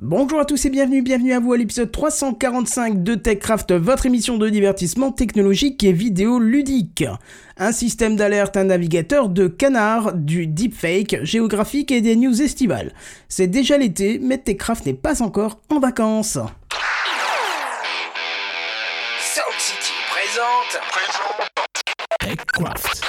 Bonjour à tous et bienvenue, bienvenue à vous à l'épisode 345 de TechCraft, votre émission de divertissement technologique et vidéo ludique. Un système d'alerte, un navigateur de canard, du deepfake, géographique et des news estivales. C'est déjà l'été, mais TechCraft n'est pas encore en vacances. Sound City présente. TechCraft.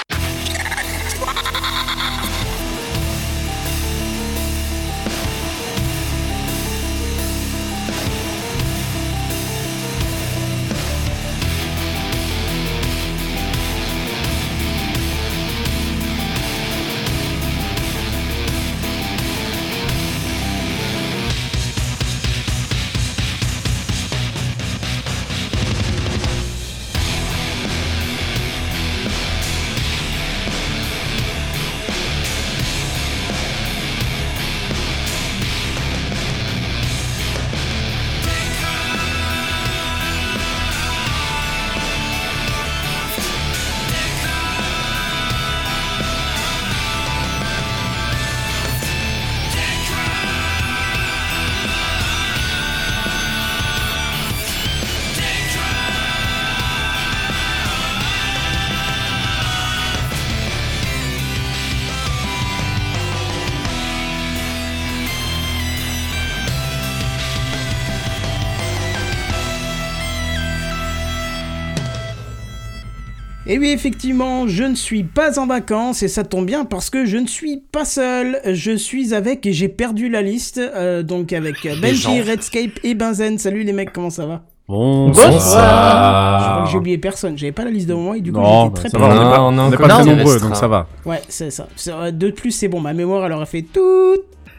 Et oui, effectivement, je ne suis pas en vacances et ça tombe bien parce que je ne suis pas seul. Je suis avec, et j'ai perdu la liste, euh, donc avec Benji, Redscape et Benzen. Salut les mecs, comment ça va? Bonsoir. Je crois que j'ai oublié personne, j'avais pas la liste devant moi et du coup j'étais bah, très perdu. on est pas, Non, on est encore pas très nombreux, donc ça va. Ouais, c'est ça. De plus, c'est bon, ma mémoire elle aurait fait tout,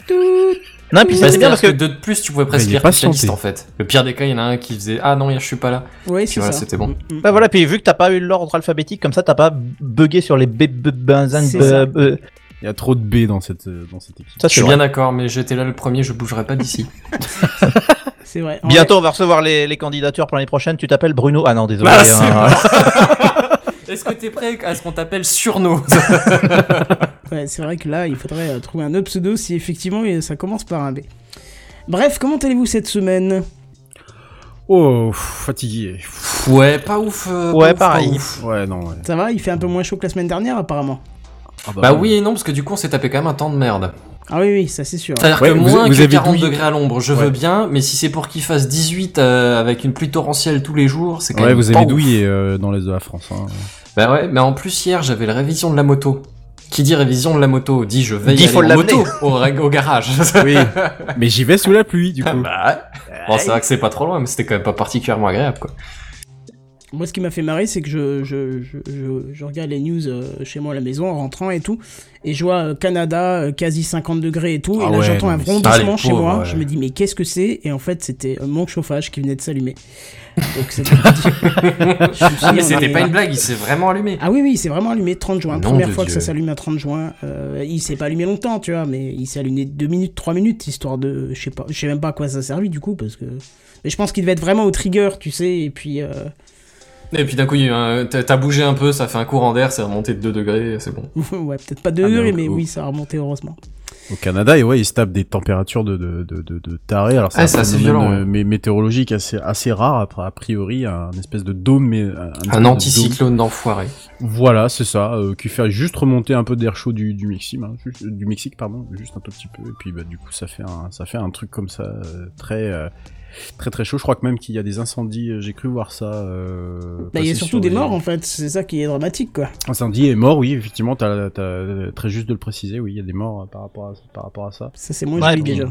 tout. Non, puis c'est c'est bien parce que. de plus, tu pouvais presque lire toute la liste en fait. Le pire des cas, il y en a un qui faisait Ah non, je suis pas là. Puis c'est voilà, ça. c'était bon. Mm, mm. Bah voilà, puis vu que t'as pas eu l'ordre alphabétique, comme ça t'as pas bugué sur les b b b- Il y a trop de B dans cette, euh, dans cette équipe. Ça, Je suis bien d'accord, mais j'étais là le premier, je bougerai pas d'ici. C'est vrai. En Bientôt, on va recevoir les, les candidatures pour l'année prochaine. Tu t'appelles Bruno. Ah non, désolé. Bah, hein. Est-ce que t'es prêt à ce qu'on t'appelle surno vrai- Ouais, c'est vrai que là, il faudrait euh, trouver un autre pseudo si effectivement euh, ça commence par un B. Bref, comment allez-vous cette semaine? Oh, fatigué. Ouais, pas ouf. euh, Ouais, pas ouf, pareil. ouf. Ouais, non, ouais. Ça va Il fait un peu moins chaud que la semaine dernière apparemment. Ah Bah oui et non, parce que du coup, on s'est tapé quand même un temps de merde. Ah oui, oui, ça c'est sûr. C'est-à-dire Ouais, que vous- moins vous que avez 40 douillé. degrés à l'ombre, je Ouais. veux bien, mais si c'est pour qu'il fasse 18 euh, avec une pluie torrentielle tous les jours, c'est quand Ouais, même vous pas avez douillé euh, dans l'est de la France. Hein. Bah ouais, mais en plus hier, j'avais la révision de la moto. Qui dit révision de la moto dit je vais y Dit aller faut en moto au, ra- au garage. Oui, mais j'y vais sous la pluie, du coup. bah. Bon, c'est vrai que c'est pas trop loin, mais c'était quand même pas particulièrement agréable, quoi. Moi, ce qui m'a fait marrer, c'est que je, je, je, je, je regarde les news euh, chez moi à la maison en rentrant et tout, et je vois euh, Canada euh, quasi 50 degrés et tout, Ah et là ouais, j'entends un rondissement Ah, chez pauvres, moi. ouais. Je me dis mais qu'est-ce que c'est? Et en fait, c'était mon chauffage qui venait de s'allumer. Donc c'était. Ah, mais c'était est- pas une blague, il s'est vraiment allumé. Ah oui, oui, c'est vraiment allumé 30 juin. Nom Première fois que ça s'allume à 30 juin. Euh, il s'est pas allumé longtemps, tu vois, mais il s'est allumé 2 minutes, 3 minutes, histoire de. Je sais pas, je sais même pas à quoi ça a servi du coup, parce que. Mais je pense qu'il devait être vraiment au trigger, tu sais, et puis. euh, Et puis d'un coup, il t'as bougé un peu, ça fait un courant d'air, c'est remonté de 2 degrés, c'est bon. ouais, peut-être pas 2 Ah, mais degrés, au- mais oui, ça a remonté heureusement. Au Canada, et ouais, ils se tapent des températures de, de, de, de, de taré. Alors, c'est Ah, violent, euh, mais météorologique assez, assez rare, a priori, un espèce de dôme. Mais, un, anticyclone d'enfoiré. Voilà, c'est ça, euh, qui fait juste remonter un peu d'air chaud du, du Mexique, hein, juste- du Mexique, pardon, juste un tout petit peu, et puis bah, du coup ça fait un, ça fait un truc comme ça euh, très, euh, très très chaud. Je crois que même qu'il y a des incendies, euh, j'ai cru voir ça. Euh, Bah, il y a surtout sur des les- morts en fait, c'est ça qui est dramatique quoi. Incendie et mort, oui, effectivement, t'as, t'as très juste de le préciser, oui, il y a des morts euh, par rapport à, par rapport à ça. Ça c'est moins Ouais, joli bon. déjà.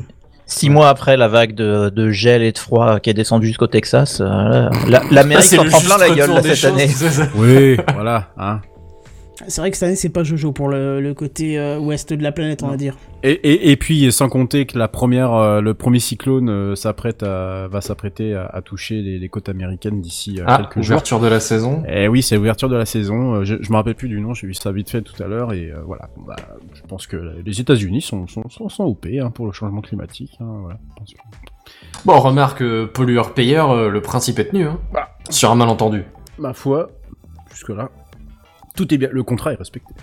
Six mois après la vague de, de gel et de froid qui est descendue jusqu'au Texas, euh, là, la- l'Amérique C'est s'en prend plein la gueule là, cette choses, année. Oui, voilà, hein. C'est vrai que cette année c'est pas Jojo pour le, le côté euh, ouest de la planète, on va dire. Et, et, et puis, sans compter que la première, euh, le premier cyclone euh, s'apprête à, va s'apprêter à, à toucher les, les côtes américaines d'ici euh, Ah, quelques jours. ouverture de la saison. Eh oui, c'est l'ouverture de la saison. Je, je me rappelle plus du nom, j'ai vu ça vite fait tout à l'heure et euh, voilà. Bah, je pense que les États-Unis sont sont sont, sont OP hein, pour le changement climatique. hein, voilà. Bon, remarque, pollueur-payeur, le principe est tenu, hein. Bah. Sur un malentendu. Ma foi, jusque là, tout est bien. Le contrat est respecté.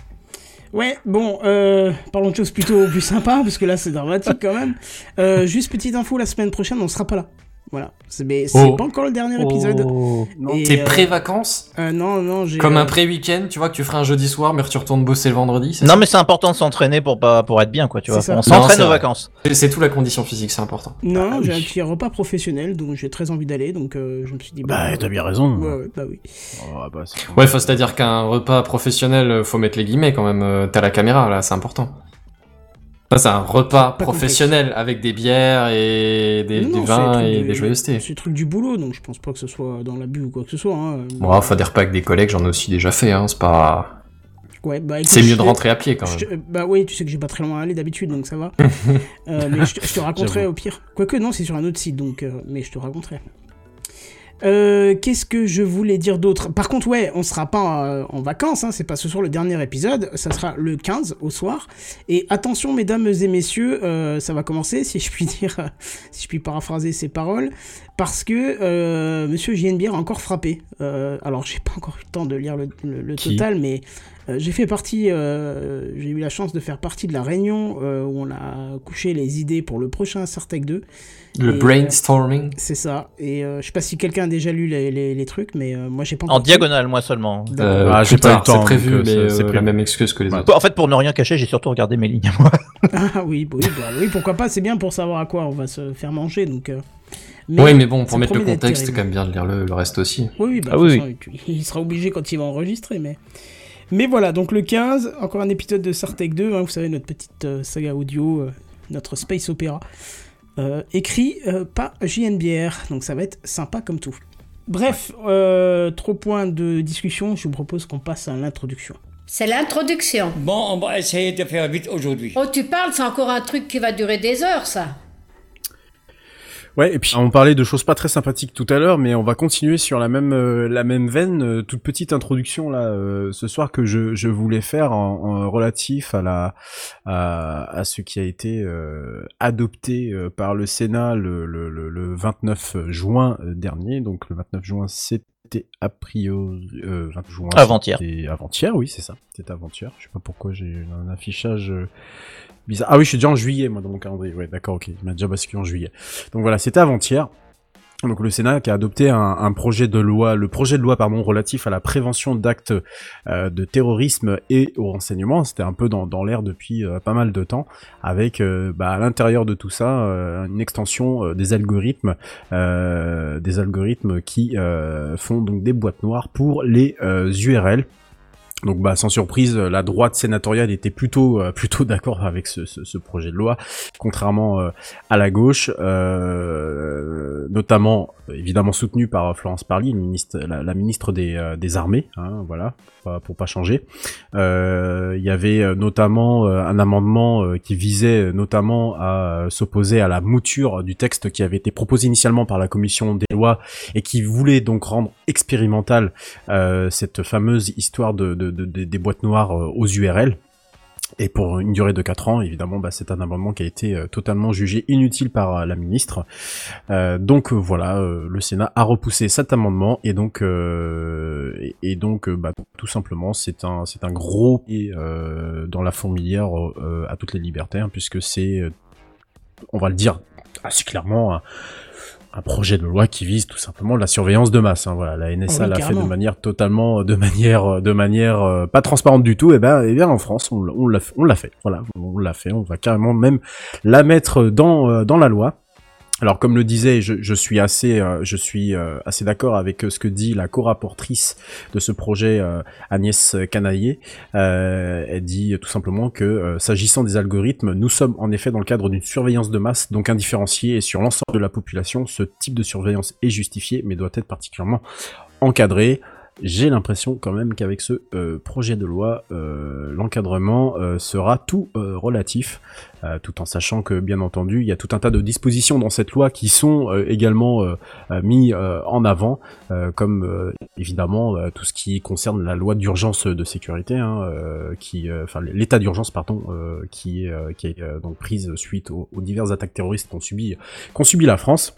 Ouais, bon, euh, parlons de choses plutôt plus sympas, parce que là c'est dramatique quand même. Euh, juste petite info, la semaine prochaine on sera pas là. Voilà, c'est mais c'est Oh. pas encore le dernier épisode. Oh. Et, T'es euh, pré-vacances euh, Non, non, j'ai. Comme euh, un pré-week-end, tu vois que tu feras un jeudi soir, mais tu retournes bosser le vendredi c'est Non, ça mais c'est important de s'entraîner pour pas pour être bien, quoi. Tu vois. C'est ça. On s'entraîne c'est aux vacances. C'est- C'est tout la condition physique, c'est important. Non, Ah j'ai oui. un petit repas professionnel, donc j'ai très envie d'aller, donc euh, je me suis dit. Bah, t'as bien raison. Ouais, ouais, bah oui. Oh, bah, c'est- Ouais, faut c'est-à-dire qu'un repas professionnel, faut mettre les guillemets quand même. T'as la caméra là, c'est important. Ça, c'est un repas Pas professionnel avec des bières et des, Non, des non, vins et de- des joyeusetés. C'est le truc du boulot, donc je pense pas que ce soit dans l'abus ou quoi que ce soit. Hein. Bon, enfin, des repas avec des collègues, j'en ai aussi déjà fait, hein, c'est pas. Ouais, bah, C'est mieux de rentrer à pied quand même. te- Bah oui, tu sais que j'ai pas très loin à aller d'habitude, donc ça va. Euh, mais je te, je te raconterai au pire. Quoique non, c'est sur un autre site, donc. euh, mais je te raconterai. Euh, Qu'est-ce que je voulais dire d'autre? Par contre, ouais, on sera pas euh, en vacances, hein, c'est pas ce soir le dernier épisode, ça sera le 15 au soir. Et attention, mesdames et messieurs, euh, ça va commencer, si je puis dire, si je puis paraphraser ces paroles, parce que euh, Monsieur JNBR a encore frappé. Euh, alors, j'ai pas encore eu le temps de lire le, le- le Qui total, mais euh, j'ai fait partie, euh, j'ai eu la chance de faire partie de la réunion euh, où on a couché les idées pour le prochain Sartec 2. Le Et, brainstorming. C'est ça. Et euh, je sais pas si quelqu'un a déjà lu les, les- les trucs, mais euh, moi j'ai pas En diagonale, moi seulement. Euh, Ah, j'ai pas eu le temps, c'est prévu, mais c'est- euh, c'est la même excuse que les Ouais. autres. En fait, pour ne rien cacher, j'ai surtout regardé mes lignes à moi. Ah oui, oui, bah oui, pourquoi pas. C'est bien pour savoir à quoi on va se faire manger, donc. Oui, mais bon, pour mettre le contexte, c'est quand même bien de lire le, le reste aussi. Oui, oui, bah, Ah oui, façon, il sera obligé quand il va enregistrer, mais. Mais voilà, donc le 15, encore un épisode de Sartec 2, hein, vous savez, notre petite euh, saga audio, euh, notre space opéra, euh, écrit euh, par JNBR, donc ça va être sympa comme tout. Bref, euh, trop point de discussion, je vous propose qu'on passe à l'introduction. C'est l'introduction. Bon, on va essayer de faire vite aujourd'hui. Oh, tu parles, c'est encore un truc qui va durer des heures, ça. Ouais, et puis on parlait de choses pas très sympathiques tout à l'heure, mais on va continuer sur la même euh, la même veine. euh, toute petite introduction là euh, ce soir que je, je voulais faire en, en relatif à la à, à ce qui a été euh, adopté euh, par le Sénat le, le, le, le 29 juin dernier. Donc le 29 juin, c'était a priori euh, 20 juin. Avant-hier. c'était Avant-hier, oui, c'est ça. C'était avant-hier. Je sais pas pourquoi j'ai un affichage. Ah oui, je suis déjà en juillet, moi, dans mon calendrier. Ouais, d'accord, ok. Il m'a déjà basculé en juillet. Donc voilà, c'était avant-hier. Donc le Sénat qui a adopté un, projet de loi, le projet de loi pardon relatif à la prévention d'actes euh, de terrorisme et au renseignement. C'était un peu dans, l'air depuis euh, pas mal de temps, avec euh, bah, à l'intérieur de tout ça une extension des algorithmes, des algorithmes qui font donc des boîtes noires pour les URL. Donc bah sans surprise, la droite sénatoriale était plutôt euh, plutôt d'accord avec ce, ce, ce projet de loi, contrairement euh, à la gauche, euh, notamment évidemment soutenu par Florence Parly, ministre, la, ministre des, euh, des armées, hein, voilà, pas- pour pas changer. Euh, Il y avait euh, notamment euh, un amendement euh, qui visait euh, notamment à euh, s'opposer à la mouture du texte qui avait été proposé initialement par la commission des lois et qui voulait donc rendre expérimental euh, cette fameuse histoire de, de- de- de- des boîtes noires euh, aux URL. Et pour une durée de 4 ans, évidemment, bah, c'est un amendement qui a été euh, totalement jugé inutile par euh, la ministre. Donc voilà, le Sénat a repoussé cet amendement et donc et, donc bah, tout simplement c'est un c'est un gros pied dans la fourmilière à toutes les libertés hein, puisque c'est on va le dire assez clairement un, projet de loi qui vise tout simplement la surveillance de masse. hein, voilà, la NSA Oh oui, l'a fait de manière totalement, de manière, de manière euh, pas transparente du tout. Et ben, et bien en France, on, l'a- on l'a, fait- on l'a fait. Voilà, on l'a fait. On va carrément même la mettre dans euh, dans la loi. Alors comme le disait, je, suis assez, euh, euh, assez d'accord avec euh, ce que dit la co-rapportrice de ce projet, Agnès Canaillé. Elle dit tout simplement que s'agissant des algorithmes, nous sommes en effet dans le cadre d'une surveillance de masse, donc indifférenciée et sur l'ensemble de la population. Ce type de surveillance est justifié, mais doit être particulièrement encadré. J'ai l'impression quand même qu'avec ce euh, projet de loi, euh, l'encadrement euh, sera tout euh, relatif, euh, tout en sachant que bien entendu il y a tout un tas de dispositions dans cette loi qui sont euh, également mis en avant, comme évidemment tout ce qui concerne la loi d'urgence de sécurité, hein, qui, enfin l'état d'urgence pardon, qui est qui est donc prise suite aux, aux diverses attaques terroristes qu'ont subi la France.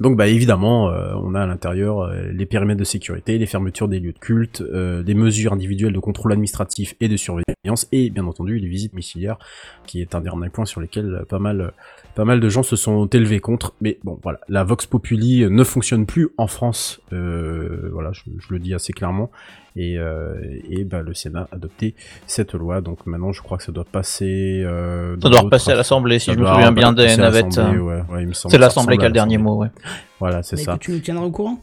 Donc bah évidemment, euh, on a à l'intérieur euh, les périmètres de sécurité, les fermetures des lieux de culte, euh, des mesures individuelles de contrôle administratif et de surveillance, et bien entendu les visites domiciliaires, qui est un dernier point sur lesquels euh, pas mal, pas mal de gens se sont élevés contre. Mais bon, voilà, la Vox Populi ne fonctionne plus en France, voilà, je le dis assez clairement, et, euh, et bah, le Sénat a adopté cette loi. Donc maintenant, je crois que ça doit passer. Euh, Ça doit repasser à l'Assemblée, si ça je me souviens bien des navettes. C'est l'Assemblée qui a le dernier mot, ouais. Voilà, c'est ça. tu nous tiendras au courant?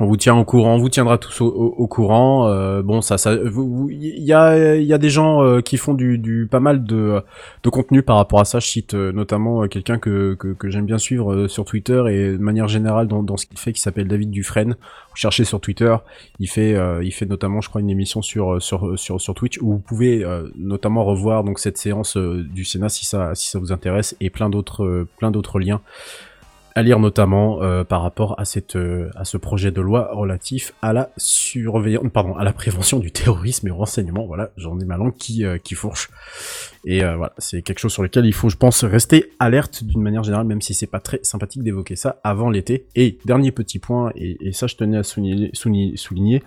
On vous tient au courant, on vous tiendra tous au, courant. Euh, bon, ça, ça, il y a, y a des gens euh, qui font du, du pas mal de, de contenu par rapport à ça. Je cite euh, notamment euh, quelqu'un que, que, que j'aime bien suivre euh, sur Twitter et de manière générale dans, dans ce qu'il fait, qui s'appelle David Dufresne. Vous cherchez sur Twitter, il fait, euh, il fait notamment, je crois, une émission sur sur sur, sur Twitch où vous pouvez notamment revoir donc cette séance du Sénat si ça si ça vous intéresse et plein d'autres plein d'autres liens à lire notamment euh, par rapport à cette euh, à ce projet de loi relatif à la surveillance pardon à la prévention du terrorisme et au renseignement. Voilà j'en ai ma langue qui euh, qui fourche. Et euh, voilà c'est quelque chose sur lequel il faut je pense rester alerte d'une manière générale même si c'est pas très sympathique d'évoquer ça avant l'été. Et dernier petit point et, et ça je tenais à souligner souligner, souligner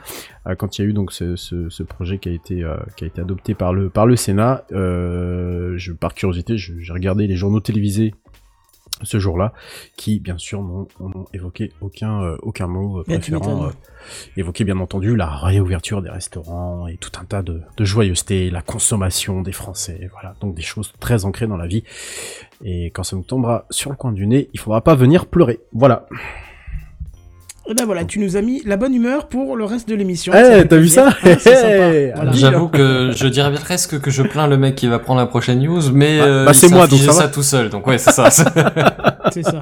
euh, quand il y a eu donc ce, ce, ce projet qui a été euh, qui a été adopté par le par le Sénat je par curiosité j'ai regardé les journaux télévisés ce jour-là, qui bien sûr n'ont évoqué aucun euh, aucun mot euh, préférant, euh, évoqué bien entendu la réouverture des restaurants et tout un tas de, de joyeuseté, la consommation des Français, voilà, donc des choses très ancrées dans la vie. Et quand ça nous tombera sur le coin du nez, il faudra pas venir pleurer. Voilà. Et ben voilà, tu nous as mis la bonne humeur pour le reste de l'émission. Eh, t'as vu ça sympa. Eh, Voilà. dis- J'avoue que je dirais presque que je plains le mec qui va prendre la prochaine news, mais Bah, euh, bah, c'est moi, donc ça va. ça tout seul. Donc ouais, c'est ça. C'est ça.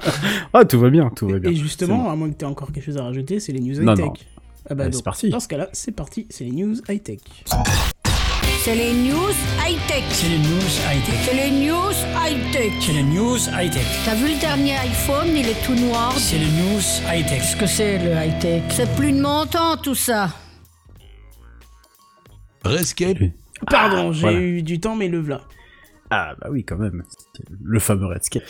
Ah, tout va bien, tout va bien. Et justement, bon. à moins que tu aies encore quelque chose à rajouter, c'est les news Non, high-tech. non. Ah bah donc, c'est parti. Dans ce cas-là, c'est parti, c'est les news high-tech. C'est les news high-tech. C'est les news high-tech. C'est les news high-tech. C'est les news high-tech. T'as vu le dernier iPhone, il est tout noir. C'est les news high-tech. Qu'est-ce que c'est le high-tech? C'est plus de mon temps tout ça. Redscape, Pardon, j'ai voilà. eu du temps, mais le v'là. Ah bah oui, quand même. Le fameux Redscape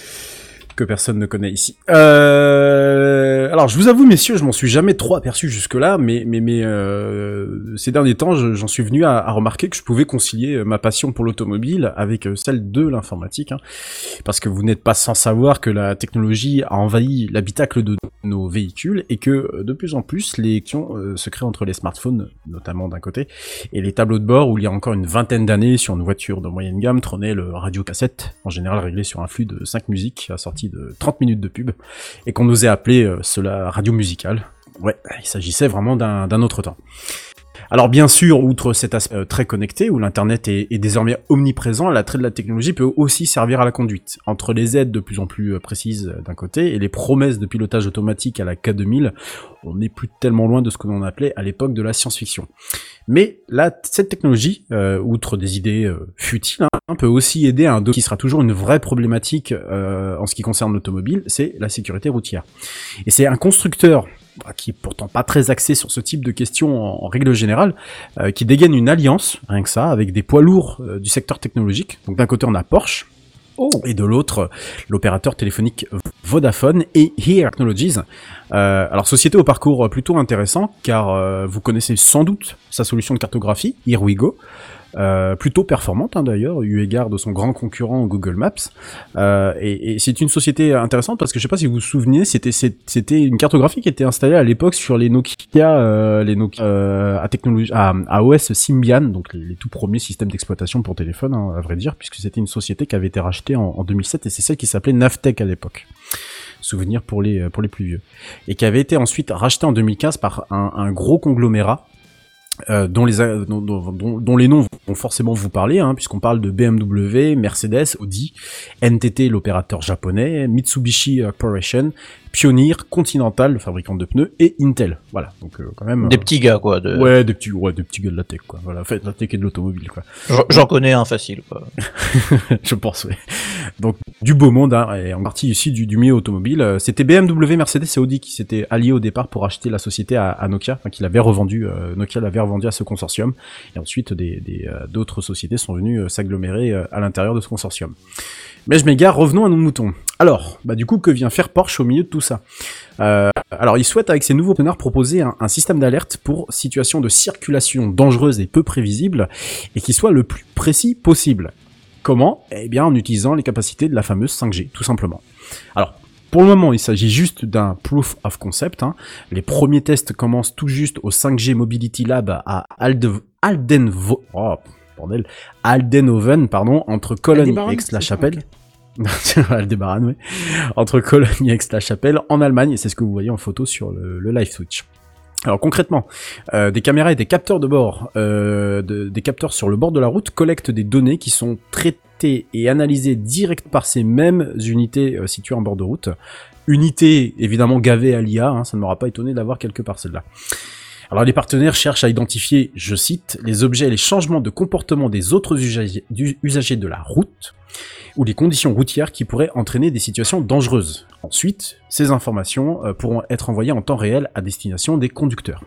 que personne ne connaît ici. Euh... Alors, je vous avoue, messieurs, je m'en suis jamais trop aperçu jusque-là, mais mais euh, ces derniers temps, je- j'en suis venu à, remarquer que je pouvais concilier euh, ma passion pour l'automobile avec celle de l'informatique, hein. parce que vous n'êtes pas sans savoir que la technologie a envahi l'habitacle de nos véhicules et que de plus en plus les euh, se créent entre les smartphones, notamment d'un côté, et les tableaux de bord où il y a encore une vingtaine d'années sur une voiture de moyenne gamme trônait le radiocassette, en général réglé sur un flux de 5 musiques de 30 minutes de pub, et qu'on osait appeler euh, cela radio musicale. Ouais, il s'agissait vraiment d'un autre temps. Alors bien sûr, outre cet aspect euh, très connecté, où l'Internet est, désormais omniprésent, l'attrait de la technologie peut aussi servir à la conduite. Entre les aides de plus en plus euh, précises euh, d'un côté et les promesses de pilotage automatique à la K2000, on n'est plus tellement loin de ce que l'on appelait à l'époque de la science-fiction. Mais là, cette technologie, outre des idées futiles, hein, peut aussi aider à un domaine qui sera toujours une vraie problématique en ce qui concerne l'automobile, c'est la sécurité routière. Et c'est un constructeur qui est pourtant pas très axé sur ce type de questions en, en règle générale, euh, qui dégaine une alliance, rien que ça, avec des poids lourds euh, du secteur technologique. Donc d'un côté on a Porsche, et de l'autre euh, l'opérateur téléphonique Vodafone et Here Technologies. Euh, alors société au parcours plutôt intéressant, car euh, vous connaissez sans doute sa solution de cartographie, Here We Go. Euh, plutôt performante hein, d'ailleurs, eu égard de son grand concurrent Google Maps. Euh, et et c'est une société intéressante parce que je sais pas si vous vous souvenez, c'était une cartographie qui était installée à l'époque sur les Nokia, euh, les Nokia euh, à technologie, à, à OS Symbian, donc les, tout premiers systèmes d'exploitation pour téléphone, hein, à vrai dire, puisque c'était une société qui avait été rachetée en, en 2007 et c'est celle qui s'appelait Navtech à l'époque. Souvenir pour les pour les plus vieux et qui avait été ensuite rachetée en 2015 par un, un gros conglomérat euh, dont, les, noms vont forcément vous parler, hein, puisqu'on parle de BMW, Mercedes, Audi, NTT, l'opérateur japonais, Mitsubishi Corporation, Pioneer, Continental, le fabricant de pneus, et Intel. Voilà, donc euh, quand même... Des euh, petits gars, quoi. De... Ouais, des petits, ouais, des petits gars de la tech, quoi. Voilà, fait de la tech et de l'automobile, quoi. J'en- connais un facile, quoi. je pense, oui. Donc, du beau monde, hein, et en partie ici du, du milieu automobile. Euh, C'était BMW, Mercedes et Audi qui s'étaient alliés au départ pour acheter la société à, à Nokia, enfin, qu'il avait revendu, euh, Nokia l'avait revendu à ce consortium. Et ensuite, des, des, euh, d'autres sociétés sont venues s'agglomérer à l'intérieur de ce consortium. Mais je m'égare, revenons à nos moutons. Alors, bah du coup, que vient faire Porsche au milieu de tout ça? Euh, Alors, il souhaite avec ses nouveaux partenaires proposer un, système d'alerte pour situation de circulation dangereuse et peu prévisible, et qui soit le plus précis possible. Comment? Eh bien, en utilisant les capacités de la fameuse 5G, tout simplement. Alors, pour le moment, il s'agit juste d'un proof of concept. hein. Les premiers tests commencent tout juste au 5G Mobility Lab à Alde- Aldenvo... Oh, bordel. Aldenhoven, pardon, entre Cologne et Aix-la-Chapelle. Aldebaran, oui. Entre Cologne et Aix-la-Chapelle, en Allemagne, et c'est ce que vous voyez en photo sur le, le live Switch. Alors concrètement, euh, des caméras et des capteurs de bord, euh, de- des capteurs sur le bord de la route collectent des données qui sont traitées et analysées direct par ces mêmes unités euh, situées en bord de route. Unités évidemment gavées à l'IA, hein, ça ne m'aura pas étonné d'avoir quelque part celle-là. Alors les partenaires cherchent à identifier, je cite, les objets et les changements de comportement des autres usagers, de la route ou les conditions routières qui pourraient entraîner des situations dangereuses. Ensuite, ces informations euh, pourront être envoyées en temps réel à destination des conducteurs.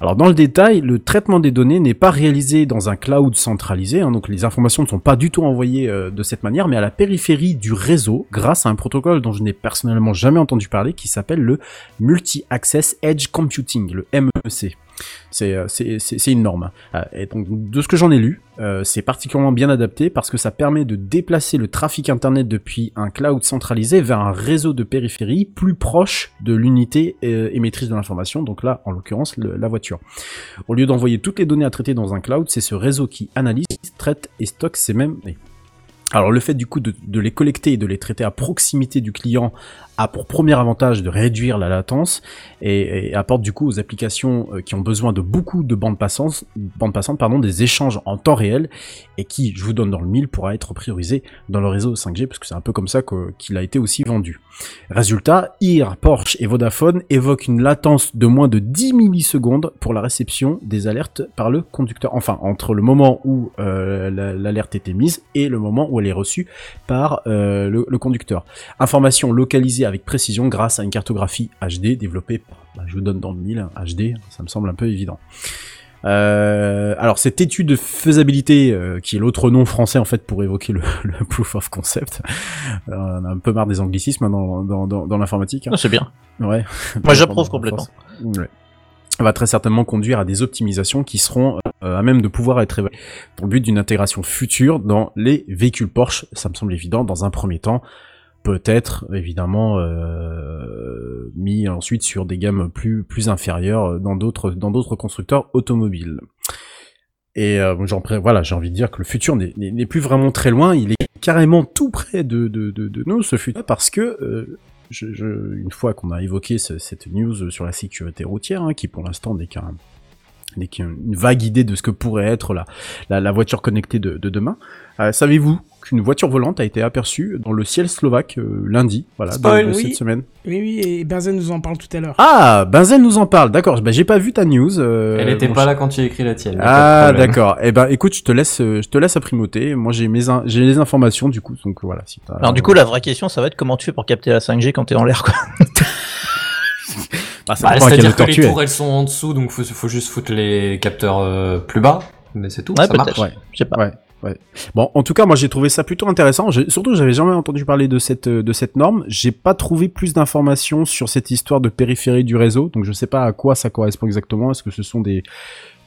Alors dans le détail, le traitement des données n'est pas réalisé dans un cloud centralisé, hein, donc les informations ne sont pas du tout envoyées euh, de cette manière, mais à la périphérie du réseau grâce à un protocole dont je n'ai personnellement jamais entendu parler qui s'appelle le Multi-Access Edge Computing, le MEC. C'est euh, c'est- une norme. Euh, Et donc de ce que j'en ai lu, euh, c'est particulièrement bien adapté parce que ça permet de déplacer le trafic internet depuis un cloud centralisé vers un réseau de périphérie plus proche de l'unité euh, émettrice de l'information, donc là en l'occurrence la voiture. Au lieu d'envoyer toutes les données à traiter dans un cloud, c'est ce réseau qui analyse, traite et stocke ces mêmes. Alors le fait du coup de les collecter et de les traiter à proximité du client a pour premier avantage de réduire la latence et, apporte du coup aux applications euh, qui ont besoin de beaucoup de bandes passantes, bandes passantes pardon, des échanges en temps réel et qui, je vous donne dans le mille, pourra être priorisé dans le réseau 5G parce que c'est un peu comme ça qu'il a été aussi vendu. Résultat, IR, Porsche et Vodafone évoquent une latence de moins de 10 millisecondes pour la réception des alertes par le conducteur. Enfin, entre le moment où euh, la- l'alerte est émise et le moment où elle est reçue par euh, le, le conducteur. Information localisée avec précision grâce à une cartographie HD développée par, bah, je vous donne dans le mille, HD, ça me semble un peu évident. Euh, alors cette étude de faisabilité, euh, qui est l'autre nom français en fait pour évoquer le, le proof of concept, euh, on a un peu marre des anglicismes hein, dans, dans, dans, dans l'informatique. hein. C'est bien. Ouais. Moi, j'approuve complètement. Ouais. Va très certainement conduire à des optimisations qui seront à même de pouvoir être évaluées pour le but d'une intégration future dans les véhicules Porsche. Ça me semble évident dans un premier temps. Peut-être évidemment euh, mis ensuite sur des gammes plus plus inférieures dans d'autres dans d'autres constructeurs automobiles. Et euh, j'en pré- voilà, j'ai envie de dire que le futur n'est- n'est plus vraiment très loin. Il est carrément tout près de de, de, de nous ce futur parce que euh, je, je- une fois qu'on a évoqué ce- cette news sur la sécurité routière, hein, qui pour l'instant n'est qu'un qu'une vague idée de ce que pourrait être la, la, la voiture connectée de, de demain. Euh, Savez-vous qu'une voiture volante a été aperçue dans le ciel slovaque euh, lundi, voilà, Spoil, de oui. cette semaine Oui, oui, et Benzen nous en parle tout à l'heure. Ah, Benzen nous en parle. D'accord. Bah, j'ai pas vu ta news. euh, Elle était pas là quand tu as écrit la tienne. Ah, d'accord. Eh ben, écoute, je te laisse, euh, je te laisse à primauté. Moi, j'ai mes, in- j'ai les informations du coup, donc voilà. Si t'as- Alors du coup, la vraie question, ça va être comment tu fais pour capter la 5G quand t'es en l'air, quoi. Bah, ça Bah, C'est-à-dire que les es. tours elles sont en dessous, donc faut, faut juste foutre les capteurs euh, plus bas. Mais c'est tout, Ouais, ça marche. peut-être. Ouais. Je sais pas. Ouais. Bon, en tout cas, moi j'ai trouvé ça plutôt intéressant. J'ai- Surtout, j'avais jamais entendu parler de cette euh, de cette norme. J'ai pas trouvé plus d'informations sur cette histoire de périphérie du réseau, donc je sais pas à quoi ça correspond exactement. Est-ce que ce sont des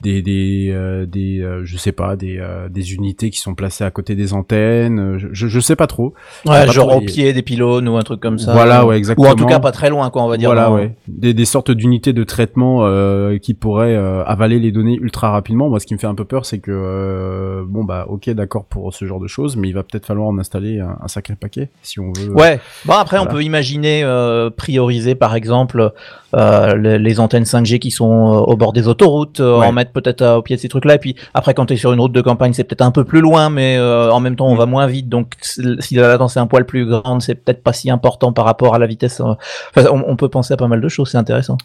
des des euh, des euh, je sais pas des euh, des unités qui sont placées à côté des antennes euh, je, je, sais pas trop Ouais, pas genre trop au pied des pylônes ou un truc comme ça. Voilà, ouais, Ou exactement. en tout cas pas très loin, quoi, on va dire. voilà ouais des, des sortes d'unités de traitement euh, qui pourraient euh, avaler les données ultra rapidement moi ce qui me fait un peu peur c'est que euh, bon bah ok d'accord pour ce genre de choses mais il va peut-être falloir en installer un, un sacré paquet si on veut Ouais. Bon après, on peut imaginer euh, prioriser par exemple euh, les, les antennes 5G qui sont au bord des autoroutes, Ouais. en mettre peut-être euh, au pied de ces trucs-là. Et puis après, quand tu es sur une route de campagne, c'est peut-être un peu plus loin, mais euh, en même temps, on Mm. va moins vite. Donc si la latence est un poil plus grande, c'est peut-être pas si important par rapport à la vitesse. euh. Enfin, on, on peut penser à pas mal de choses. C'est intéressant.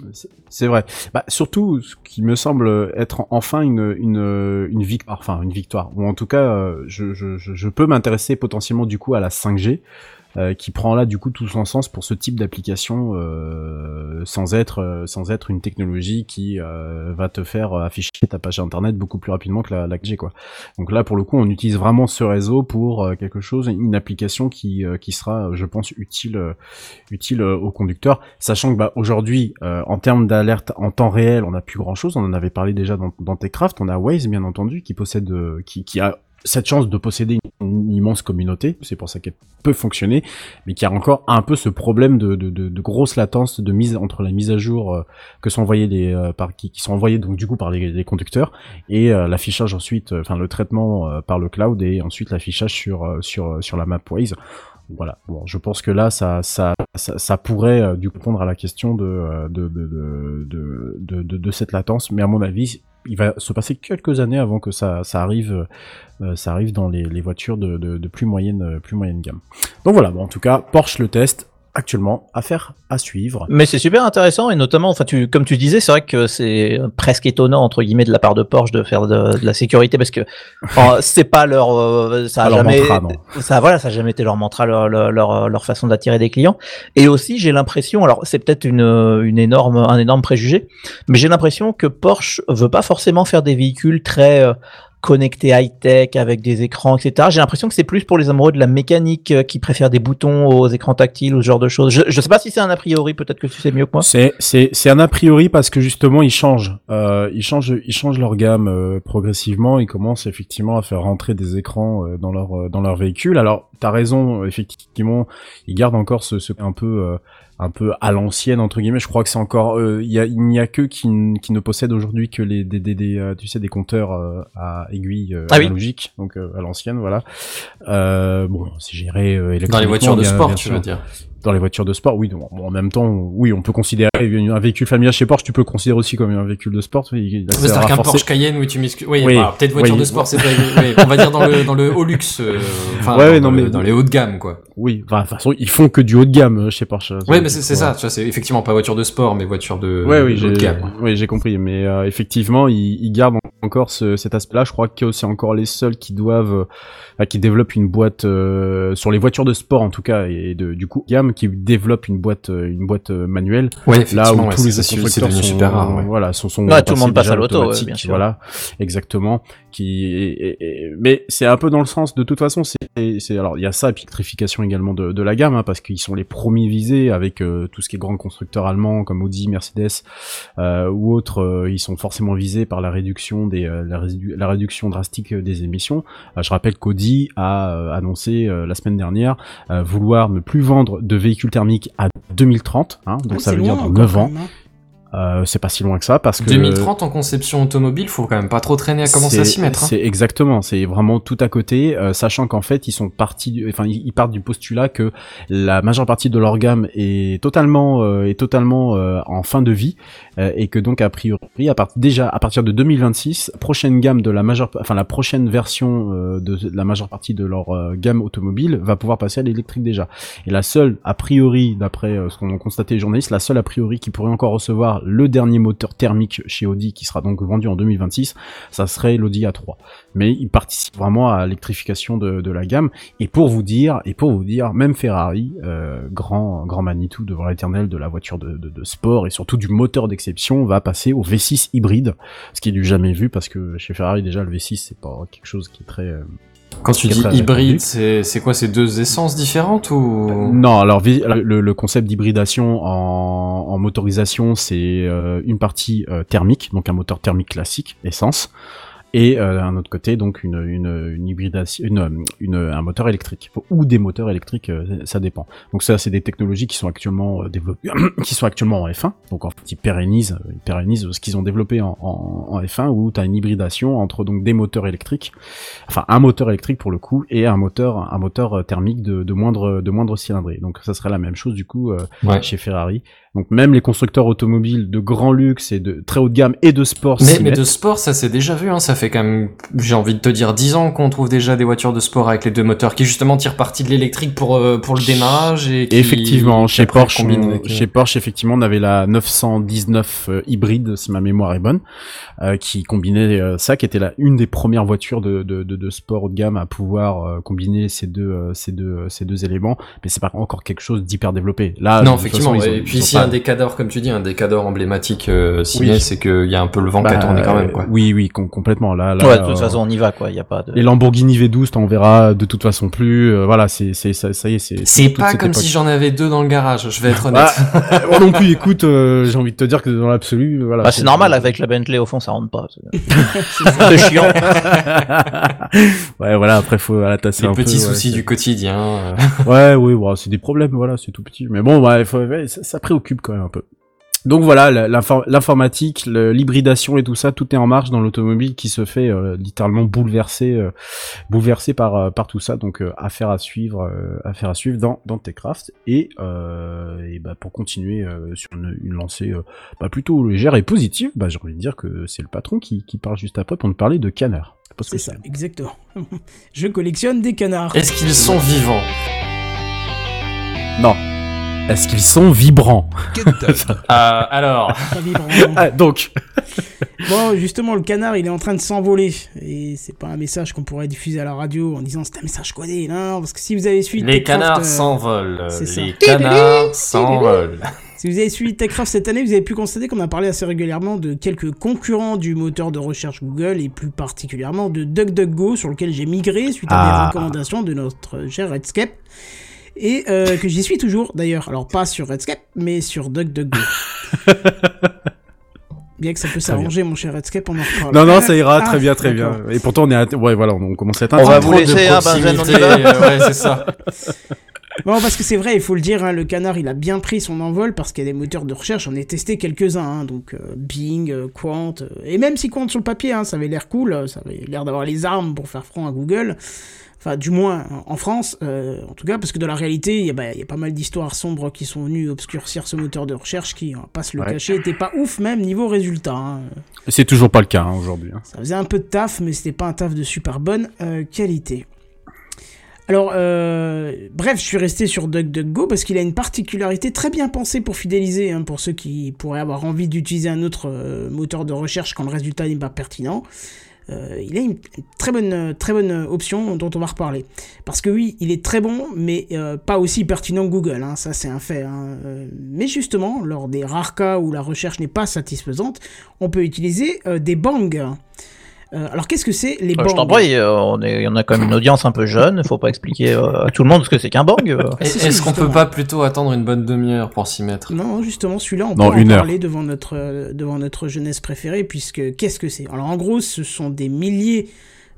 C'est- vrai. Bah, surtout, ce qui me semble être enfin une, une, une victoire, enfin une victoire, ou en tout cas, euh, je, je- je peux m'intéresser potentiellement du coup à la 5G. Euh, qui prend là du coup tout son sens pour ce type d'application euh, sans être euh, sans être une technologie qui euh, va te faire afficher ta page internet beaucoup plus rapidement que la, la 4G quoi. Donc là pour le coup on utilise vraiment ce réseau pour quelque chose, une application qui qui sera je pense utile utile aux conducteurs, sachant que bah aujourd'hui en termes d'alerte en temps réel on n'a plus grand chose, on en avait parlé déjà dans, dans Techcraft, on a Waze bien entendu qui possède qui, qui a cette chance de posséder une, immense communauté, c'est pour ça qu'elle peut fonctionner, mais qui a encore un peu ce problème de, de, de, de grosse latence de mise entre la mise à jour euh, que sont envoyées euh, par qui, sont envoyées donc du coup par les, conducteurs et euh, l'affichage ensuite, enfin le traitement par le cloud et ensuite l'affichage sur sur sur la map Waze. Voilà. Bon, je pense que là, ça, ça, ça, pourrait du coup répondre à la question de, de, de, de- de cette latence, mais à mon avis, il va se passer quelques années avant que ça, euh, ça arrive dans les, voitures de, euh, plus moyenne gamme. Donc voilà. En tout cas, Porsche le test actuellement, affaire à suivre. Mais c'est super intéressant et notamment, enfin, tu, comme tu disais, c'est vrai que c'est presque étonnant entre guillemets de la part de Porsche de faire de, de la sécurité parce que c'est pas leur, euh, ça a leur jamais, mantra, ça voilà, ça a jamais été leur mantra, leur, leur, leur, leur façon d'attirer des clients. Et aussi, j'ai l'impression, alors c'est peut-être une, une énorme, un énorme préjugé, mais j'ai l'impression que Porsche veut pas forcément faire des véhicules très euh, connectés high-tech avec des écrans, etc. J'ai l'impression que c'est plus pour les amoureux de la mécanique euh, qui préfèrent des boutons aux écrans tactiles ou ce genre de choses. Je, je sais pas si c'est un a priori, peut-être que tu sais mieux que moi. C'est un a priori parce que justement ils changent euh, ils changent ils changent leur gamme euh, progressivement ils commencent effectivement à faire rentrer des écrans dans leur dans leur véhicule alors t'as raison effectivement ils gardent encore ce, ce un peu un peu à l'ancienne entre guillemets je crois que c'est encore euh, il y a il n'y a que qui, qui ne possèdent aujourd'hui que les des, des, des, euh, tu sais des compteurs euh, à aiguille euh, Ah oui. analogique donc euh, à l'ancienne voilà euh, bon c'est géré euh, Dans les électroniquement, voitures de bien- sport, bien tu veux dire. Dans les voitures de sport, oui. donc, en même temps, oui, on peut considérer un véhicule familial chez Porsche, tu peux le considérer aussi comme un véhicule de sport. C'est-à-dire qu'un Porsche Cayenne, oui, tu m'excuses. Oui, Oui, bah, peut-être voiture oui. de sport, c'est pas. on va dire dans le dans le haut luxe, euh, enfin ouais, dans, mais- dans les hauts de gamme, quoi. Oui, enfin, de toute façon, ils font que du haut de gamme euh, chez Porsche. Oui, mais c'est ça. Tu vois, c'est effectivement pas voiture de sport, mais voiture de, Ouais, oui, haut de gamme. oui, j'ai compris. Mais euh, effectivement, ils, ils gardent encore ce, cet aspect-là. Je crois que c'est encore les seuls qui doivent, euh, enfin, qui développent une boîte euh, sur les voitures de sport en tout cas, et de, du coup, gamme qui développe une boîte, euh, une boîte euh, manuelle. Ouais, Là où ouais, tous les constructeurs sont, super rare. ouais. voilà, sont, sont Ouais, tout le monde passe à l'auto, bien sûr. Voilà, exactement. Qui, et- et- et- mais c'est un peu dans le sens. De toute façon, c'est, c'est alors il y a ça, et puis l'électrification également de, de la gamme, hein, parce qu'ils sont les premiers visés avec euh, tout ce qui est grands constructeurs allemands comme Audi, Mercedes euh, ou autres. euh, ils sont forcément visés par la réduction euh, la, réduction drastique euh, des émissions. Euh, je rappelle qu'Audi a annoncé la semaine dernière vouloir ne plus vendre de véhicules thermiques à 2030, hein, donc Ah, ça veut dire dans encore, 9 ans. même, hein. Euh, c'est pas si loin que ça parce que 2030 en conception automobile, faut quand même pas trop traîner à commencer à s'y mettre. hein. C'est exactement, c'est vraiment tout à côté, euh, sachant qu'en fait ils sont partis, du- enfin ils partent du postulat que la majeure partie de leur gamme est totalement euh, est totalement euh, en fin de vie euh, et que donc a priori à part, déjà à partir de 2026 prochaine gamme de la majeure, enfin la prochaine version euh, de la majeure partie de leur euh, gamme automobile va pouvoir passer à l'électrique déjà. Et la seule a priori d'après ce qu'ont constaté les journalistes, la seule a priori qui pourrait encore recevoir le dernier moteur thermique chez Audi qui sera donc vendu en 2026 ça serait l'Audi A3. Mais il participe vraiment à l'électrification de, la gamme. Et pour vous dire, et pour vous dire, même Ferrari, euh, grand grand Manitou devant l'éternel de la voiture de, de, de sport et surtout du moteur d'exception, va passer au V6 hybride, ce qui est du jamais vu parce que chez Ferrari déjà le V6 c'est pas quelque chose qui est très euh, Quand tu dis hybride, c'est c'est quoi, c'est deux essences différentes ou? Non, alors le, le concept d'hybridation en, en motorisation, c'est euh, une partie euh, thermique, donc un moteur thermique classique, essence, et euh, un autre côté, donc une, une, une hybridation, une, une- un moteur électrique ou des moteurs électriques, euh, ça dépend. Donc ça, c'est des technologies qui sont actuellement euh, développées, qui sont actuellement en F1. Donc en fait, ils pérennisent, ils pérennisent ce qu'ils ont développé en, en, en F1, où tu as une hybridation entre donc des moteurs électriques, enfin un moteur électrique pour le coup, et un moteur, un moteur euh, thermique de, de moindre, de moindre cylindrée. Donc ça serait la même chose du coup euh, Ouais. chez Ferrari. Donc même les constructeurs automobiles de grand luxe et de très haut de gamme et de sport Mais, mais de sport, ça s'est déjà vu, hein. ça fait quand même, j'ai envie de te dire, 10 ans qu'on trouve déjà des voitures de sport avec les deux moteurs qui justement tirent parti de l'électrique pour, euh, pour le démarrage et qui, effectivement, qui chez Porsche, on- avec, euh, chez Porsche, effectivement, on avait la 919 euh, hybride, si ma mémoire est bonne, euh, qui combinait euh, ça, qui était la une des premières voitures de, de, de, de sport haut de gamme à pouvoir euh, combiner ces deux, euh, ces deux, euh, ces deux éléments. Mais c'est pas encore quelque chose d'hyper développé. Là, non, effectivement. façon, ils ont- et puis un décador, comme tu dis, un décador emblématique euh, ciné, Oui. c'est qu'il y a un peu le vent qui bah, a tourné quand même, quoi. Oui, oui, com- complètement. Là, là, Ouais, de toute euh, façon, on y va, quoi. Il y a pas de. Les Lamborghini V12, t'en verras de toute façon plus. euh, voilà, c'est, c'est, ça, ça y est, c'est. C'est toute pas comme époque. si j'en avais deux dans le garage, je vais être honnête. Ah, moi non plus. Écoute, euh, j'ai envie de te dire que dans l'absolu, voilà. Bah, c'est normal, avec la Bentley au fond, ça rentre pas. C'est chiant. ouais, voilà. Après, faut voilà, tasser Les un peu. petits ouais, soucis du quotidien. euh. Ouais, oui, bon, c'est des problèmes, voilà, c'est tout petit. Mais bon, ouais, faut- ouais, ça, ça préoccupe quand même un peu. Donc voilà, l'informatique, l'hybridation et tout ça, tout est en marche dans l'automobile qui se fait euh, littéralement bouleverser, euh, bouleversé par euh, par tout ça. Donc euh, affaire à suivre, euh, affaire à suivre dans dans Techcraft et euh, et bah pour continuer euh, sur une, une lancée euh, bah, plutôt légère et positive, bah j'ai envie de dire que c'est le patron qui qui parle juste après pour nous parler de canard. Parce que C'est ça, exactement. Je collectionne des canards. Est-ce qu'ils sont vivants? Non. Est-ce qu'ils sont vibrants Ah, alors. Pas vibrant. Ah, donc. Bon, justement, le canard, il est en train de s'envoler. Et c'est pas un message qu'on pourrait diffuser à la radio en disant c'est un message codé. Non, parce que si vous avez suivi Les Techcraft, canards euh, s'envolent. Les canards s'envolent. Si vous avez suivi Techcraft cette année, vous avez pu constater qu'on a parlé assez régulièrement de quelques concurrents du moteur de recherche Google et plus particulièrement de DuckDuckGo sur lequel j'ai migré suite à Ah. des recommandations de notre cher Redscape. Et euh, que j'y suis toujours d'ailleurs. Alors pas sur Redscape, mais sur DuckDuckGo. Bien que ça peut s'arranger, mon cher Redscape, on en reparle. Non, non, ça ira Ah, très bien, très bien. Et pourtant, on est, à... ouais, voilà, on commence à être On va vous laisser, hein, Benzen, on y proximité, va Ouais, c'est ça. Bon, parce que c'est vrai, il faut le dire, hein, le canard, il a bien pris son envol parce qu'il y a des moteurs de recherche, j'en ai testé quelques-uns, hein, donc euh, Bing, euh, Quant, euh, et même si Quant sur le papier, hein, ça avait l'air cool, ça avait l'air d'avoir les armes pour faire front à Google, enfin du moins en France, euh, en tout cas, parce que dans la réalité, il y, a, bah, y a pas mal d'histoires sombres qui sont venues obscurcir ce moteur de recherche qui, on va pas se le Ouais. cacher, était pas ouf même niveau résultat. hein. C'est toujours pas le cas hein, aujourd'hui. hein. Ça faisait un peu de taf, mais c'était pas un taf de super bonne euh, qualité. Alors, euh, bref, je suis resté sur DuckDuckGo parce qu'il a une particularité très bien pensée pour fidéliser, hein, pour ceux qui pourraient avoir envie d'utiliser un autre euh, moteur de recherche quand le résultat n'est pas pertinent. Euh, il a une très bonne, très bonne option dont on va reparler. Parce que oui, il est très bon, mais euh, pas aussi pertinent que Google, hein, ça c'est un fait. hein. Euh, Mais justement, lors des rares cas où la recherche n'est pas satisfaisante, on peut utiliser des bangs. Euh, alors qu'est-ce que c'est les Euh, bangs je t'en prie, euh, on est, on a quand même une audience un peu jeune, faut pas expliquer euh, à tout le monde ce que c'est qu'un bang. euh. C'est Est-ce qu'on peut pas plutôt attendre une bonne demi-heure pour s'y mettre? Non, justement, celui-là, on Non, peut une en heure. parler devant notre, euh, devant notre jeunesse préférée, puisque qu'est-ce que c'est? Alors, en gros, ce sont des milliers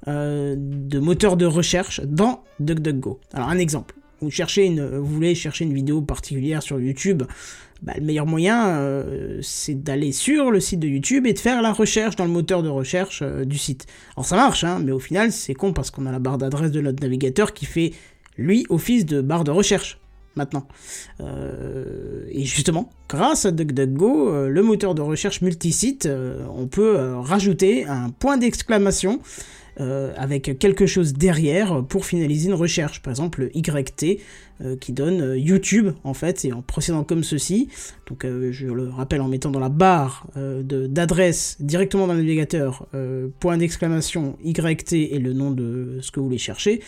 euh, de moteurs de recherche dans DuckDuckGo. Alors, un exemple. Vous, cherchez une, vous voulez chercher une vidéo particulière sur YouTube, bah, le meilleur moyen, euh, c'est d'aller sur le site de YouTube et de faire la recherche dans le moteur de recherche euh, du site. Alors, ça marche, hein, mais au final, c'est con parce qu'on a la barre d'adresse de notre navigateur qui fait, lui, office de barre de recherche maintenant. Euh, et justement, grâce à DuckDuckGo, le moteur de recherche multisite, euh, on peut rajouter un point d'exclamation euh, avec quelque chose derrière pour finaliser une recherche. Par exemple, le YT euh, qui donne euh, YouTube en fait, et en procédant comme ceci. Donc, euh, je le rappelle en mettant dans la barre d'adresse directement dans le navigateur point d'exclamation YT et le nom de ce que vous voulez chercher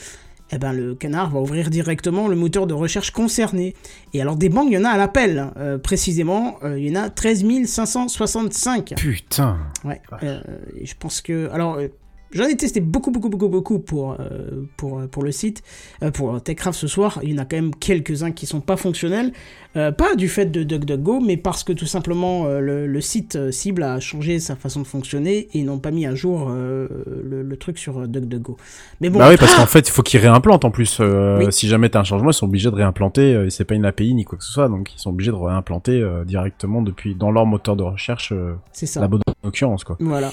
eh ben, le canard va ouvrir directement le moteur de recherche concerné. Et alors des banques, il y en a à l'appel. euh, précisément, euh, il y en a 13 565. Putain. Ouais. euh, je pense que... Alors, j'en ai testé beaucoup, beaucoup, beaucoup, beaucoup pour, euh, pour, euh, pour le site, euh, pour Techcraft ce soir. Il y en a quand même quelques-uns qui sont pas fonctionnels. Euh, pas du fait de DuckDuckGo, mais parce que tout simplement le, le site cible a changé sa façon de fonctionner et ils n'ont pas mis à jour le, le truc sur DuckDuckGo. Mais bon, bah oui, parce qu'en fait, il faut qu'ils réimplantent en plus. Oui. Si jamais t'as un changement, ils sont obligés de réimplanter. et c'est pas une API ni quoi que ce soit, donc ils sont obligés de réimplanter directement depuis dans leur moteur de recherche c'est ça. la bonne occurrence quoi. Voilà.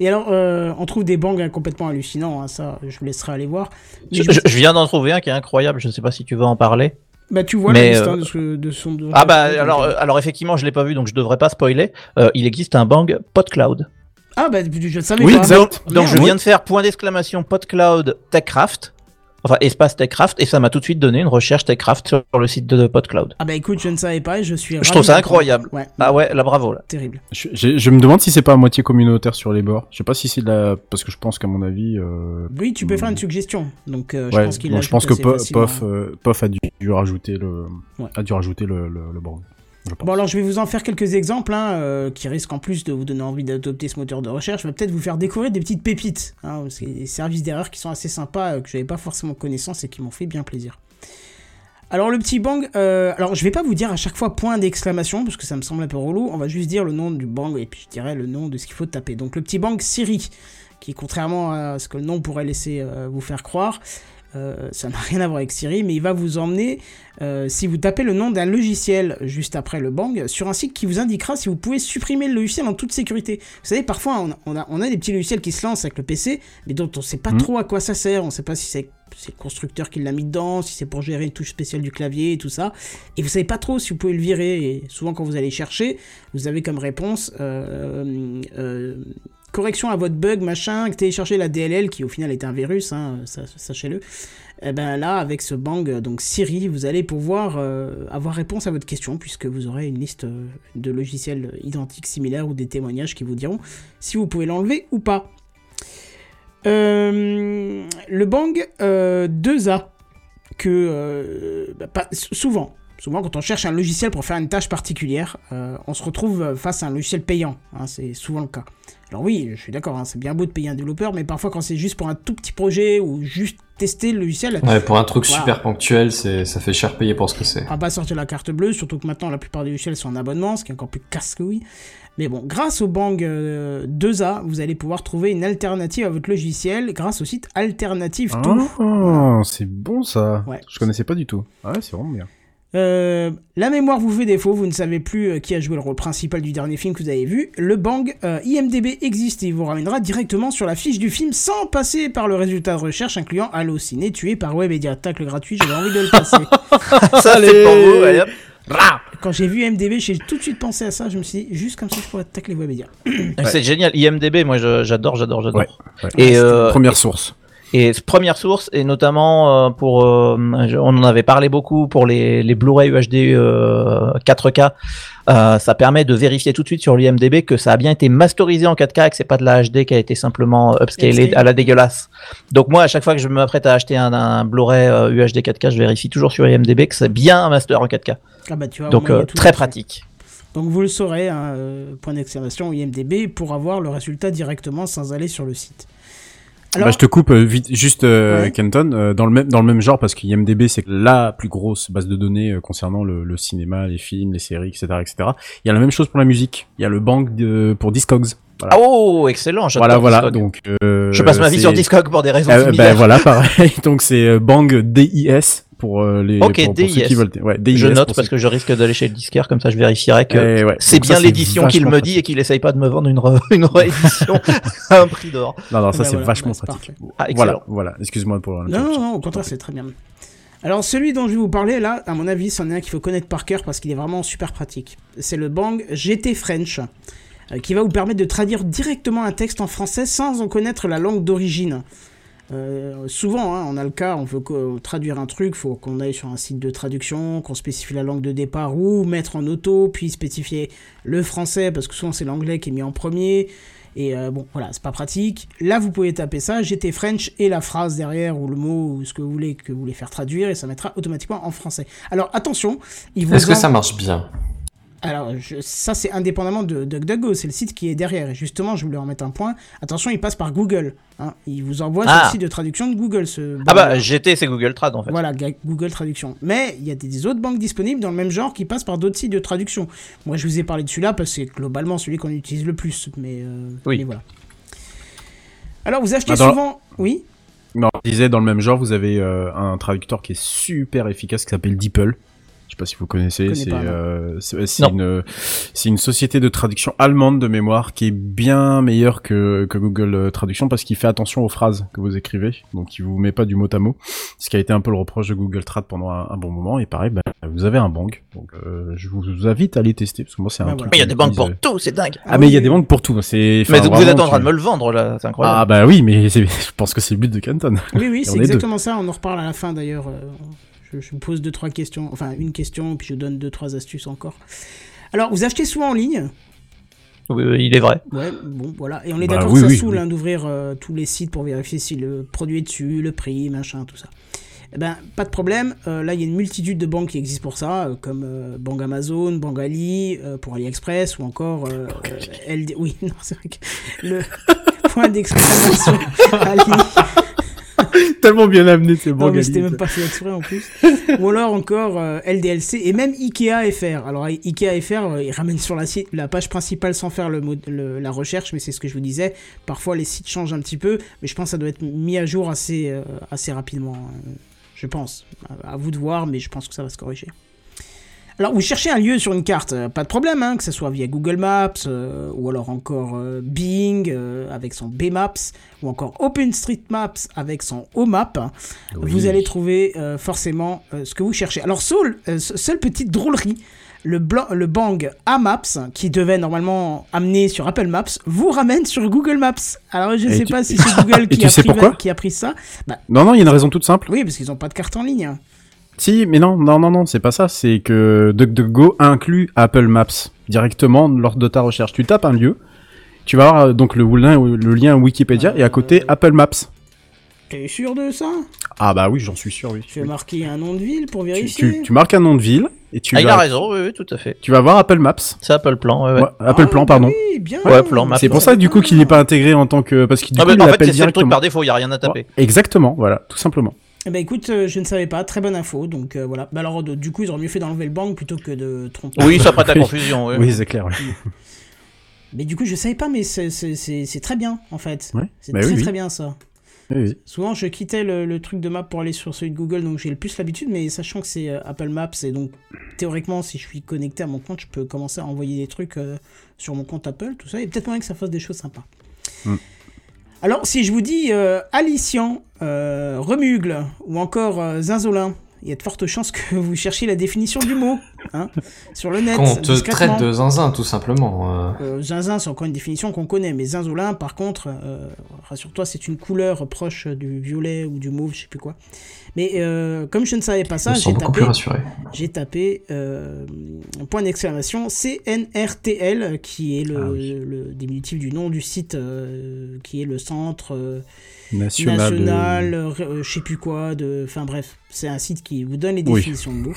Et alors, euh, on trouve des bangs hein, complètement hallucinants, hein, ça, je vous laisserai aller voir. Je, je- je- je viens d'en trouver un qui est incroyable, je sais pas si tu veux en parler. Bah, tu vois Mais, la liste euh, hein, de, ce- de son. de- Ah bah donc, alors, euh, euh, alors effectivement, je l'ai pas vu, donc je devrais pas spoiler. Euh, il existe un bang PodCloud. Ah, bah, je ne savais Oui, pas. exact. Donc je viens de faire point d'exclamation PodCloud TechCraft, enfin espace TechCraft, et ça m'a tout de suite donné une recherche TechCraft sur le site de PodCloud. Ah, bah, écoute, je ne savais pas et je suis. Je trouve ça incroyable. Ouais. Ah ouais, là bravo là. Terrible. Je, me demande si c'est pas à moitié communautaire sur les bords. Je sais pas si c'est de la... Parce que je pense qu'à mon avis... Euh... Oui, tu peux faire une suggestion. Donc, euh, je ouais, pense qu'il bon, je pense que. Pof, euh, Pof a dû, rajouter le... Ouais. A dû rajouter le, le, le borne. Je. Bon alors je vais vous en faire quelques exemples hein, euh, qui risquent en plus de vous donner envie d'adopter ce moteur de recherche. Je vais peut-être vous faire découvrir des petites pépites. Hein, c'est des services d'erreur qui sont assez sympas, euh, que j'avais pas forcément connaissance et qui m'ont fait bien plaisir. Alors le petit bang, euh, alors je vais pas vous dire à chaque fois point d'exclamation parce que ça me semble un peu relou. On va juste dire le nom du bang et puis je dirais le nom de ce qu'il faut taper. Donc le petit bang Siri, qui contrairement à ce que le nom pourrait laisser euh, vous faire croire, euh, ça n'a rien à voir avec Siri, mais il va vous emmener euh, si vous tapez le nom d'un logiciel juste après le bang sur un site qui vous indiquera si vous pouvez supprimer le logiciel en toute sécurité. Vous savez, parfois on a, on a, on a des petits logiciels qui se lancent avec le PC, mais dont on sait pas Mhm. trop à quoi ça sert. On sait pas si c'est c'est le constructeur qui l'a mis dedans, si c'est pour gérer une touche spéciale du clavier et tout ça. Et vous savez pas trop si vous pouvez le virer. Et souvent quand vous allez chercher, vous avez comme réponse euh, euh, correction à votre bug, machin, télécharger la DLL qui au final est un virus, hein, sachez-le. Et ben là, avec ce bang, euh, donc Siri, vous allez pouvoir euh, avoir réponse à votre question puisque vous aurez une liste euh, de logiciels identiques, similaires ou des témoignages qui vous diront si vous pouvez l'enlever ou pas. Le bang euh, 2A que bah, pas- souvent, souvent quand on cherche un logiciel pour faire une tâche particulière, euh, on se retrouve face à un logiciel payant. hein, c'est souvent le cas. Alors oui, je suis d'accord, hein, c'est bien beau de payer un développeur, mais parfois quand c'est juste pour un tout petit projet ou juste tester le logiciel, Ouais, pour un truc Voilà. super ponctuel, c'est, ça fait cher payer pour ce que c'est. on va pas sortir la carte bleue, surtout que maintenant la plupart des logiciels sont en abonnement, ce qui est encore plus casse que oui. Mais bon, grâce au Bang euh, 2A, vous allez pouvoir trouver une alternative à votre logiciel grâce au site Alternative Tout. Ah, c'est bon ça. Ouais. Je connaissais pas du tout. Ah ouais, c'est vraiment bien. Euh, la mémoire vous fait défaut, vous ne savez plus euh, qui a joué le rôle principal du dernier film que vous avez vu. Le Bang euh, IMDB existe et il vous ramènera directement sur la fiche du film sans passer par le résultat de recherche incluant Allociné tué par Webedia. Tac, le gratuit, j'avais envie de le passer. ça c'est pour vous, allez hop. Quand j'ai vu IMDB, j'ai tout de suite pensé à ça. Je me suis dit, juste comme ça, je pourrais attaquer les Webedia. C'est génial, IMDB, moi j'adore, j'adore, j'adore. Ouais, ouais. Et, euh, Première source. Et première source, et notamment euh, pour, euh, on en avait parlé beaucoup pour les, les Blu-ray UHD euh, 4K, euh, ça permet de vérifier tout de suite sur l'IMDB que ça a bien été masterisé en 4K et que c'est pas de la HD qui a été simplement upscalé Upscale. à la dégueulasse. Donc moi, à chaque fois que je m'apprête à acheter un, un Blu-ray UHD 4K, je vérifie toujours sur IMDB que c'est bien un master en 4K. Ah bah, tu vois, Donc moins, très pratique. Donc vous le saurez, hein, point d'exclamation IMDB, pour avoir le résultat directement sans aller sur le site. Alors, Bah, je te coupe euh, vite, juste euh, Ouais. Kenton, euh, dans le même dans le même genre parce qu'IMDB c'est la plus grosse base de données euh, concernant le, le cinéma, les films, les séries, etc., etc. Il y a la même chose pour la musique. Il y a le bank de, pour Discogs. Voilà, Ah, oh, excellent. voilà, voilà. Discog. Donc euh, je passe ma vie sur Discog pour des raisons Euh, similaires. ben voilà, pareil. Donc c'est euh, Bang DIS pour euh, les Ok, pour, pour ceux DIS. qui veulent. Ouais, DIS je note parce ceux que je risque d'aller chez le disquaire, comme ça je vérifierai que Eh ouais. c'est bien l'édition qu'il vachement me dit et qu'il essaye pas de me vendre une, re- une réédition à un prix d'or. Non, non, ça c'est voilà, vachement bah, c'est pratique. Ah, Voilà, voilà. Excuse-moi pour. Non, non, non, au contraire, c'est très bien. Alors celui dont je vais vous parler là, à mon avis, c'en est un qu'il faut connaître par cœur parce qu'il est vraiment super pratique. C'est le Bang GT French, euh, qui va vous permettre de traduire directement un texte en français sans en connaître la langue d'origine. Euh, souvent, hein, on a le cas, on veut traduire un truc, faut qu'on aille sur un site de traduction, qu'on spécifie la langue de départ ou mettre en auto, puis spécifier le français parce que souvent c'est l'anglais qui est mis en premier. Et euh, bon, voilà, c'est pas pratique. Là, vous pouvez taper ça, GT French, et la phrase derrière, ou le mot, ou ce que vous voulez que vous voulez faire traduire, et ça mettra automatiquement en français. Alors, attention, il vous Est-ce que ça marche bien? Alors, je- ça, c'est indépendamment de DuckDuckGo, c'est le site qui est derrière. Et justement, je voulais en mettre un point. Attention, il passe par Google. hein. Il vous envoie sur Ah. le site de traduction de Google. Ce Ah bah. GT c'est Google Trad en fait. Voilà, Google Traduction. Mais il y a des, des autres banques disponibles dans le même genre qui passent par d'autres sites de traduction. Moi, je vous ai parlé de celui-là parce que c'est globalement celui qu'on utilise le plus. Mais, euh, Oui. mais voilà. Alors, vous achetez Ah, dans- souvent. Oui? Non, je disais dans le même genre, vous avez euh, un traducteur qui est super efficace qui s'appelle DeepL. Je sais pas si vous connaissez. connais C'est euh, une c'est une société de traduction allemande de mémoire qui est bien meilleure que que Google euh, Traduction parce qu'il fait attention aux phrases que vous écrivez. Donc il vous met pas du mot à mot. Ce qui a été un peu le reproche de Google Trad pendant un, un bon moment. Et pareil, bah, vous avez un bank. Donc euh, je vous invite à aller tester parce que moi c'est un Bah, truc. voilà. Mais il y a des banques pour euh, tout, c'est dingue. Ah mais il y a des banques pour tout. C'est. Mais enfin, vous êtes en train de me le vendre là, c'est Ah incroyable. bah oui, mais je pense que c'est le but de Canton. Oui, oui, c'est exactement ça. On en reparle à la fin d'ailleurs. Je, je vous pose deux, trois questions. Enfin, une question, puis je donne deux, trois astuces encore. Alors, vous achetez souvent en ligne? Oui, il est vrai. Ouais, bon, voilà. Et on est Bah d'accord oui, que ça oui, saoule oui. hein, d'ouvrir euh, tous les sites pour vérifier si le produit est dessus, le prix, machin, tout ça. Eh ben, pas de problème. Euh, là, il y a une multitude de banques qui existent pour ça, euh, comme euh, Banque Amazon, Banque Ali, pour AliExpress, ou encore LD. Oui, non, c'est vrai que le point d'exclamation Ali. Tellement bien amené, c'est Non, bon. mais c'était même pas fait exprès en plus. Ou alors encore euh, LDLC et même Ikea FR. Alors Ikea FR, euh, il ramène sur la, site, la page principale sans faire le- la recherche, mais c'est ce que je vous disais. Parfois les sites changent un petit peu, mais je pense que ça doit être mis à jour assez, euh, assez rapidement. hein. Je pense. À, à vous de voir, mais je pense que ça va se corriger. Alors, vous cherchez un lieu sur une carte, euh, pas de problème, hein, que ce soit via Google Maps, euh, ou alors encore euh, Bing euh, avec son Bmaps, ou encore OpenStreetMaps avec son OMap vous allez trouver forcément ce que vous cherchez. Alors, Saul, euh, se- seule petite drôlerie, le, blanc, le Bang Amaps, qui devait normalement amener sur Apple Maps, vous ramène sur Google Maps. Alors, je ne sais tu- pas si c'est Google qui, a pris, qui a pris ça. Bah, Non, non, il y a une raison toute simple. oui, parce qu'ils n'ont pas de carte en ligne. Si, mais non, non, non, non, c'est pas ça. C'est que DuckDuckGo inclut Apple Maps directement lors de ta recherche. Tu tapes un lieu, tu vas avoir euh, donc le lien, le lien Wikipédia et à côté Apple Maps. T'es sûr de ça? Ah bah oui, j'en suis sûr, oui. Je vais marquer un nom de ville pour Tu, vérifier? tu- tu marques un nom de ville et tu Ah, il a vas, raison, oui, oui, tout à fait. tu vas voir Apple Maps. C'est Apple Plan, ouais, ouais. Ouais, Apple Ah, Plan, bah pardon. Oui, bien. Ouais, plan. C'est pour ça du coup qu'il n'est pas intégré en tant que parce qu'il du Ah, coup bah, il en fait, l'appelle c'est le truc par défaut, il y a rien à taper. Ouais, exactement, voilà, tout simplement. Eh ben écoute, euh, je ne savais pas, très bonne info, donc euh, voilà. Bah alors, de- du coup, ils auraient mieux fait d'enlever le bang plutôt que de tromper. Oui, ça prête à confusion, oui. Oui, c'est clair. Mais du coup, je savais pas, mais c'est- très bien, en fait. Ouais. C'est Bah très oui, oui. très bien ça. Souvent, je quittais le, le truc de map pour aller sur celui de Google, donc j'ai le plus l'habitude, mais sachant que c'est euh, Apple Maps, et donc théoriquement, si je suis connecté à mon compte, je peux commencer à envoyer des trucs euh, sur mon compte Apple, tout ça, et peut-être moyen que ça fasse des choses sympas. Mm. Alors, si je vous dis euh, Alician, euh, Remugle, ou encore euh, Zinzolin, il y a de fortes chances que vous cherchiez la définition du mot, hein, sur le net, Qu'on te traite de zinzin, tout simplement. zinzin, c'est encore une définition qu'on connaît, mais zinzolin, par contre, rassure-toi, c'est une couleur proche du violet ou du mauve, je sais plus quoi. Mais euh, comme je ne savais pas ça, j'ai tapé, j'ai tapé euh, un point d'exclamation CNRTL, qui est le, Ah oui. le diminutif du nom du site, euh, qui est le centre euh, National. national, euh, je sais plus quoi, de, enfin bref, c'est un site qui vous donne les Oui. définitions de mots.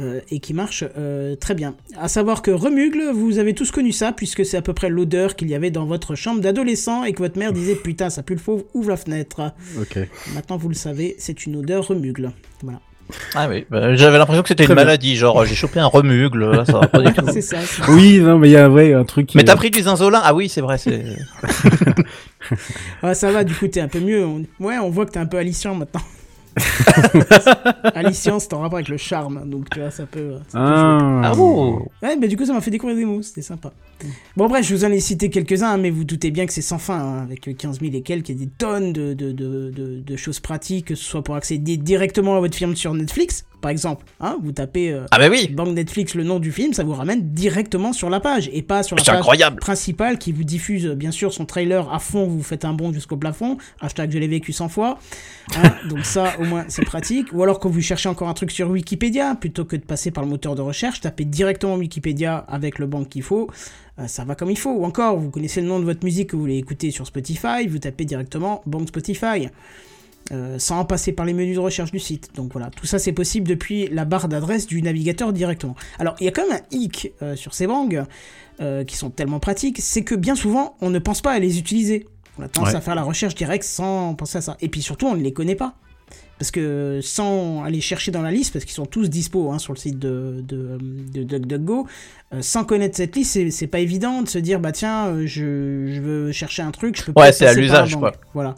Euh, et qui marche euh, très bien. À savoir que Remugle, vous avez tous connu ça, puisque c'est à peu près l'odeur qu'il y avait dans votre chambre d'adolescent et que votre mère disait Putain, ça pue le fauve, ouvre la fenêtre. Ok. Maintenant vous le savez, c'est une odeur Remugle. Voilà. Ah oui, bah, j'avais l'impression que c'était une bien. maladie, genre j'ai chopé un remugle, là, ça va pas du tout. c'est ça. Oui, non, mais il y a un vrai un truc. qui Mais t'as pris du zinzolin? Ah oui, c'est vrai, c'est. Ah, ça va, du coup, t'es un peu mieux. On- Ouais, on voit que t'es un peu aliciant maintenant. aliciant, c'est en rapport avec le charme, donc tu vois, ça peut. ça peut jouer. Ah, Ah bon Ouais, mais du coup, ça m'a fait découvrir des mots, c'était sympa. Bon, bref, je vous en ai cité quelques-uns, hein, mais vous doutez bien que c'est sans fin, hein, avec 15 000 et quelques, il y a des tonnes de, de, de, de- choses pratiques, que ce soit pour accéder directement à votre film sur Netflix, par exemple. Hein, vous tapez euh, Ah bah oui, Banque Netflix le nom du film, ça vous ramène directement sur la page, et pas sur la page incroyable. principal qui vous diffuse bien sûr son trailer à fond, vous faites un bond jusqu'au plafond, hashtag je l'ai vécu 100 fois, Hein, donc ça au moins c'est pratique, ou alors quand vous cherchez encore un truc sur Wikipédia, plutôt que de passer par le moteur de recherche, tapez directement Wikipédia avec le banc qu'il faut, ça va comme il faut, ou encore vous connaissez le nom de votre musique que vous voulez écouter sur Spotify, vous tapez directement banque Spotify. euh, sans passer par les menus de recherche du site. Donc voilà, tout ça c'est possible depuis la barre d'adresse du navigateur directement. Alors il y a quand même un hic euh, sur ces bangs euh, qui sont tellement pratiques, c'est que bien souvent on ne pense pas à les utiliser. On a tendance Ouais. à faire la recherche directe sans penser à ça. Et puis surtout on ne les connaît pas. Parce que sans aller chercher dans la liste, parce qu'ils sont tous dispo hein, sur le site de, de, de DuckDuckGo, euh, sans connaître cette liste, c'est- pas évident de se dire bah tiens, euh, je, je veux chercher un truc, je peux Ouais, pas c'est à l'usage, quoi. Voilà.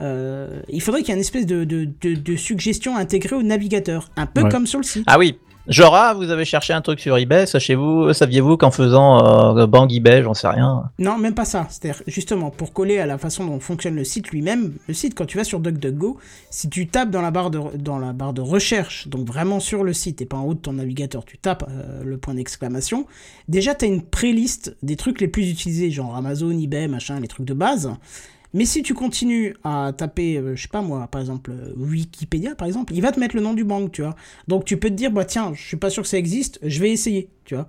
Euh, il faudrait qu'il y ait une espèce de, de, de- de suggestion intégrée au navigateur, un peu Ouais. comme sur le site. Ah oui, Genre, ah, vous avez cherché un truc sur eBay, sachez-vous, saviez-vous qu'en faisant euh, Bang eBay, j'en sais rien. Non, même pas ça. C'est-à-dire, justement, pour coller à la façon dont fonctionne le site lui-même, le site, quand tu vas sur DuckDuckGo, si tu tapes dans la barre de, recherche, donc vraiment sur le site et pas en haut de ton navigateur, tu tapes euh, le point d'exclamation, déjà, tu as une pré-liste des trucs les plus utilisés, genre Amazon, eBay, machin, les trucs de base. Mais si tu continues à taper, euh, je sais pas moi, par exemple euh, Wikipédia, par exemple, il va te mettre le nom du banque, tu vois. Donc tu peux te dire, bah tiens, je suis pas sûr que ça existe, je vais essayer, tu vois.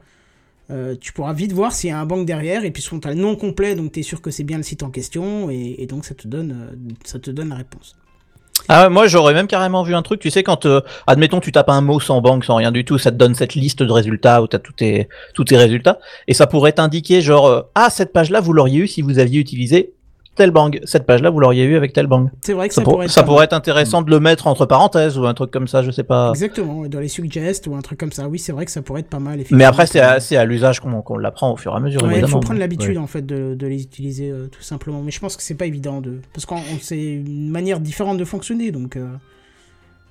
Euh, tu pourras vite voir s'il y a un banque derrière, et puis souvent tu le nom complet, donc tu es sûr que c'est bien le site en question, et, donc ça te, donne, ça te donne la réponse. Ah moi j'aurais même carrément vu un truc, tu sais, quand, admettons, tu tapes un mot sans banque, sans rien du tout, ça te donne cette liste de résultats où tu as tous tes, tous tes résultats, et ça pourrait t'indiquer genre, ah, cette page-là, vous l'auriez eu si vous aviez utilisé tel bang, cette page-là, vous l'auriez eu avec tel bang. C'est vrai que Ça, ça, pour- pourrait être ça pourrait être intéressant de le mettre entre parenthèses ou un truc comme ça, je sais pas. Exactement, dans les suggest ou un truc comme ça. Oui, c'est vrai que ça pourrait être pas mal. Mais après, c'est à, à l'usage qu'on l'apprend au fur et à mesure, Ouais, il faut prendre l'habitude en fait de, de les utiliser euh, tout simplement. Mais je pense que c'est pas évident de parce qu'on on- c'est une manière différente de fonctionner donc. euh,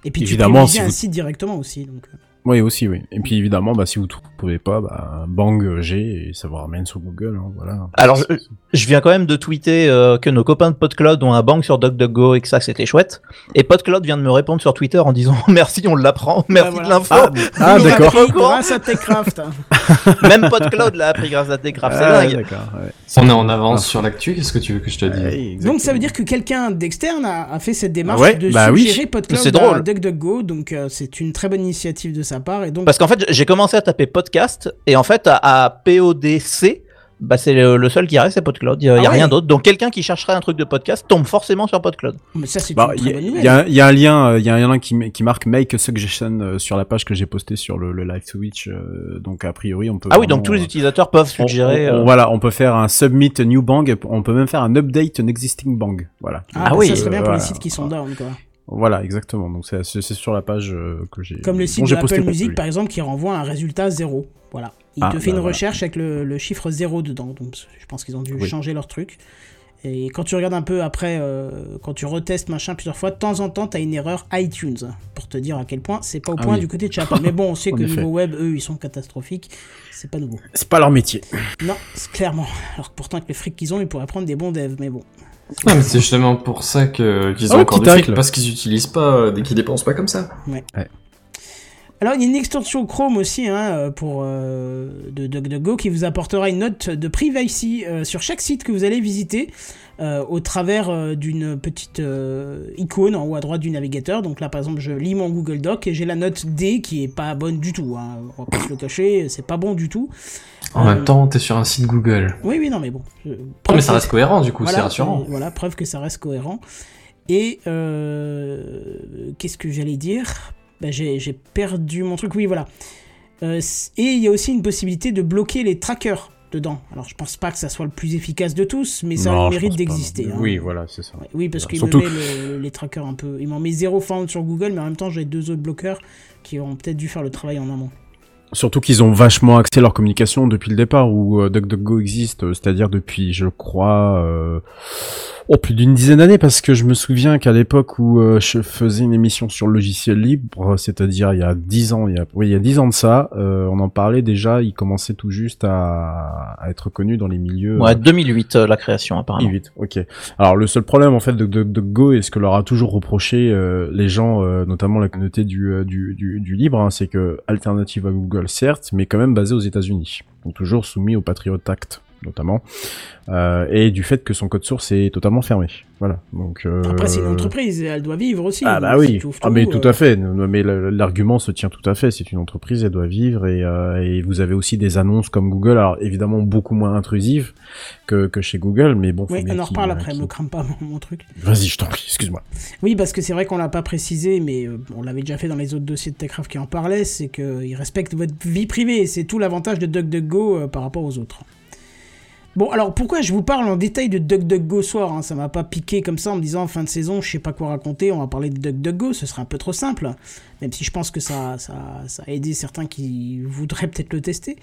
Et puis Évidemment, tu privilégies si un site directement aussi donc. euh. Oui, aussi, oui. Et puis évidemment, bah, si vous trouvez pas, bah, bang G et ça vous ramène sur Google, hein, voilà. Alors, je, je viens quand même de tweeter euh, que nos copains de PodCloud ont un bang sur DuckDuckGo et que ça, c'était chouette. Et PodCloud vient de me répondre sur Twitter en disant merci, on l'apprend, merci voilà. de l'info. Ah, on d'accord. Grâce à TechCraft. Même PodCloud l'a appris grâce à Techcraft, c'est Ah, dingue. d'accord, ouais. On est en avance sur l'actu, qu'est-ce que tu veux que je te dise Ouais, donc ça veut dire que quelqu'un d'externe a, a fait cette démarche Ah ouais, de bah oui. suggérer PodCloud C'est à drôle. DuckDuckGo donc euh, c'est une très bonne initiative de sa part et donc Parce qu'en fait, j'ai commencé à taper podcast et en fait, à, à PODC, bah, c'est le, le seul qui reste, c'est PodCloud. Il y a, y a Ah ouais. rien d'autre. Donc, quelqu'un qui chercherait un truc de podcast tombe forcément sur PodCloud. mais ça c'est Bah, une Il très y, bonne a- nouvelle. il y a- il y a un lien, euh, il y a un lien qui, marque Make a Suggestion euh, sur la page que j'ai postée sur le, le live Switch. euh, donc a priori, on peut. Ah oui, donc tous les euh, utilisateurs peuvent suggérer. on- on- euh, Voilà, on peut faire un submit a new bang, on peut même faire un update an existing bang. Voilà. Ah, Ah bah, oui. ça serait bien pour les sites qui sont down quoi. Voilà, exactement. Donc c'est sur la page euh, que j'ai. Comme le site de Apple Music par exemple qui renvoie un résultat zéro. Voilà. Il Ah, te fait bah, une voilà. recherche avec le, le chiffre zéro dedans. Donc je pense qu'ils ont dû Oui. changer leur truc. Et quand tu regardes un peu après, euh, quand tu retestes machin plusieurs fois, de temps en temps, tu as une erreur iTunes pour te dire à quel point c'est pas au Ah point oui. du côté de chez Apple. Mais bon, on sait que niveau web, eux, ils sont catastrophiques. C'est pas nouveau. C'est pas leur métier. Non, clairement. Alors que pourtant, avec les frics qu'ils ont, ils pourraient prendre des bons devs. Mais bon. Ouais, mais c'est justement pour ça que qu'ils ont ouais, encore du fric, parce qu'ils utilisent pas, euh, dès qu'ils dépensent pas comme ça. Alors, il y a une extension Chrome aussi hein, euh, pour euh, de DuckDuckGo qui vous apportera une note de privacy euh, sur chaque site que vous allez visiter euh, au travers euh, d'une petite euh, icône en haut à droite du navigateur. Donc là, par exemple, je lis mon Google Doc et j'ai la note D qui est pas bonne du tout. Hein. On va pas se le cacher, c'est pas bon du tout. En Euh, même temps, t'es sur un site Google. Oui, oui, non, mais bon. je- mais ça reste cohérent, du coup, c'est rassurant. euh, Voilà, preuve que ça reste cohérent. Et euh, qu'est-ce que j'allais dire? Bah, j'ai, perdu mon truc. Oui, voilà. Euh, et il y a aussi une possibilité de bloquer les trackers dedans. Alors, je pense pas que ça soit le plus efficace de tous, mais ça a le mérite d'exister. hein. Oui, voilà, c'est ça. Oui, parce qu'il Surtout- me met le- les trackers un peu. Il m'en met zéro found sur Google, mais en même temps, j'ai deux autres bloqueurs qui ont peut-être dû faire le travail en amont. Surtout qu'ils ont vachement axé leur communication depuis le départ où euh, DuckDuckGo existe, euh, c'est-à-dire depuis, je crois, euh, oh, plus d'une dizaine d'années, parce que je me souviens qu'à l'époque où euh, je faisais une émission sur le logiciel libre, c'est-à-dire il y a dix ans, il y a, oui, il y a dix ans de ça, euh, on en parlait déjà, il commençait tout juste à, à être connu dans les milieux. Ouais, 2008, euh, la création, apparemment. 2008, ok. Alors le seul problème en fait de DuckDuckGo et ce que leur a toujours reproché euh, les gens, euh, notamment la communauté du, du, du, du libre, hein, c'est que alternative à Google certes, mais quand même basé aux États-Unis, donc toujours soumis au Patriot Act notamment, euh, et du fait que son code source est totalement fermé. Voilà. Donc euh, Après, c'est une entreprise, elle doit vivre aussi. ah bah oui, ouvres ah, mais tout, tout euh, à fait. Mais l'argument se tient tout à fait. C'est une entreprise, elle doit vivre et, euh, et vous avez aussi des annonces comme Google. Alors évidemment beaucoup moins intrusives que, que chez Google, mais bon. Oui, on en reparle après, qu'ils- me crame pas mon, truc. Vas-y, je t'en prie. Excuse-moi. Oui, parce que c'est vrai qu'on l'a pas précisé, mais euh, on l'avait déjà fait dans les autres dossiers de Techcraft qui en parlaient, c'est qu'ils respectent votre vie privée, c'est tout l'avantage de DuckDuckGo euh, par rapport aux autres. Bon, alors pourquoi je vous parle en détail de DuckDuckGo soir hein? Ça m'a pas piqué comme ça en me disant fin de saison, je sais pas quoi raconter, on va parler de DuckDuckGo, ce serait un peu trop simple. Même si je pense que ça, ça, ça a aidé certains qui voudraient peut-être le tester.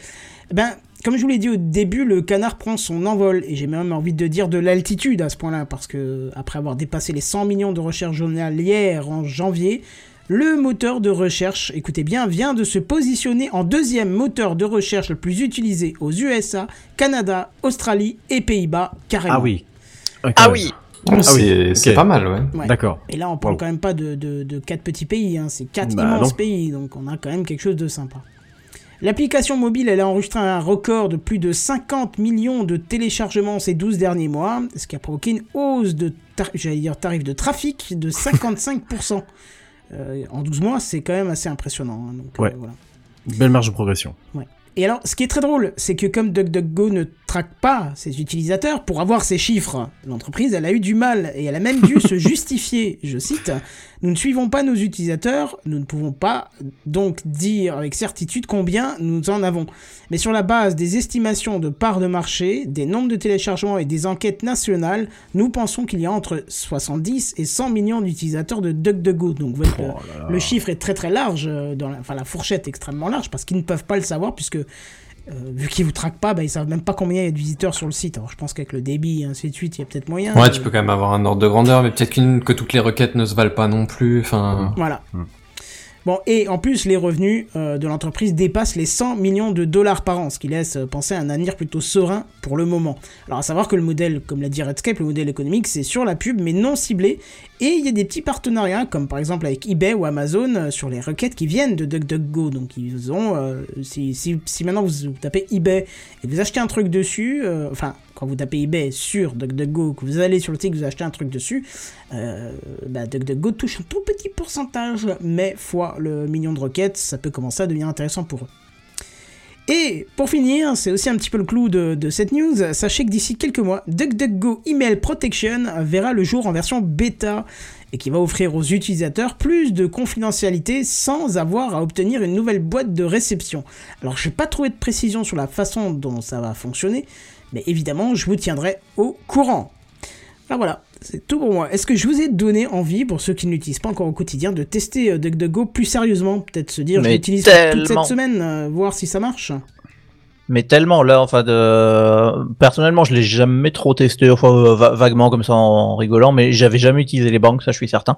Eh Ben, comme je vous l'ai dit au début, le canard prend son envol, et j'ai même envie de dire de l'altitude à ce point-là, parce que après avoir dépassé les 100 millions de recherches journalières en janvier, Le moteur de recherche, écoutez bien, vient de se positionner en deuxième moteur de recherche le plus utilisé aux USA, Canada, Australie et Pays-Bas, carrément. Ah oui. Ok. Ah oui c'est oui, c'est pas mal, ouais. Ouais. D'accord. Et là, on parle Wow. quand même pas de, de, de quatre petits pays, hein, c'est quatre Bah, immenses non. pays, donc on a quand même quelque chose de sympa. L'application mobile, elle a enregistré un record de plus de 50 millions de téléchargements ces 12 derniers mois, ce qui a provoqué une hausse de, tar- j'allais dire, tarif de trafic de 55%. Euh, en 12 mois, c'est quand même assez impressionnant. hein, donc, euh, Ouais. voilà. Belle marge de progression. Et alors, ce qui est très drôle, c'est que comme DuckDuckGo ne traque pas ses utilisateurs, pour avoir ces chiffres, l'entreprise, elle a eu du mal et elle a même dû se justifier. Je cite Nous ne suivons pas nos utilisateurs, nous ne pouvons pas donc dire avec certitude combien nous en avons. Mais sur la base des estimations de parts de marché, des nombres de téléchargements et des enquêtes nationales, nous pensons qu'il y a entre 70 et 100 millions d'utilisateurs de DuckDuckGo. Donc, vous voyez que Oh le chiffre est très très large, euh, dans la, enfin la fourchette est extrêmement large parce qu'ils ne peuvent pas le savoir puisque euh, vu qu'ils vous traquent pas, bah, ils savent même pas combien il y a de visiteurs sur le site. Alors je pense qu'avec le débit et ainsi de suite, il y a peut-être moyen. Ouais, tu peux quand même avoir un ordre de grandeur, mais peut-être qu'une- que toutes les requêtes ne se valent pas non plus. Enfin, Voilà. Mm. Bon, et en plus, les revenus euh, de l'entreprise dépassent les 100 millions de dollars par an, ce qui laisse euh, penser à un avenir plutôt serein pour le moment. Alors, à savoir que le modèle, comme l'a dit Redscape, le modèle économique, c'est sur la pub, mais non ciblé. Et il y a des petits partenariats, comme par exemple avec eBay ou Amazon, euh, sur les requêtes qui viennent de DuckDuckGo. Donc, ils ont. si, si, maintenant vous, tapez eBay et vous achetez un truc dessus, enfin, quand vous tapez eBay sur DuckDuckGo, que vous allez sur le site, que vous achetez un truc dessus, euh, bah, DuckDuckGo touche un tout petit pourcentage, mais fois le million de requêtes, ça peut commencer à devenir intéressant pour eux. Et pour finir, c'est aussi un petit peu le clou de, de cette news, sachez que d'ici quelques mois, DuckDuckGo Email Protection verra le jour en version bêta et qui va offrir aux utilisateurs plus de confidentialité sans avoir à obtenir une nouvelle boîte de réception. Alors je n'ai pas trouvé de précision sur la façon dont ça va fonctionner, mais évidemment je vous tiendrai au courant. Alors voilà, c'est tout pour moi. Est-ce que je vous ai donné envie, pour ceux qui ne l'utilisent pas encore au quotidien, de tester euh, DuckDuckGo plus sérieusement? Peut-être se dire, je Mais l'utilise toute cette semaine, euh, voir si ça marche? Mais tellement là, enfin, de... personnellement, je l'ai jamais trop testé, enfin euh, va- vaguement comme ça en rigolant, mais j'avais jamais utilisé les banques, ça je suis certain.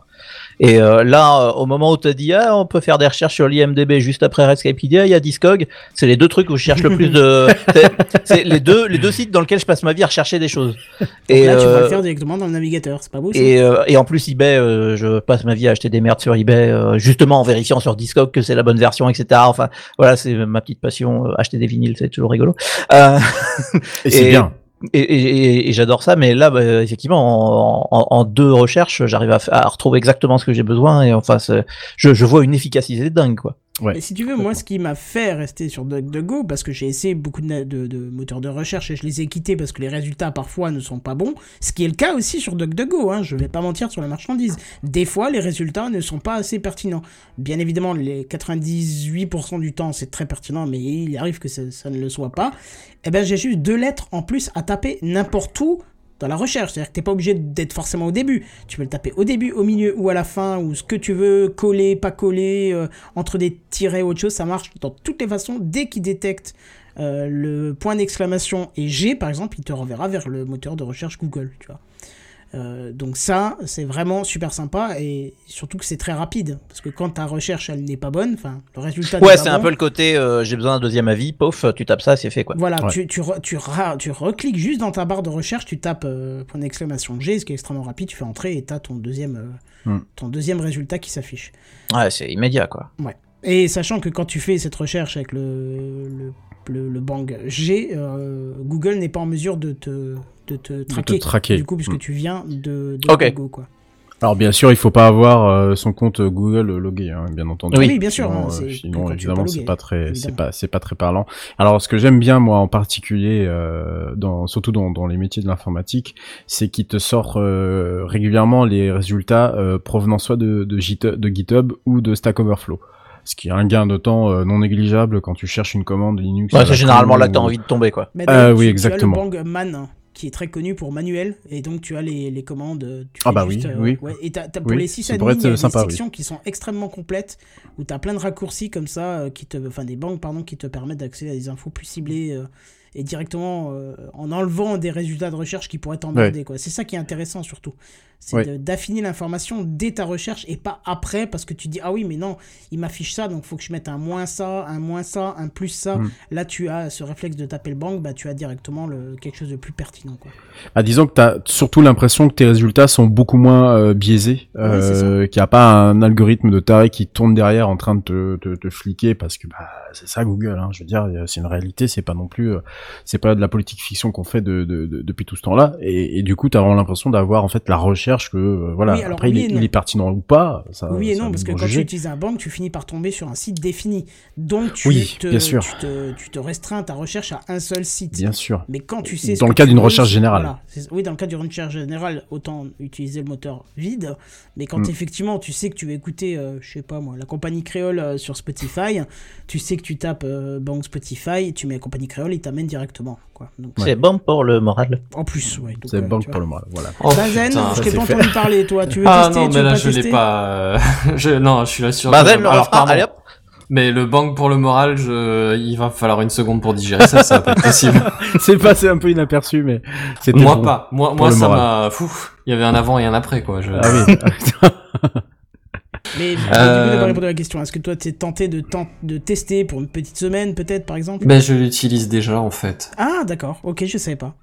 Et euh, là, euh, au moment où tu as dit, ah, on peut faire des recherches sur l'IMDb juste après Redscapedia, il y a Discog, c'est les deux trucs où je cherche le plus de, c'est- les deux, les deux sites dans lesquels je passe ma vie à rechercher des choses. Et là, tu vas euh, le faire directement dans le navigateur, c'est pas beau ça et, euh, et en plus eBay, euh, je passe ma vie à acheter des merdes sur eBay, euh, justement en vérifiant sur Discog que c'est la bonne version, etc. Enfin, voilà, c'est ma petite passion. euh, acheter des vinyles, c'est toujours rigolo. Euh, Et c'est bien. et, et- et- et j'adore ça, mais là, bah, effectivement, en, en- en deux recherches, j'arrive à, à retrouver exactement ce que j'ai besoin et enfin, je, je vois une efficacité dingue, quoi. Ouais. Et si tu veux, moi, ce qui m'a fait rester sur DuckDuckGo, parce que j'ai essayé beaucoup de, na- de- de moteurs de recherche et je les ai quittés parce que les résultats parfois ne sont pas bons, ce qui est le cas aussi sur DuckDuckGo, hein, je vais pas mentir sur la marchandise. Des fois, les résultats ne sont pas assez pertinents. Bien évidemment, les 98% du temps, c'est très pertinent, mais il arrive que ça, ça ne le soit pas. Et ben, j'ai juste deux lettres en plus à taper n'importe où dans la recherche. C'est-à-dire que t'es pas obligé d'être forcément au début. Tu peux le taper au début, au milieu ou à la fin, ou ce que tu veux, coller, pas coller, euh, entre des tirets ou autre chose, ça marche dans toutes les façons. Dès qu'il détecte euh, le point d'exclamation et G, par exemple, il te renverra vers le moteur de recherche Google, tu vois. Euh, donc ça, c'est vraiment super sympa et surtout que c'est très rapide parce que quand ta recherche elle n'est pas bonne, enfin le résultat. Ouais, c'est un bon, peu le côté, euh, j'ai besoin d'un deuxième avis, pof, tu tapes ça, c'est fait, quoi. Voilà, Ouais. tu, tu, re- tu, ra- tu recliques juste dans ta barre de recherche, tu tapes euh, point d'exclamation G, ce qui est extrêmement rapide, tu fais entrer et t'as ton deuxième, euh, Hmm. ton deuxième résultat qui s'affiche. Ouais, c'est immédiat, quoi. Et sachant que quand tu fais cette recherche avec le, le, le, le bang G, euh, Google n'est pas en mesure de te, de te traquer. traquer. Du coup, puisque Hmm. tu viens de, de Ok. Google, quoi. Alors bien sûr, il faut pas avoir euh, son compte Google logué, hein, bien entendu. Oui. Oui, bien sûr, Sinon, hein, euh, sinon, évidemment, c'est pas très, c'est pas, c'est pas très parlant. Alors, ce que j'aime bien moi en particulier, euh, dans, surtout dans, dans les métiers de l'informatique, c'est qu'il te sort euh, régulièrement les résultats euh, provenant soit de, de, Git- de GitHub ou de Stack Overflow. Ce qui est un gain de temps euh, non négligeable quand tu cherches une commande Linux. Ouais, c'est généralement là que t'as envie de tomber, quoi. Mais Ah, oui, tu- exactement. Tu as le Bang Man qui est très connu pour manuel et donc tu as les, les commandes. euh, Tu Ah bah juste, oui, euh, oui. ouais, et t'as, t'as- pour Oui, les 6 ça admins, il y a des sympa, oui. sections qui sont extrêmement complètes où tu as plein de raccourcis comme ça, euh, qui te, enfin des banques pardon, qui te permettent d'accéder à des infos plus ciblées euh, et directement euh, en enlevant des résultats de recherche qui pourraient t'emmerder. quoi. C'est ça qui est intéressant surtout. C'est Ouais. d'affiner l'information dès ta recherche et pas après parce que tu dis ah oui mais non il m'affiche ça donc faut que je mette un moins ça, un moins ça, un plus ça. Mm. Là tu as ce réflexe de taper le banc, bah tu as directement le, quelque chose de plus pertinent. Quoi. Bah, disons que t'as surtout l'impression que tes résultats sont beaucoup moins euh, biaisés, Ouais, euh, qu'il n'y a pas un algorithme de taré qui tourne derrière en train de te, te, te fliquer parce que bah, c'est ça Google. Hein, je veux dire, c'est une réalité, c'est pas non plus, c'est pas de la politique fiction qu'on fait de, de, de- depuis tout ce temps-là. Et, et du coup, t'as vraiment l'impression d'avoir en fait la recherche que euh, voilà. Oui, alors Après, oui il, est, non. il est pertinent ou pas. Ça, oui et ça, non, parce que quand tu utilises un banc, tu finis par tomber sur un site défini. Donc tu, Oui, te, bien sûr. Tu, te, tu te restreins ta recherche à un seul site. Bien sûr. Mais quand tu sais. Dans le cas d'une recherche générale. voilà, oui, dans le cas d'une recherche générale, autant utiliser le moteur vide. Mais quand Mm. effectivement tu sais que tu veux écouter, euh, je sais pas moi, la compagnie créole euh, sur Spotify, tu sais que tu tapes euh, banque Spotify, tu mets la compagnie créole, il t'amène directement. Quoi. Donc, C'est bon pour le moral. En plus, ouais. donc, C'est euh, tu pour le moral. Voilà. Oh, Bazen, putain. je t'ai pas entendu parler, toi. Tu veux Ah tester non, tu mais veux là pas je l'ai pas. euh, je... Non, je suis là sur. Bazen, le Alors, pardon. allez hop. Mais le bang pour le moral, je... il va falloir une seconde pour digérer ça, ça va pas être possible. c'est passé un peu inaperçu, mais c'était moi bon. pas. Moi, moi ça m'a. Fou. Il y avait un avant et un après quoi. Je... Ah oui. Mais du coup, Euh, pas répondu à la question. Est-ce que toi, t'es tenté de, tent- de tester pour une petite semaine, peut-être, par exemple? Ben je l'utilise déjà en fait. Ah, d'accord. Ok, je savais pas.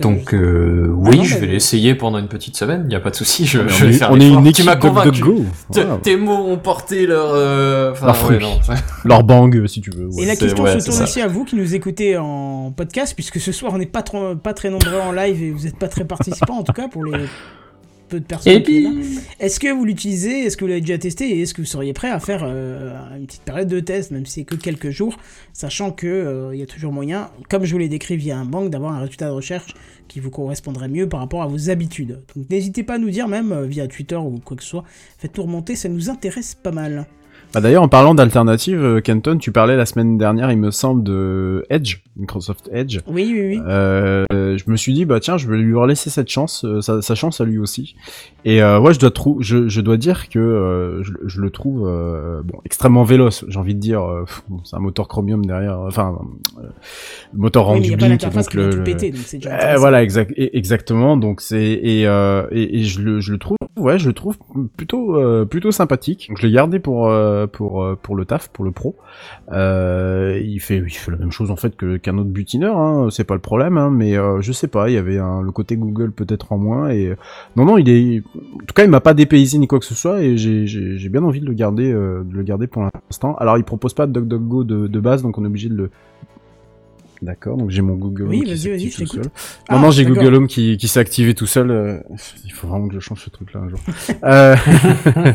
Donc euh, Ah oui, non, je mais- vais l'essayer pendant une petite semaine. Il y a pas de souci. Je, on je vais est, faire on est une Tu équipe m'as de go. Tes mots ont porté leur. Euh... Enfin, Leur ouais, fruit. non. Leur bang, si tu veux. ouais. Et la question ouais, se tourne aussi à vous qui nous écoutez en podcast, puisque ce soir, on n'est pas, trop, pas très nombreux en live et vous n'êtes pas très participants, en tout cas, pour les peu de personnes Et puis. Est-ce que vous l'utilisez? Est-ce que vous l'avez déjà testé? Et est-ce que vous seriez prêt à faire euh, une petite période de test, même si c'est que quelques jours, sachant que euh, il y a toujours moyen, comme je vous l'ai décrit via un bank, d'avoir un résultat de recherche qui vous correspondrait mieux par rapport à vos habitudes. Donc n'hésitez pas à nous dire, même euh, via Twitter ou quoi que ce soit, faites-nous remonter, ça nous intéresse pas mal. Bah, D'ailleurs, en parlant d'alternatives, euh, Kenton, tu parlais la semaine dernière, il me semble, de Edge, Microsoft Edge. Oui, oui, oui. Euh, je me suis dit bah tiens je vais lui laisser cette chance euh, sa, sa chance à lui aussi et euh, ouais je dois trou je, je dois dire que euh, je, je le trouve euh, bon extrêmement véloce j'ai envie de dire euh, bon, c'est un moteur chromium derrière enfin euh, le moteur Oui, mais rendu il n'y a pas donc le- le- péter, donc c'est déjà Eh, voilà, exact, exactement. Donc c'est et, euh, et, et je le je le trouve ouais je le trouve plutôt euh, plutôt sympathique. Donc je l'ai gardé pour euh, pour euh, pour le taf pour le pro. Euh, il fait il fait la même chose en fait que qu'un autre butineur. Hein, c'est pas le problème. Hein, mais euh, je sais pas. Il y avait un, le côté Google peut-être en moins et non non il est en tout cas il m'a pas dépaysé ni quoi que ce soit et j'ai bien envie de le garder euh, de le garder pour l'instant. Alors il propose pas de DuckDuckGo de, de base donc on est obligé de le D'accord, donc j'ai mon Google Home Oui, qui vas-y, vas-y, s'active je tout seul. Ah, non, non, j'ai. Google Home qui, qui s'est activé tout seul. euh, Il faut vraiment que je change ce truc-là un jour. Euh,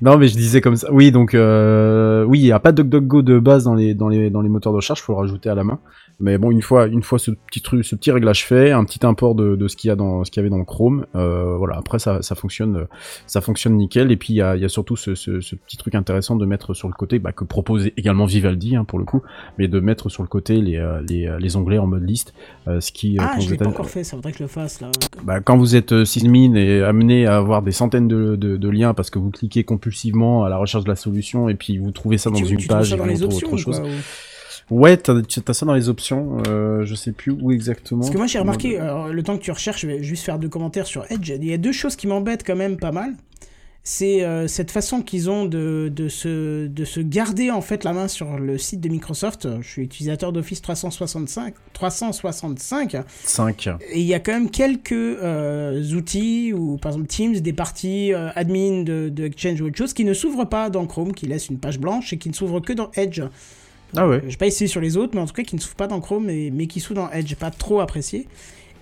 non, mais je disais comme ça. Oui, donc euh... oui, il y a pas de DuckDuckGo de base dans les dans les dans les moteurs de recherche. Faut le rajouter à la main. Mais bon, une fois une fois ce petit truc, ce petit réglage fait, un petit import de, de ce qu'il y a dans ce qu'il y avait dans le Chrome. Euh, voilà. Après, ça ça fonctionne ça fonctionne nickel. Et puis il y a y a surtout ce, ce, ce petit truc intéressant de mettre sur le côté bah, que propose également Vivaldi hein, pour le coup, mais de mettre sur le côté les euh, les, euh, les onglets en mode liste, euh, ce qui Ah, quand je vous l'ai êtes pas encore fait, ça voudrait que je le fasse là. bah, quand vous êtes sysadmin et amené à avoir des centaines de, de, de liens parce que vous cliquez compulsivement à la recherche de la solution et puis vous trouvez ça dans tu, une tu page ça et dans vous les options autre chose. quoi, ou- Ouais, t'as as ça dans les options. Euh, je sais plus où exactement. Parce que moi j'ai remarqué, alors, le temps que tu recherches, je vais juste faire deux commentaires sur Edge. Il y a deux choses qui m'embêtent quand même pas mal. C'est euh, cette façon qu'ils ont de, de, se, de se garder en fait la main sur le site de Microsoft. Je suis utilisateur d'Office 365, 365 5. et il y a quand même quelques euh, outils ou par exemple Teams, des parties euh, admin de, de Exchange ou autre chose qui ne s'ouvrent pas dans Chrome, qui laissent une page blanche et qui ne s'ouvrent que dans Edge. Ah ouais. J'ai pas essayé sur les autres, mais en tout cas qui ne s'ouvre pas dans Chrome, mais, mais qui s'ouvre dans Edge. J'ai pas trop apprécié.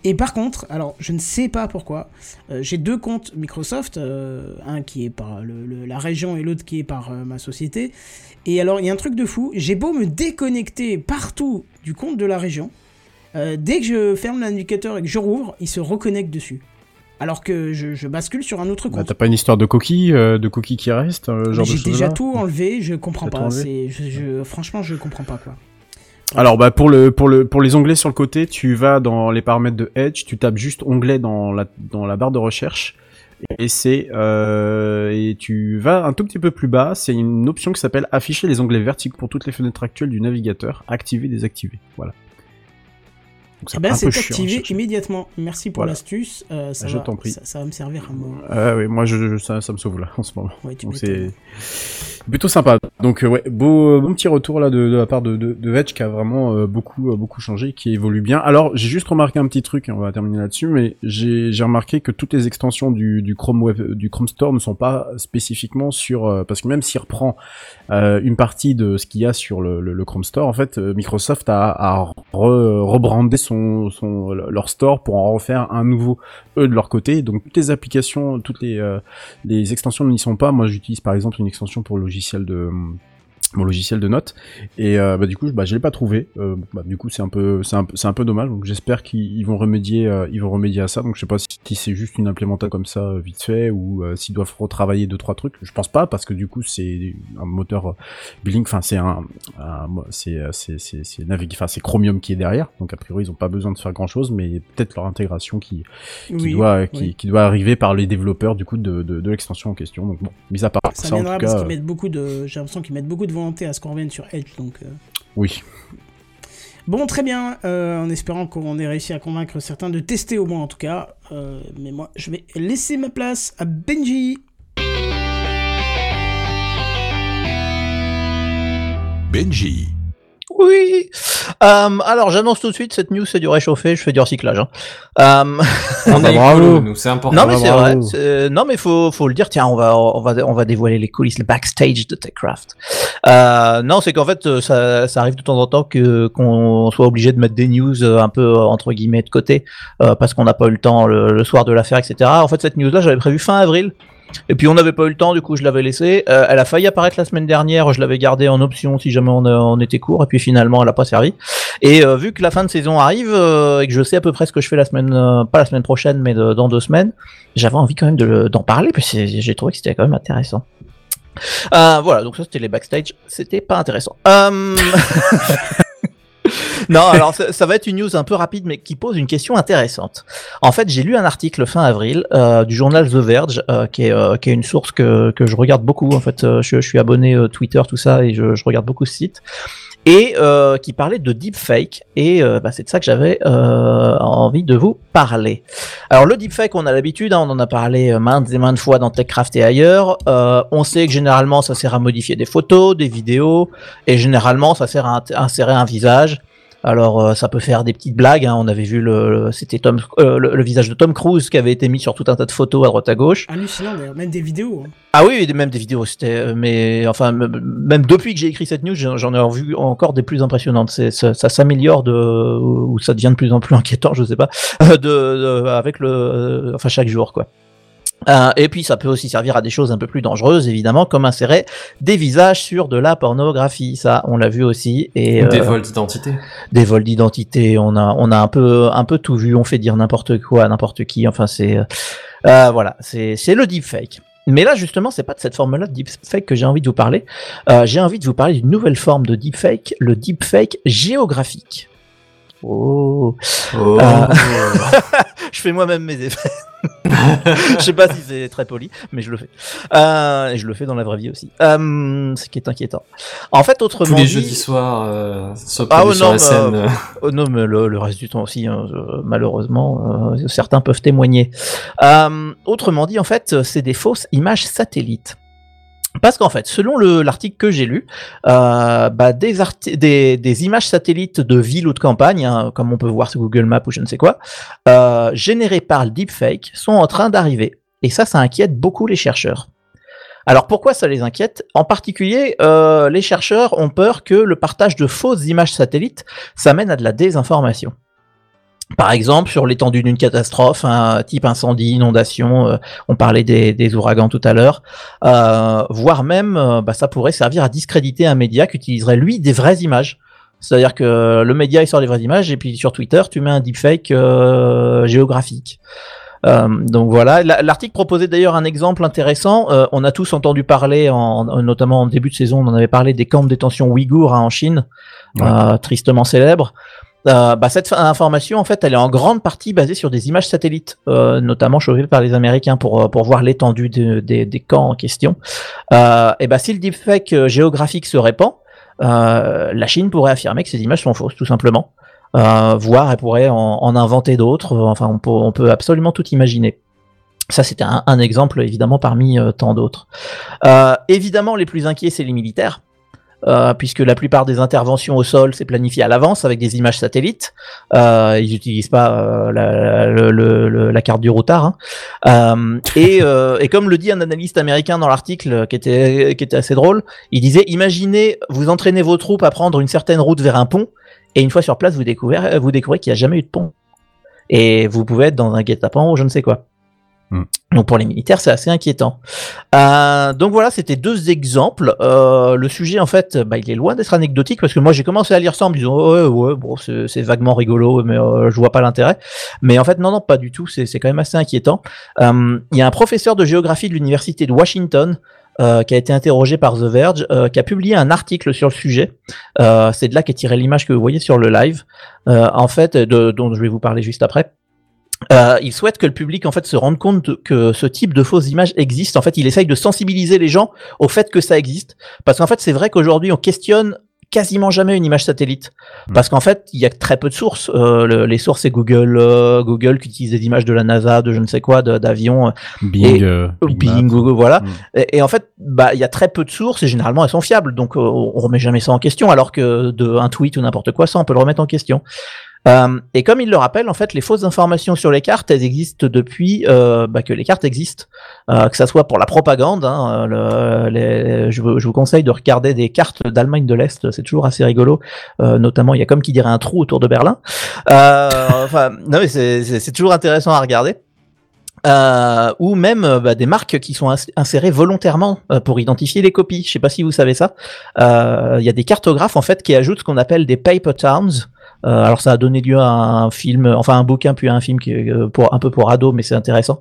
Et par contre, alors je ne sais pas pourquoi, euh, j'ai deux comptes Microsoft, euh, un qui est par le- la région et l'autre qui est par euh, ma société. Et alors il y a un truc de fou, j'ai beau me déconnecter partout du compte de la région, dès que je ferme l'indicateur et que je rouvre, il se reconnecte dessus. Alors que je, je bascule sur un autre Bah, compte. T'as pas une histoire de coquilles, euh, de coquilles qui restent, euh, genre j'ai déjà tout enlevé, je comprends pas. je, je- franchement, je comprends pas quoi. Alors bah pour le pour le pour les onglets sur le côté, tu vas dans les paramètres de Edge, tu tapes juste onglet dans la dans la barre de recherche et c'est euh, et tu vas un tout petit peu plus bas, c'est une option qui s'appelle afficher les onglets verticaux pour toutes les fenêtres actuelles du navigateur, activer désactiver. Voilà. Eh ben, c'est chiant à activé chercher. immédiatement. Merci pour Voilà. l'astuce. Euh, ça Je t'en prie. Ça, ça va me servir un moment. Ah oui, moi je, je- ça, ça me sauve là en ce moment. Ouais, tu Donc c'est plutôt sympa. Donc euh, ouais, beau, bon petit retour là de, de la part de, de, de Vetch qui a vraiment euh, beaucoup euh, beaucoup changé, qui évolue bien. Alors j'ai juste remarqué un petit truc, et on va terminer là-dessus, mais j'ai remarqué que toutes les extensions du, du Chrome Web, du Chrome Store ne sont pas spécifiquement sur euh, parce que même s'il reprend euh, une partie de ce qu'il y a sur le, le, le Chrome Store, en fait euh, Microsoft a, a re- rebrandé son, son leur store pour en refaire un nouveau eux de leur côté. Donc toutes les applications, toutes les euh, les extensions n'y sont pas. Moi, j'utilise par exemple une extension pour le logiciel de mon logiciel de notes. Et euh, bah, du coup bah, je l'ai pas trouvé. Euh, bah, du coup c'est un peu c'est un, un peu dommage. Donc j'espère qu'ils ils vont remédier euh, ils vont remédier à ça. Donc je sais pas si, c'est juste une implémentation comme ça euh, vite fait ou euh, s'ils doivent retravailler deux trois trucs. Je pense pas parce que du coup c'est un moteur euh, Blink enfin c'est un, un- c'est c'est c'est Navig- enfin c'est Chromium qui est derrière. Donc a priori ils ont pas besoin de faire grand chose mais peut-être leur intégration qui qui Oui, doit qui, oui. qui doit arriver par les développeurs du coup de, de, de l'extension en question. Donc bon mis à part ça, Ça en tout parce cas qu'ils euh, mettent beaucoup de. J'ai l'impression qu'ils mettent beaucoup de volonté à ce qu'on revienne sur Edge. Donc, euh. oui Bon, très bien. euh, en espérant qu'on ait réussi à convaincre certains de tester au moins en tout cas. Euh, mais moi, je vais laisser ma place à Benji. Benji. Oui. Euh, alors j'annonce tout de suite, cette news c'est du réchauffé, je fais du recyclage. hein. Euh, On bah, est bravo. écolo, nous, c'est important. non mais c'est vrai. c'est- Non mais faut faut le dire. Tiens, on va on va on va dévoiler les coulisses, le backstage de Techcraft. Euh, non, c'est qu'en fait ça ça arrive de temps en temps que qu'on soit obligé de mettre des news un peu entre guillemets de côté parce qu'on n'a pas eu le temps le, le soir de l'affaire, etc. En fait cette news là j'avais prévu fin avril. Et puis on n'avait pas eu le temps, du coup je l'avais laissée. Euh, elle a failli apparaître la semaine dernière, je l'avais gardée en option si jamais on, euh, on était court, et puis finalement elle n'a pas servi. Et euh, vu que la fin de saison arrive euh, et que je sais à peu près ce que je fais la semaine, euh, pas la semaine prochaine, mais dans deux semaines, j'avais envie quand même d'en parler, puis c'est- j'ai trouvé que c'était quand même intéressant. Euh, voilà, donc ça c'était les backstage, c'était pas intéressant. Non, alors ça, ça va être une news un peu rapide, mais qui pose une question intéressante. En fait, j'ai lu un article fin avril euh, du journal The Verge, euh, qui, est, euh, qui est une source que, que je regarde beaucoup. En fait, euh, je, je suis abonné euh, Twitter, tout ça, et je, je regarde beaucoup ce site. Et euh, qui parlait de deepfake, et euh, bah, c'est de ça que j'avais euh, envie de vous parler. Alors le deepfake, on a l'habitude, hein, on en a parlé euh, maintes et maintes fois dans TechCraft et ailleurs. On sait que généralement ça sert à modifier des photos, des vidéos, et généralement ça sert à insérer un visage. Alors euh, ça peut faire des petites blagues. hein. On avait vu le, le- c'était Tom, euh, le, le visage de Tom Cruise qui avait été mis sur tout un tas de photos à droite à gauche. Hallucinant d'ailleurs, même des vidéos. hein. Ah oui, même des vidéos. C'était, euh, mais enfin même depuis que j'ai écrit cette news, j'en j'en ai vu encore des plus impressionnantes. C'est, ça, ça s'améliore de, ou ça devient de plus en plus inquiétant, je sais pas, de, de- avec le, enfin chaque jour quoi. Euh, et puis ça peut aussi servir à des choses un peu plus dangereuses, évidemment, comme insérer des visages sur de la pornographie. Ça, on l'a vu aussi. Et Ou des euh, vols d'identité. des vols d'identité. On a, on a un peu, un peu tout vu. On fait dire n'importe quoi à n'importe qui. Enfin, c'est, euh, euh, voilà, c'est, c'est le deepfake. Mais là, justement, c'est pas de cette forme-là de deepfake que j'ai envie de vous parler. Euh, j'ai envie de vous parler d'une nouvelle forme de deepfake, le deepfake géographique. Oh, Oh. Euh, je fais moi-même mes effets. je sais pas si c'est très poli, mais je le fais. Euh, et je le fais dans la vraie vie aussi. Euh, ce qui est inquiétant. En fait, autrement Tous les dit- jeudis soirs, euh, Ah ouais, sur non, la mais, scène. euh, euh, Oh non, mais le, le reste du temps aussi, hein, malheureusement, euh, certains peuvent témoigner. Euh, autrement dit, en fait, c'est des fausses images satellites. Parce qu'en fait, selon le- l'article que j'ai lu, euh, bah, des, images satellites de ville ou de campagne, hein, comme on peut voir sur Google Maps ou je ne sais quoi, euh, générées par le deepfake, sont en train d'arriver. Et ça, ça inquiète beaucoup les chercheurs. Alors pourquoi ça les inquiète? En particulier, euh, les chercheurs ont peur que le partage de fausses images satellites ça mène à de la désinformation. Par exemple, sur l'étendue d'une catastrophe, un type incendie, inondation, euh, on parlait des, des ouragans tout à l'heure, euh, voire même, euh, bah, ça pourrait servir à discréditer un média qui utiliserait lui des vraies images. C'est-à-dire que le média il sort des vraies images et puis sur Twitter tu mets un deepfake euh, géographique. Euh, donc voilà, La- l'article proposait d'ailleurs un exemple intéressant. Euh, on a tous entendu parler, en, notamment en début de saison, on en avait parlé des camps de détention ouïghours hein, en Chine, Ouais. euh, tristement célèbre. Euh, bah, cette information, en fait, elle est en grande partie basée sur des images satellites, euh, notamment chauffées par les Américains pour, euh, pour voir l'étendue de- des- des camps en question. Euh, et bah, si le deepfake euh, géographique se répand, euh, la Chine pourrait affirmer que ces images sont fausses, tout simplement. voire elle pourrait en, en inventer d'autres. Enfin, on peut, on peut absolument tout imaginer. Ça, c'était un, un exemple, évidemment, parmi tant d'autres. Évidemment, les plus inquiets, c'est les militaires. Euh, puisque la plupart des interventions au sol, c'est planifié à l'avance avec des images satellites. Euh, ils n'utilisent pas euh, la, le- le- le- la carte du routard. hein. Euh, et, euh, et comme le dit un analyste américain dans l'article, qui était, qui était assez drôle, il disait Imaginez, vous entraînez vos troupes à prendre une certaine route vers un pont, et une fois sur place, vous découvrez, vous découvrez qu'il n'y a jamais eu de pont. Et vous pouvez être dans un guet-apens ou je ne sais quoi. Hmm. Donc pour les militaires, c'est assez inquiétant. Euh, donc voilà, c'était deux exemples. Euh, le sujet, en fait, bah, il est loin d'être anecdotique parce que moi, j'ai commencé à lire ça en me disant ouais, ouais, bon, c'est vaguement rigolo, mais euh, je vois pas l'intérêt. Mais en fait, non, non, pas du tout. C'est c'est quand même assez inquiétant. Euh, Il y a un professeur de géographie de l'université de Washington. euh, qui a été interrogé par The Verge, euh, qui a publié un article sur le sujet. Euh, c'est de là qu'est tirée l'image que vous voyez sur le live. Euh, en fait, de, dont je vais vous parler juste après. Euh, il souhaite que le public en fait se rende compte que ce type de fausses images existe. En fait, il essaye de sensibiliser les gens au fait que ça existe, parce qu'en fait, c'est vrai qu'aujourd'hui, on questionne quasiment jamais une image satellite, Mm. parce qu'en fait, il y a très peu de sources. Euh, le- les sources, c'est Google, euh, Google qui utilise des images de la NASA, de je ne sais quoi, d'avions, euh, Bing, euh, Bing Bing. Google, voilà. Mm. Et, et en fait, bah, il y a très peu de sources et généralement elles sont fiables, donc on remet jamais ça en question, alors que de un tweet ou n'importe quoi, ça on peut le remettre en question. Euh, et comme il le rappelle, en fait, les fausses informations sur les cartes, elles existent depuis euh, bah, que les cartes existent, Euh, que ça soit pour la propagande. Hein, je, je vous conseille de regarder des cartes d'Allemagne de l'Est, c'est toujours assez rigolo. Notamment, il y a comme qui dirait un trou autour de Berlin. Enfin, non mais c'est toujours intéressant à regarder. Euh, ou même euh, bah, des marques qui sont ins- insérées volontairement euh, pour identifier les copies. Je sais pas si vous savez ça. Euh, Il y a des cartographes en fait qui ajoutent ce qu'on appelle des paper towns. Euh, alors ça a donné lieu à un film, enfin un bouquin puis à un film qui est euh, pour un peu pour ados, mais c'est intéressant.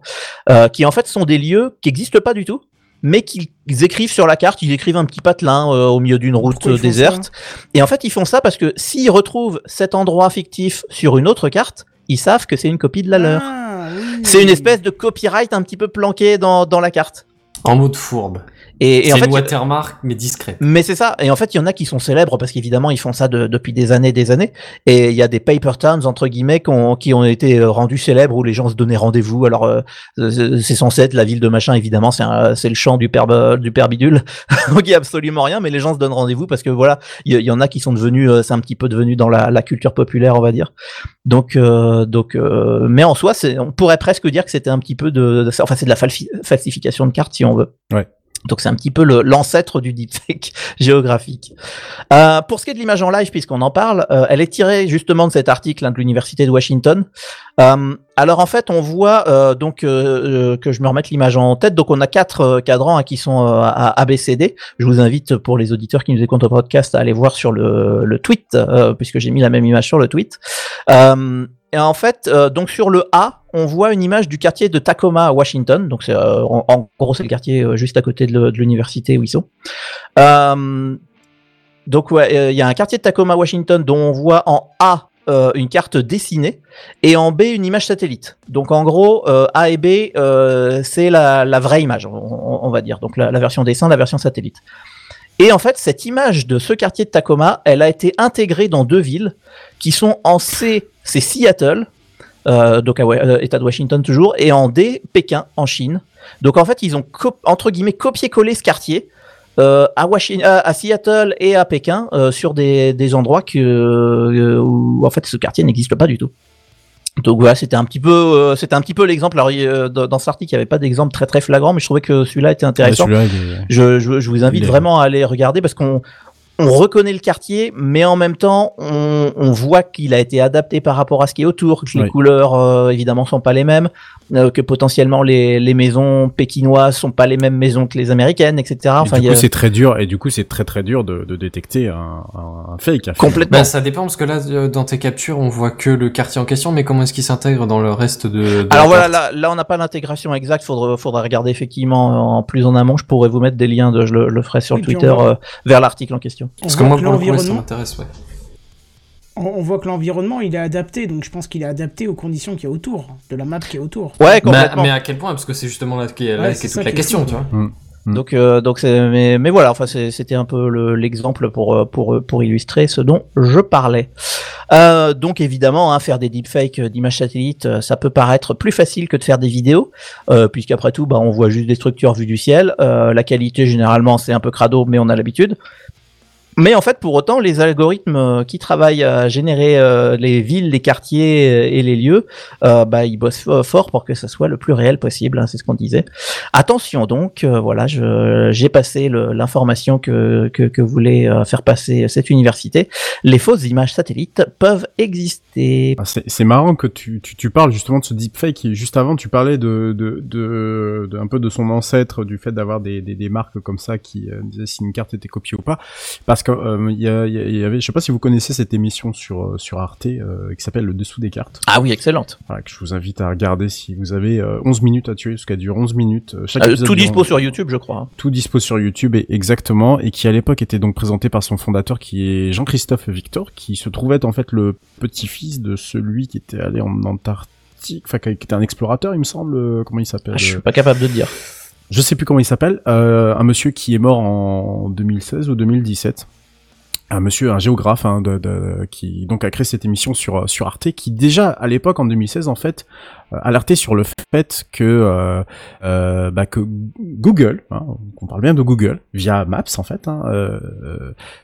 Euh, qui en fait sont des lieux qui n'existent pas du tout, mais qu'ils ils écrivent sur la carte. Ils écrivent un petit patelin euh, au milieu d'une route euh, déserte. Et en fait ils font ça parce que s'ils retrouvent cet endroit fictif sur une autre carte, ils savent que c'est une copie de la leur. Ah, oui. C'est une espèce de copyright un petit peu planqué dans, dans la carte. En mode fourbe. Et, et C'est en fait, une watermark, mais discrète. mais c'est ça. Et en fait, il y en a qui sont célèbres parce qu'évidemment, ils font ça de- depuis des années, des années. Et il y a des paper towns entre guillemets qui ont, qui ont été euh, rendus célèbres où les gens se donnaient rendez-vous. Alors, euh, euh, c'est censé être la ville de machin. Évidemment, c'est un- c'est le champ du père du père bidule. Donc, il y a absolument rien. Mais les gens se donnent rendez-vous parce que voilà, il y, en a qui sont devenus, euh, c'est un petit peu devenu dans la, la culture populaire, on va dire. Donc, euh, donc, euh, mais en soi, c'est, on pourrait presque dire que c'était un petit peu de, de- enfin, c'est de la falsification de cartes si on veut. Ouais. Donc c'est un petit peu l'ancêtre du deepfake géographique. Euh, pour ce qui est de l'image en live, puisqu'on en parle, euh, elle est tirée justement de cet article hein, de l'université de Washington. Euh, alors en fait, on voit euh, donc euh, euh, que je me remette l'image en tête. Donc on a quatre cadrans hein, qui sont à ABCD. Je vous invite pour les auditeurs qui nous écoutent au podcast à aller voir sur le, tweet, puisque j'ai mis la même image sur le tweet. Et en fait, euh, donc sur le A, on voit une image du quartier de Tacoma à Washington. Donc euh, en, gros c'est le quartier euh, juste à côté de l'université où ils sont. Donc il y a un quartier de Tacoma, Washington, dont on voit en A une carte dessinée et en B une image satellite. Donc en gros, A et B, c'est la, vraie image, on va dire. Donc la, la version dessin, la version satellite. Et en fait, cette image de ce quartier de Tacoma, elle a été intégrée dans deux villes qui sont en C, c'est Seattle, euh, donc à euh, État de Washington toujours, et en D, Pékin, en Chine. Donc en fait, ils ont entre guillemets copié-collé ce quartier euh, à, Washington, à, à Seattle et à Pékin euh, sur des, des endroits que, euh, où en fait ce quartier n'existe pas du tout. Donc voilà, c'était un petit peu, euh, c'était un petit peu l'exemple. Alors euh, dans, cet article, il n'y avait pas d'exemple très très flagrant, mais je trouvais que celui-là était intéressant. est- Je, je, je vous invite est- vraiment à aller regarder parce qu'on on reconnaît le quartier, mais en même temps, on, on voit qu'il a été adapté par rapport à ce qui est autour, que les Oui. couleurs euh, évidemment sont pas les mêmes, euh, que potentiellement les, les maisons pékinoises sont pas les mêmes maisons que les américaines, etc. Et Enfin, du il y coup, a- c'est très dur, et du coup, c'est très très dur de, de détecter un, un, un fake. un complètement. Bah, ça dépend parce que là, euh, dans tes captures, on voit que le quartier en question, mais comment est-ce qu'il s'intègre dans le reste de. de Alors voilà, là, là on n'a pas l'intégration exacte, faudra, faudra regarder effectivement en plus en amont. Je pourrais vous mettre des liens, de, je le, le ferai sur Oui, Twitter euh, vers l'article en question. On Parce que voit moi, que pour le ça l'environnement, m'intéresse, ouais. on, voit que l'environnement, il est adapté, donc je pense qu'il est adapté aux conditions qu'il y a autour, de la map qui est autour. Ouais, Mais, complètement. mais à quel point? Parce que c'est justement là qu'est là Ouais, qu'est c'est toute la qui est question, tu vois. Mm. Donc, euh, donc mais, mais voilà, enfin, c'était un peu le- l'exemple pour, euh, pour, euh, pour illustrer ce dont je parlais. Euh, donc évidemment, hein, faire des deepfakes d'images satellites, ça peut paraître plus facile que de faire des vidéos, euh, puisqu'après tout, bah, on voit juste des structures vues du ciel. Euh, la qualité, généralement, c'est un peu crado, mais on a l'habitude. Mais en fait, pour autant, les algorithmes euh, qui travaillent à générer euh, les villes, les quartiers euh, et les lieux, euh, bah, ils bossent fo- fort pour que ça soit le plus réel possible. hein, c'est ce qu'on disait. Attention donc, euh, voilà, j'ai passé l'information que, que, que voulait euh, faire passer cette université. Les fausses images satellites peuvent exister. Ah, c'est marrant que tu, tu, tu parles justement de ce deepfake. Juste avant, tu parlais de, de, de, de- un peu de son ancêtre, du fait d'avoir des, des, des marques comme ça qui disaient si une carte était copiée ou pas. Parce que euh, y, a- avait, je sais pas si vous connaissez cette émission sur euh, sur Arte euh, qui s'appelle Le Dessous des cartes. Ah oui, excellente. Voilà, que je vous invite à regarder si vous avez euh, 11 minutes à tuer, parce qu'elle dure 11 minutes. chaque tout dispo sur YouTube, je crois. tout dispo sur YouTube et exactement et qui à l'époque était donc présenté par son fondateur qui est Jean-Christophe Victor qui se trouvait en fait le petit-fils de celui qui était allé en Antarctique enfin qui était un explorateur il me semble comment il s'appelle Ah, je suis pas capable de dire. Je sais plus comment il s'appelle euh, un monsieur qui est mort en 2016 ou 2017 un monsieur, un géographe, hein, de, qui donc a créé cette émission sur sur Arte, qui déjà à l'époque en 2016 en fait euh, alertait sur le fait que euh, euh, bah, que Google, hein, on parle bien de Google via Maps en fait, hein,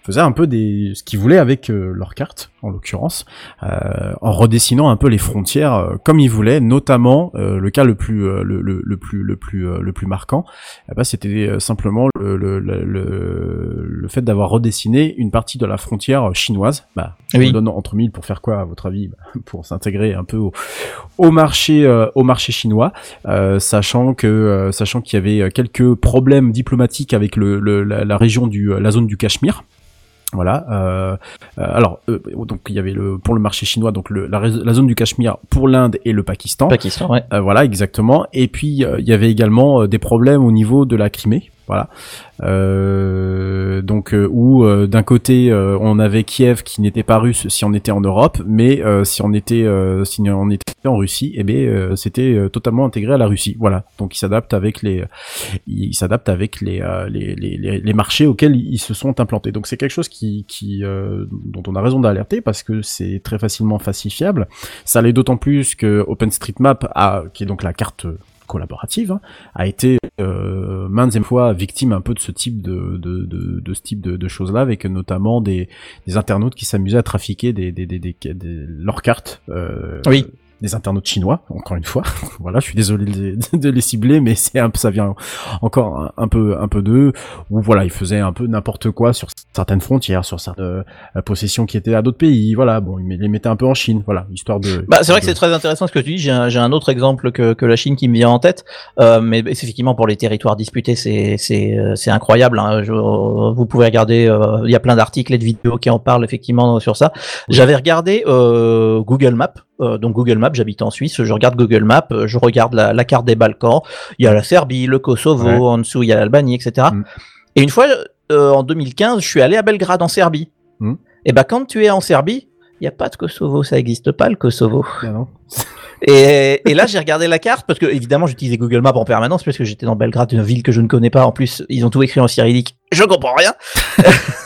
faisait un peu des ce qu'ils voulaient avec euh, leur carte en l'occurrence, en redessinant un peu les frontières comme ils voulaient, notamment le cas le plus le, plus le plus le plus marquant, eh ben, c'était simplement le le, le, le, le fait d'avoir redessiné une partie de la frontière chinoise. Bah, Oui. le donne entre mille pour faire quoi à votre avis Bah, Pour s'intégrer un peu au, au marché euh, au marché chinois, euh, sachant que euh, sachant qu'il y avait euh, quelques problèmes diplomatiques avec le, le- la, la région du la zone du Cachemire. Voilà. Euh, euh, alors, euh, donc il y avait le pour le marché chinois, donc le, la, zone du Cachemire pour l'Inde et le Pakistan. Pakistan, ouais. Euh, voilà, exactement. Et puis euh, il y avait également euh, des problèmes au niveau de la Crimée. Voilà. Euh, donc euh, où euh, d'un côté euh, on avait Kiev qui n'était pas russe si on était en Europe, mais euh, si on était si on était en Russie, eh bien c'était totalement intégré à la Russie. Voilà. Donc il s'adapte avec les il s'adapte avec les, les, les, les, marchés auxquels ils se sont implantés. Donc c'est quelque chose qui, qui dont on a raison d'alerter parce que c'est très facilement falsifiable. Ça l'est d'autant plus que OpenStreetMap a, qui est donc la carte collaborative, hein, a été euh, maintes et fois victime un peu de ce type de, de, de, ce type de, choses-là, avec notamment des, des internautes qui s'amusaient à trafiquer des, des, des, leurs cartes. Euh. Des internautes chinois, encore une fois. voilà, je suis désolé de les, de les cibler, mais c'est un ça vient encore un, un peu, un peu d'eux. Où voilà, ils faisaient un peu n'importe quoi sur certaines frontières, sur certaines euh, possessions qui étaient à d'autres pays. Voilà, bon, ils les mettaient un peu en Chine. Voilà, histoire de. Bah, c'est vrai que c'est très intéressant ce que tu dis. J'ai un, un autre exemple que, que la Chine qui me vient en tête, euh, mais c'est effectivement pour les territoires disputés, c'est c'est euh, c'est incroyable. Hein. Je- vous pouvez regarder, euh, il y a plein d'articles et de vidéos qui en parlent effectivement sur ça. J'avais regardé euh, Google Maps. Euh, donc Google Maps, j'habite en Suisse, je regarde Google Maps, euh, je regarde la, la carte des Balkans, il y a la Serbie, le Kosovo, Ouais. en dessous il y a l'Albanie, etc. Mm. Et une fois, euh, en 2015, je suis allé à Belgrade en Serbie. Mm. Et bah quand tu es en Serbie, il n'y a pas de Kosovo, ça n'existe pas le Kosovo. Ah non. Et, et là, j'ai regardé la carte parce que évidemment, j'utilisais Google Maps en permanence parce que j'étais dans Belgrade, une ville que je ne connais pas. En plus, ils ont tout écrit en cyrillique. Je comprends rien.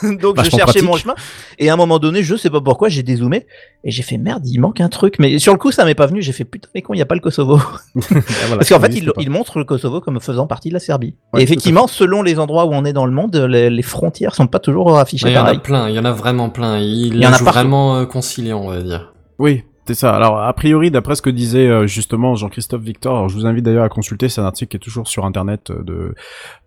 Donc, je cherchais pratique. mon chemin. Et à un moment donné, je sais pas pourquoi, j'ai dézoomé et j'ai fait merde, il manque un truc. Mais sur le coup, ça m'est pas venu. J'ai fait putain, mais con, il y a pas le Kosovo. Ah, voilà, parce qu'en fait, il, pas. il montre le Kosovo comme faisant partie de la Serbie. Ouais, et effectivement, selon les endroits où on est dans le monde, les, les frontières sont pas toujours affichées Il y en a plein, il y en a vraiment plein. Il, Il y en a vraiment euh, conciliant, on va dire. Oui, c'est ça. Alors, a priori, d'après ce que disait euh, justement Jean-Christophe Victor, alors, je vous invite d'ailleurs à consulter, c'est un article qui est toujours sur Internet euh, de,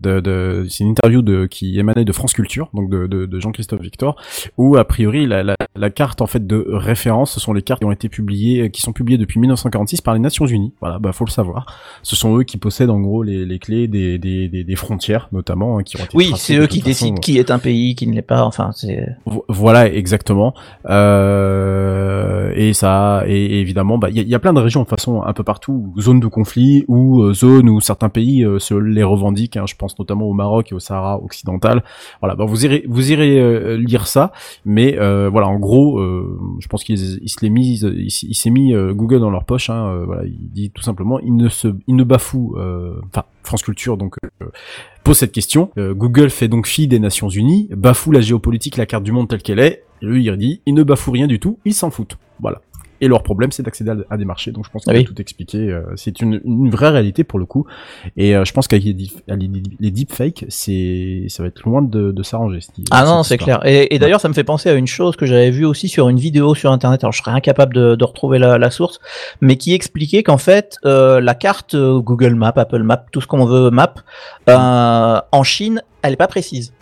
de, de c'est une interview de qui émanait de France Culture, donc de, de, de Jean-Christophe Victor, où a priori la, la, la carte en fait de référence, ce sont les cartes qui ont été publiées, qui sont publiées depuis 1946 par les Nations Unies. Voilà, bah faut le savoir. Ce sont eux qui possèdent en gros les, les clés des, des, des, des frontières, notamment, hein, qui ont été Oui, c'est eux qui décident euh, qui est un pays, qui ne l'est pas. Enfin, c'est. Voilà, exactement. Euh, et ça, et évidemment, bah, il y, a- il y a plein de régions de façon un peu partout, zones de conflit ou euh, zones où certains pays euh, se les revendiquent. hein, je pense notamment au Maroc et au Sahara occidental. Voilà, bah, vous irez, vous irez euh, lire ça. Mais euh, voilà, en gros, euh, je pense qu'il il se l'est mis, il, il s'est mis Google dans leur poche. Hein, voilà, il dit tout simplement, il ne se, il ne bafoue, enfin France Culture donc. pose cette question. Euh, Google fait donc fi des Nations Unies, bafoue la géopolitique, la carte du monde telle qu'elle est. Et lui, il dit, ils ne bafouent rien du tout, ils s'en foutent. Voilà. Et leur problème, c'est d'accéder à, des marchés. Donc je pense qu'il Ah a oui. tout expliqué. euh, c'est une, une vraie réalité pour le coup. Et euh, je pense qu'avec les, deep- les, deepfakes, c'est, ça va être loin de, de s'arranger. Ah non, c'est clair. Et, et d'ailleurs, ça me fait penser à une chose que j'avais vue aussi sur une vidéo sur Internet. Alors, je serais incapable de, de retrouver la, la source, mais qui expliquait qu'en fait, euh, la carte Google Maps, Apple Maps, tout ce qu'on veut Map, euh, en Chine, elle est pas précise.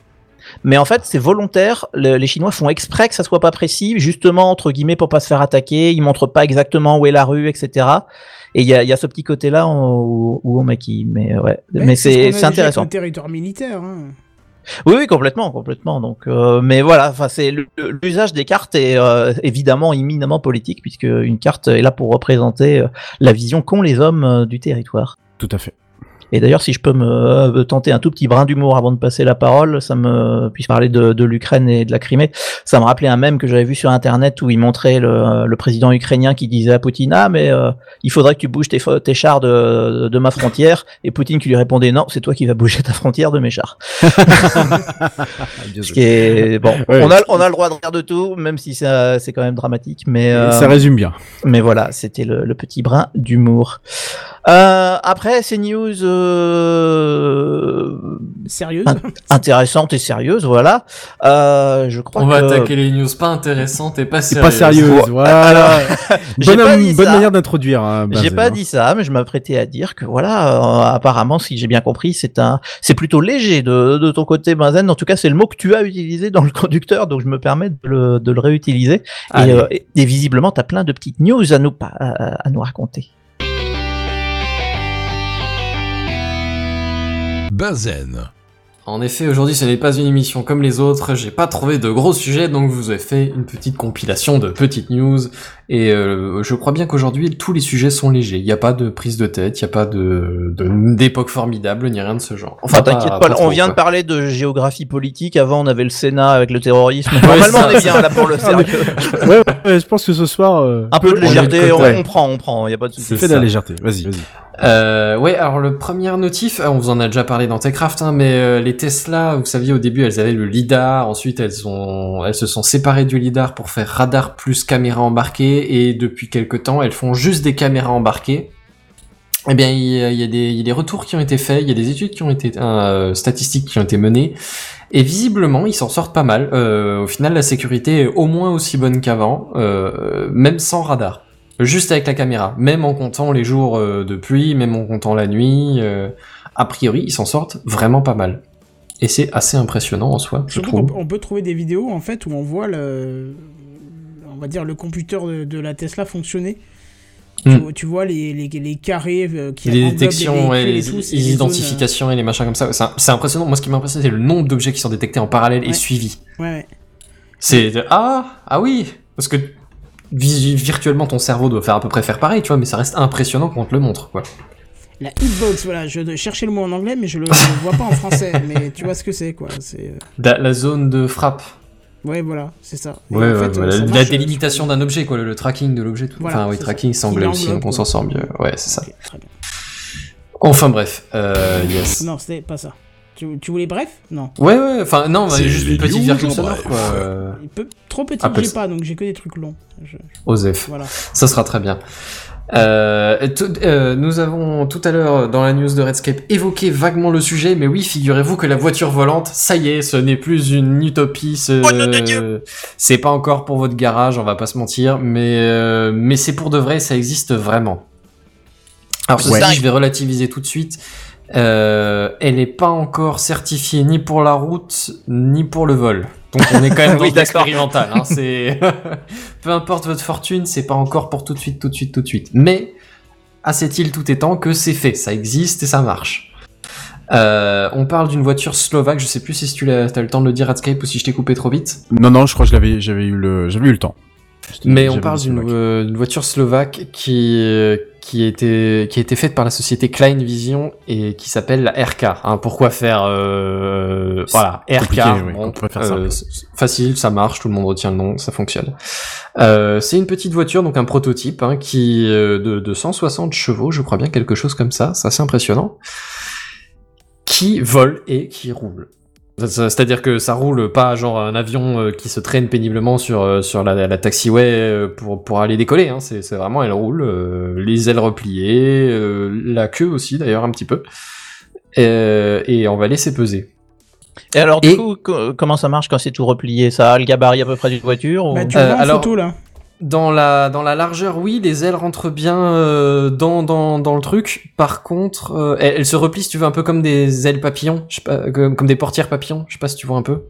Mais en fait, c'est volontaire. Le- les Chinois font exprès que ça soit pas précis, justement entre guillemets pour pas se faire attaquer. Ils montrent pas exactement où est la rue, etc. Et il y a, il y a ce petit côté-là où, où on maquille. Mais ouais, mais ce c'est c'est avec intéressant. Le territoire militaire. Hein. Oui, oui, complètement, complètement. Donc, euh, mais voilà, enfin, c'est l'usage des cartes est euh, évidemment éminemment politique puisque une carte est là pour représenter euh, la vision qu'ont les hommes euh, du territoire. Tout à fait. Et d'ailleurs, si je peux me euh, tenter un tout petit brin d'humour avant de passer la parole, ça me puisse parler de, de l'Ukraine et de la Crimée. Ça me rappelait un mème que j'avais vu sur Internet où il montrait le, le président ukrainien qui disait à Poutine ah mais euh, il faudrait que tu bouges tes, tes chars de, de ma frontière et Poutine qui lui répondait non c'est toi qui vas bouger ta frontière de mes chars. Ce qui est bon, on a on a le droit de rire de tout, même si ça c'est quand même dramatique, mais euh, Ça résume bien. mais voilà, c'était le, le petit brin d'humour. Euh, après ces news euh, Sérieuse Ah, intéressantes et sérieuses, voilà. Euh, je crois On va que attaquer les news pas intéressantes et pas C'est sérieuses. pas Voilà. j'ai bonne pas dit bonne ça. manière d'introduire. Hein, J'ai pas dit ça, mais je m'apprêtais à dire que voilà, euh, apparemment, si j'ai bien compris, c'est un, c'est plutôt léger de, de ton côté, Benzen. En tout cas, c'est le mot que tu as utilisé dans le conducteur, donc je me permets de le, de le réutiliser. Et, Allez. euh, et, et visiblement, t'as plein de petites news à nous, à nous raconter. En effet, aujourd'hui, ce n'est pas une émission comme les autres. J'ai pas trouvé de gros sujets, donc je vous ai fait une petite compilation de petites news. Et euh, je crois bien qu'aujourd'hui, tous les sujets sont légers. Il n'y a pas de prise de tête, il n'y a pas de de- d'époque formidable, ni rien de ce genre. Enfin, t'inquiète pas, on trop, vient de parler de géographie politique. Avant, on avait le Sénat avec le terrorisme. Normalement, ça, on est ça. bien là pour le sérieux. ouais, ouais, je pense que ce soir. euh, Un peu de légèreté, on, prend, on prend, y a pas de souci. Fais de la légèreté. Vas-y, vas-y. Euh, ouais, alors le premier notif, euh, on vous en a déjà parlé dans Techcraft, hein, mais euh, les Tesla, vous saviez au début elles avaient le lidar, ensuite elles ont, elles se sont séparées du lidar pour faire radar plus caméra embarquée, et depuis quelques temps elles font juste des caméras embarquées. Eh bien, il y, a, il y a des, il y a des retours qui ont été faits, il y a des études qui ont été, euh, statistiques qui ont été menées, et visiblement ils s'en sortent pas mal. Euh, au final, la sécurité est au moins aussi bonne qu'avant, euh, même sans radar. Juste avec la caméra, même en comptant les jours de pluie, même en comptant la nuit, a priori, ils s'en sortent vraiment pas mal. Et c'est assez impressionnant en soi, je Surtout trouve. on peut trouver des vidéos en fait où on voit le, va dire le computer de, de la Tesla fonctionner. Hmm. Tu, tu vois les, les, les carrés euh, qui les détections, les, les zones, identifications et les machins comme ça, c'est impressionnant. Moi, ce qui m'impressionne, c'est le nombre d'objets qui sont détectés en parallèle et suivis. Ouais, ouais. C'est de- ah ah oui, parce que vi- virtuellement ton cerveau doit faire à peu près faire pareil, tu vois, mais ça reste impressionnant quand on te le montre, quoi. La hitbox, voilà, je cherchais le mot en anglais, mais je le, je le vois pas en français. Mais tu vois ce que c'est, quoi. C'est, euh, La, la zone de frappe. Ouais, voilà, c'est ça. Ouais, en fait, ouais, euh, la, ça la délimitation d'un objet, quoi, le, le tracking de l'objet. Voilà, enfin, oui, tracking, ça. anglais aussi, donc on s'en sort mieux. Ouais, c'est ça. Très bien. Enfin bref, euh, yes. Non, c'était pas ça. Tu, tu voulais bref? Non. Ouais, ouais, enfin, non, bah, C'est juste une petite virgule en sonore, quoi. euh, Il peut- trop petit, Appelle j'ai pas, donc j'ai que des trucs longs. Je- Osef. voilà. Ça sera très bien. Euh, tout- euh, nous avons tout à l'heure dans la news de Redscape évoqué vaguement le sujet, mais oui, figurez-vous que la voiture volante, ça y est, ce n'est plus une utopie, ce... c'est pas encore pour votre garage, on va pas se mentir, mais euh, mais c'est pour de vrai, ça existe vraiment. Alors ceci Ouais. dit, je vais relativiser tout de suite. Euh, elle n'est pas encore certifiée ni pour la route ni pour le vol. Donc on est quand même dans Oui, d'accord. l'expérimental. Hein, c'est peu importe votre fortune, c'est pas encore pour tout de suite, tout de suite, tout de suite. Mais à cette île tout étant que c'est fait, ça existe et ça marche. Euh, on parle d'une voiture slovaque. Je sais plus si tu as, le temps de le dire à Skype ou si je t'ai coupé trop vite. Non, non, je crois que je l'avais, j'avais eu le, j'avais eu le temps. Mais on parle euh, d'une voiture slovaque qui euh, qui a été qui a été faite par la société Klein Vision et qui s'appelle la RK. Hein, pourquoi faire euh, voilà RK oui, bon, faire euh, facile, ça marche, tout le monde retient le nom, ça fonctionne. Euh, c'est une petite voiture, donc un prototype hein, qui euh, de, de 160 chevaux, je crois bien quelque chose comme ça, c'est assez impressionnant, qui vole et qui roule. C'est-à-dire que ça roule pas genre un avion euh, qui se traîne péniblement sur euh, sur la, la taxiway euh, pour pour aller décoller. Hein. C'est vraiment elle roule, euh, les ailes repliées, euh, la queue aussi d'ailleurs un petit peu, Euh, et on va laisser peser. Et alors, du Et- coup, co- comment ça marche quand c'est tout replié? Ça a le gabarit à peu près d'une voiture ou... Bah, tu Euh, vois en alors- photo là. Dans la dans la largeur, oui, les ailes rentrent bien euh, dans dans dans le truc. Par contre, euh, elles, elles se replient, si tu veux, un peu comme des ailes papillons, je sais pas, comme, comme des portières papillons. Je sais pas si tu vois un peu.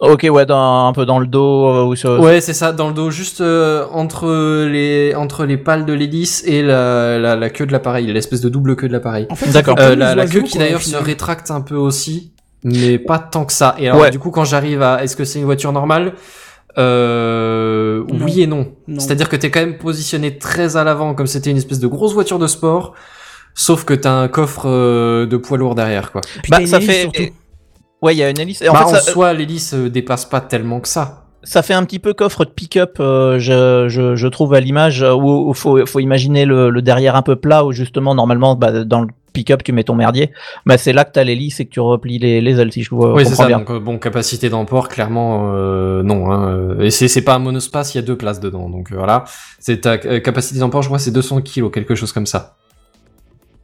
Ok, ouais, dans, un peu dans le dos euh, ou sur... Ouais, c'est ça, dans le dos, juste euh, entre les entre les pales de l'hélice et la, la, la queue de l'appareil, l'espèce de double queue de l'appareil. En fait, D'accord. Euh, la, queue qui d'ailleurs se rétracte un peu aussi, mais pas tant que ça. Et alors Ouais. du coup, quand j'arrive à, est-ce que c'est une voiture normale? Euh, Non. Oui et non. Non. C'est-à-dire que t'es quand même positionné très à l'avant, comme c'était une espèce de grosse voiture de sport. Sauf que t'as un coffre euh, de poids lourd derrière, quoi. Puis Bah, ça hélice, fait... surtout. Ouais, il y a une hélice. En bah, fait, en soi, l'hélice euh, dépasse pas tellement que ça. ça fait un petit peu coffre de pick-up, euh, je, je, je trouve à l'image, où il faut, faut imaginer le, le derrière un peu plat, où justement, normalement, bah, dans le pick-up, tu mets ton merdier. Bah, c'est là que t'as l'hélice et que tu replies les, les ailes, si je vois, oui, c'est ça. bien. Donc, euh, bon, capacité d'emport, clairement, euh, non. Hein, euh, et c'est c'est pas un monospace, il y a deux places dedans. Donc euh, voilà. C'est ta euh, capacité d'emport, je crois, c'est 200 kilos, quelque chose comme ça.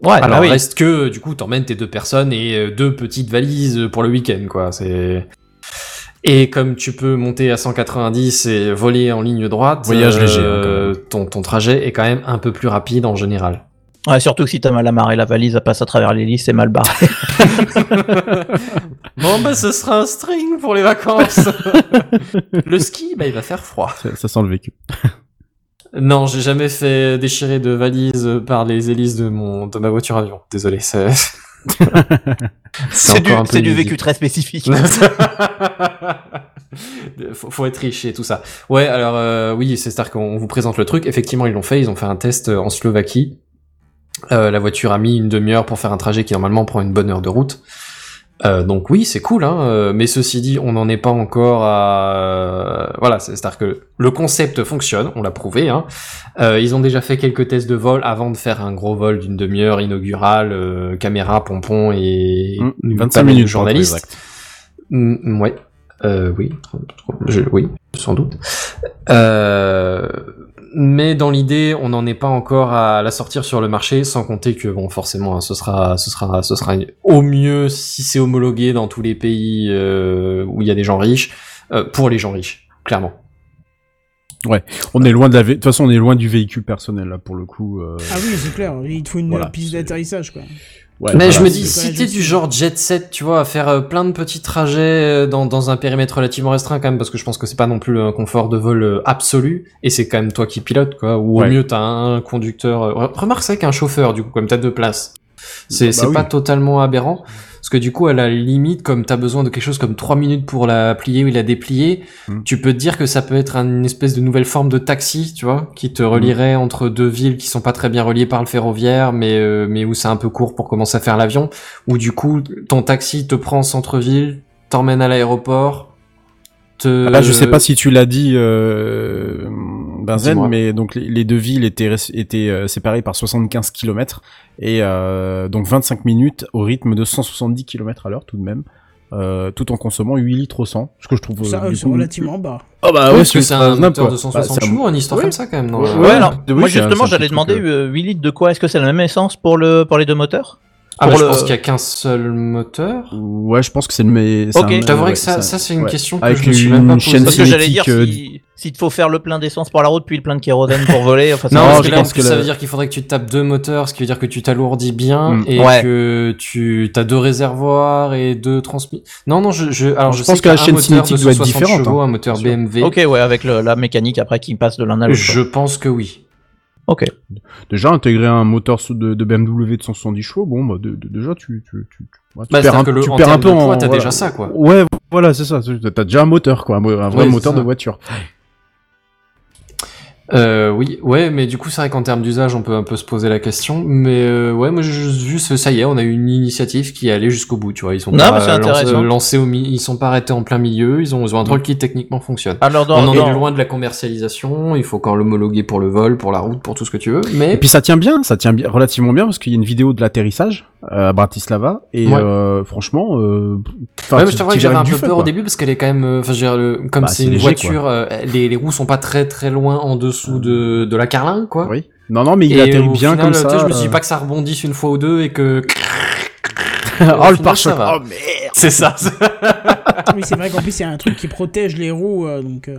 Ouais, Alors bah oui. reste que du coup t'emmènes tes deux personnes et deux petites valises pour le week-end quoi. C'est et comme tu peux monter à 190 et voler en ligne droite, Voyage léger, hein, ton ton trajet est quand même un peu plus rapide en général. Ouais, surtout que si t'as mal amarré la valise, elle passe à travers l'hélice, c'est mal barré. bon bah ce sera un string pour les vacances. le ski bah il va faire froid. Ça, ça sent le vécu. Non j'ai jamais fait déchirer de valise par les hélices de mon de ma voiture avion. Désolé c'est. C'est du, c'est du vécu très spécifique. faut, faut être riche et tout ça. Ouais, alors euh, oui, c'est c'est-à-dire qu'on vous présente le truc. Effectivement, ils l'ont fait. Ils ont fait un test euh, en Slovaquie. Euh, la voiture a mis une demi-heure pour faire un trajet qui normalement prend une bonne heure de route. Euh, donc oui, c'est cool, hein, euh, mais ceci dit, on n'en est pas encore à... Voilà, c'est- c'est-à-dire que le concept fonctionne, on l'a prouvé. Hein. Euh, ils ont déjà fait quelques tests de vol avant de faire un gros vol d'une demi-heure inaugural, caméra, pompon et Mmh, une 25 panel de minutes pour être journalistes. exact. Mm, ouais. Oui. Je- oui, sans doute. Euh, mais dans l'idée, on n'en est pas encore à la sortir sur le marché, sans compter que bon, forcément, hein, ce sera, ce sera, ce sera au mieux si c'est homologué dans tous les pays euh, où il y a des gens riches, euh, pour les gens riches, clairement. On est loin de la de toute façon, on est loin du véhicule personnel là pour le coup. euh, Ah oui, c'est clair. Il te faut une Voilà, piste d'atterrissage, quoi. Ouais, Mais voilà, je me dis, si t'es du genre jet set, tu vois, à faire euh, plein de petits trajets euh, dans, dans un périmètre relativement restreint quand même, parce que je pense que c'est pas non plus un confort de vol euh, absolu, et c'est quand même toi qui pilotes, quoi, ou au Ouais. mieux t'as un conducteur, re- remarque c'est qu'un chauffeur, du coup, comme t'as deux places. C'est Bah oui. pas totalement aberrant, parce que du coup, à la limite, comme t'as besoin de quelque chose comme 3 minutes pour la plier ou la déplier, Mm. tu peux te dire que ça peut être une espèce de nouvelle forme de taxi, tu vois, qui te relierait entre deux villes qui sont pas très bien reliées par le ferroviaire, mais euh, mais où c'est un peu court pour commencer à faire l'avion, où du coup ton taxi te prend en centre-ville, t'emmène à l'aéroport. Te... Ah, Là, je sais pas si tu l'as dit, euh, Benzen, mais donc les, les deux villes étaient, étaient euh, séparées par 75 km et euh, donc 25 minutes au rythme de 170 km à l'heure tout de même, euh, tout en consommant 8 litres au 100, ce que je trouve. Ça, euh, c'est relativement bas. Ah bah Oui, ouais, parce que c'est un moteur quoi. de 160 Bah, un- chevaux, une histoire Ouais. comme ça quand même. Non Ouais, Ouais, ouais, alors, oui, moi un- justement, un j'allais demander truc, euh, 8 litres de quoi? Est-ce que c'est la même essence pour, le, pour les deux moteurs? Ah Pour bah, je le- pense qu'il y a qu'un seul moteur. Ouais, je pense que c'est le mais. Ok. un- Je t'avouerai ouais, que ça, ça c'est une ouais. question que Avec je me suis même pas une posée. chaîne Parce que j'allais dire, cinétique, euh, si, s'il te faut faire le plein d'essence pour la route, puis le plein de kérosène pour voler, enfin, Non, Non, parce je que là, plus, que ça la- veut dire qu'il faudrait que tu tapes deux moteurs, ce qui veut dire que tu t'alourdis bien Mm. et Ouais. que tu as deux réservoirs et deux transmis. Non, non, je, je alors je, Je sais pense que la chaîne moteur cinétique de doit être 160 différente, chevaux, hein, un moteur. BMW. Ok, ouais, avec le- la mécanique après qui passe de l'un à l'autre. Je pense que oui. Ok. Déjà, intégrer un moteur de, de BMW de 170 chevaux, bon, bah, de- de- déjà, tu, tu, tu, tu, ouais, tu Bah, perds un, que le- tu en perds un peu de en. t'as voilà. déjà ça, quoi. Ouais, voilà, c'est ça. T'as déjà un moteur, quoi, un, vrai Ouais, moteur de voiture. Euh, oui, ouais, mais du coup, c'est vrai qu'en termes d'usage, on peut un peu se poser la question. Mais euh, ouais, moi, j'ai juste ça y est, on a eu une initiative qui est allée jusqu'au bout, tu vois. Ils sont Non, pas euh, lancés, lancés au mi- ils sont pas arrêtés en plein milieu. Ils ont, ils ont un truc qui techniquement fonctionne. Alors, dans, on en dans- est loin de la commercialisation. Il faut encore l'homologuer pour le vol, pour la route, pour tout ce que tu veux. Mais Et puis ça tient bien, ça tient bien, relativement bien, parce qu'il y a une vidéo de l'atterrissage à Bratislava et Ouais. euh, franchement, euh, Ouais, je t'avoue que j'avais un peu peur au début parce qu'elle est quand même, euh, enfin, je veux dire, le- comme Bah, c'est une léger, voiture, euh, les, les roues sont pas très très loin en dessous de, de la carlingue, quoi. Oui. Non, non, mais il Et atterrit bien final, comme ça. je me suis dit euh. pas que ça rebondisse une fois ou deux et que. oh Au le pare-choc. Oh merde. C'est ça. oui, c'est vrai qu'en plus, il y a un truc qui protège les roues, euh, donc.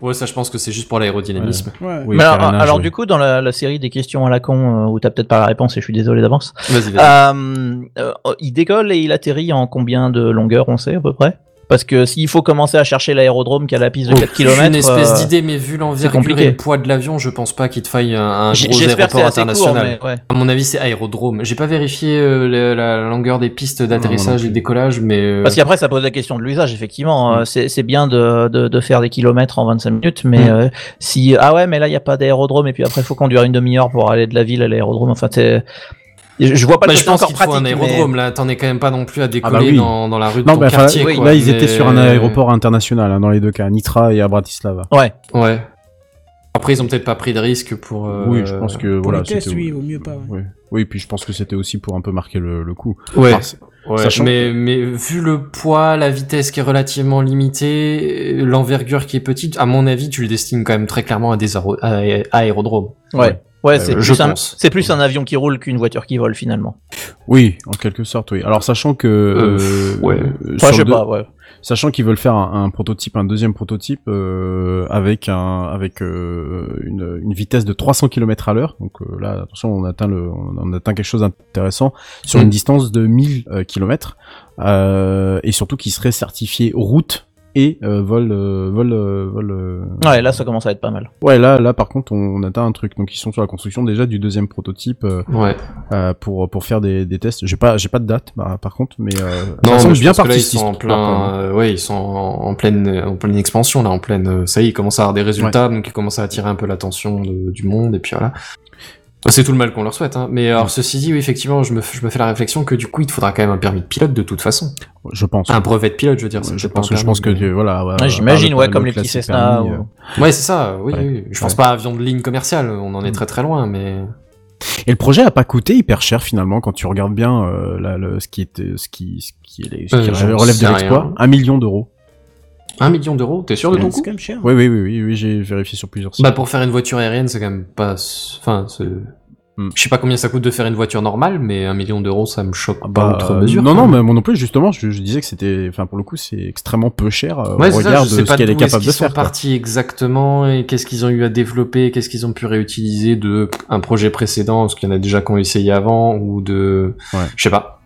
Ouais, ça, je pense que c'est juste pour l'aérodynamisme. ouais. Oui, Mais alors, carénage, alors ouais. du coup, dans la, la série des questions à la con, euh, où t'as peut-être pas la réponse et je suis désolé d'avance, Vas-y, vas-y. euh, euh, il décolle et il atterrit en combien de longueur, on sait à peu près? Parce que s'il faut commencer à chercher l'aérodrome qui a la piste de 4 J'ai km, une espèce d'idée, mais vu l'envergure compliqué. et le poids de l'avion, je pense pas qu'il te faille un, un gros j'espère que c'est aéroport assez court, international. mais ouais. À mon avis, c'est aérodrome. J'ai pas vérifié euh, le- la longueur des pistes d'atterrissage et plus. décollage, mais euh, Parce qu'après, ça pose la question de l'usage, effectivement. Mm. Euh, C'est c'est bien de, de, de faire des kilomètres en 25 minutes, mais Mm. euh, si ah ouais, mais là il y a pas d'aérodrome et puis après il faut conduire une demi-heure pour aller de la ville à l'aérodrome. Enfin, c'est- je vois pas bah, le je pense encore qu'il faut pratique. un mais- aérodrome. Là, t'en es quand même pas non plus à décoller bah oui. dans, dans la rue de Non, ton mais enfin, quartier. oui, quoi, là ils étaient sur un aéroport international hein, dans les deux cas, à Nitra et à Bratislava. Ouais. Ouais. Après, ils ont peut-être pas pris de risque pour. euh, oui, je pense que Pour voilà. les tests, c'était- oui, vaut mieux pas. ouais. Ouais. Oui, puis je pense que c'était aussi pour un peu marquer le, le coup. Ouais. Enfin, c'est- Ouais, Sachant mais, mais vu le poids, la vitesse qui est relativement limitée, euh, l'envergure qui est petite, à mon avis, tu le destines quand même très clairement à des aéro- à- à aérodromes. Ouais. Ouais, c'est Euh, je plus, un- pense. c'est plus un avion qui roule qu'une voiture qui vole finalement. Oui, en quelque sorte, oui. Alors sachant que Euh, euh, ouais. euh, Enfin, je sais deux- pas, ouais. sachant qu'ils veulent faire un, un prototype, un deuxième prototype euh, avec un avec euh, une, une vitesse de 300 km à l'heure. Donc euh, là, attention, on atteint le on, on atteint quelque chose d'intéressant sur Mm. une distance de 1000 euh, km euh, et surtout qui serait certifié route et euh, vol euh, vol euh, vol. euh, Ouais, là ça commence à être pas mal. Ouais, là là par contre, on, on atteint un truc. Donc ils sont sur la construction déjà du deuxième prototype. euh, Ouais. euh, pour pour faire des, des tests. J'ai pas j'ai pas de date bah, par contre, mais euh, Non, mais je bien pense que là, parti. ils sont en plein, euh, ouais, ils sont en, en pleine, en pleine expansion là, en pleine. Ça y est, ils commencent à avoir des résultats, donc ils commencent à attirer un peu l'attention du monde et puis voilà. C'est tout le mal qu'on leur souhaite, hein. Mais alors, ceci dit, oui, effectivement, je me, je me fais la réflexion que du coup, il te faudra quand même un permis de pilote de toute façon. Je pense. Un brevet de pilote, je veux dire. c'est je peut-être pas pense un que je pense que tu- voilà. ouais, Ouais, J'imagine, ouais, le- comme le les petits Cessna. permis, ou- euh. Ouais, c'est ça, oui, Ouais. oui. Je pense pas à avion de ligne commerciale, on en est très très loin, mais. Et le projet a pas coûté hyper cher finalement quand tu regardes bien euh, là, le, ce qui était ce qui ce qui, est les- ce qui Euh, relève de l'exploit, un million d'euros. Un million d'euros, t'es sûr de ton C'est coup quand même cher. Oui oui oui oui, oui j'ai vérifié sur plusieurs sites. Bah, pour faire une voiture aérienne, c'est quand même pas. Enfin, c'est. Hmm. Je sais pas combien ça coûte de faire une voiture normale, mais un million d'euros, ça me choque Bah, pas outre mesure. non non mais moi non plus justement je, je disais que c'était enfin pour le coup c'est extrêmement peu cher euh, Ouais, au ça, regard je de sais ce pas qu'elle est capable de qu'ils sont faire. quoi. partis exactement et qu'est-ce qu'ils ont eu à développer, qu'est-ce qu'ils ont pu réutiliser de un projet précédent, parce qu'il y en a déjà qui ont essayé avant ou de, Ouais. je sais pas.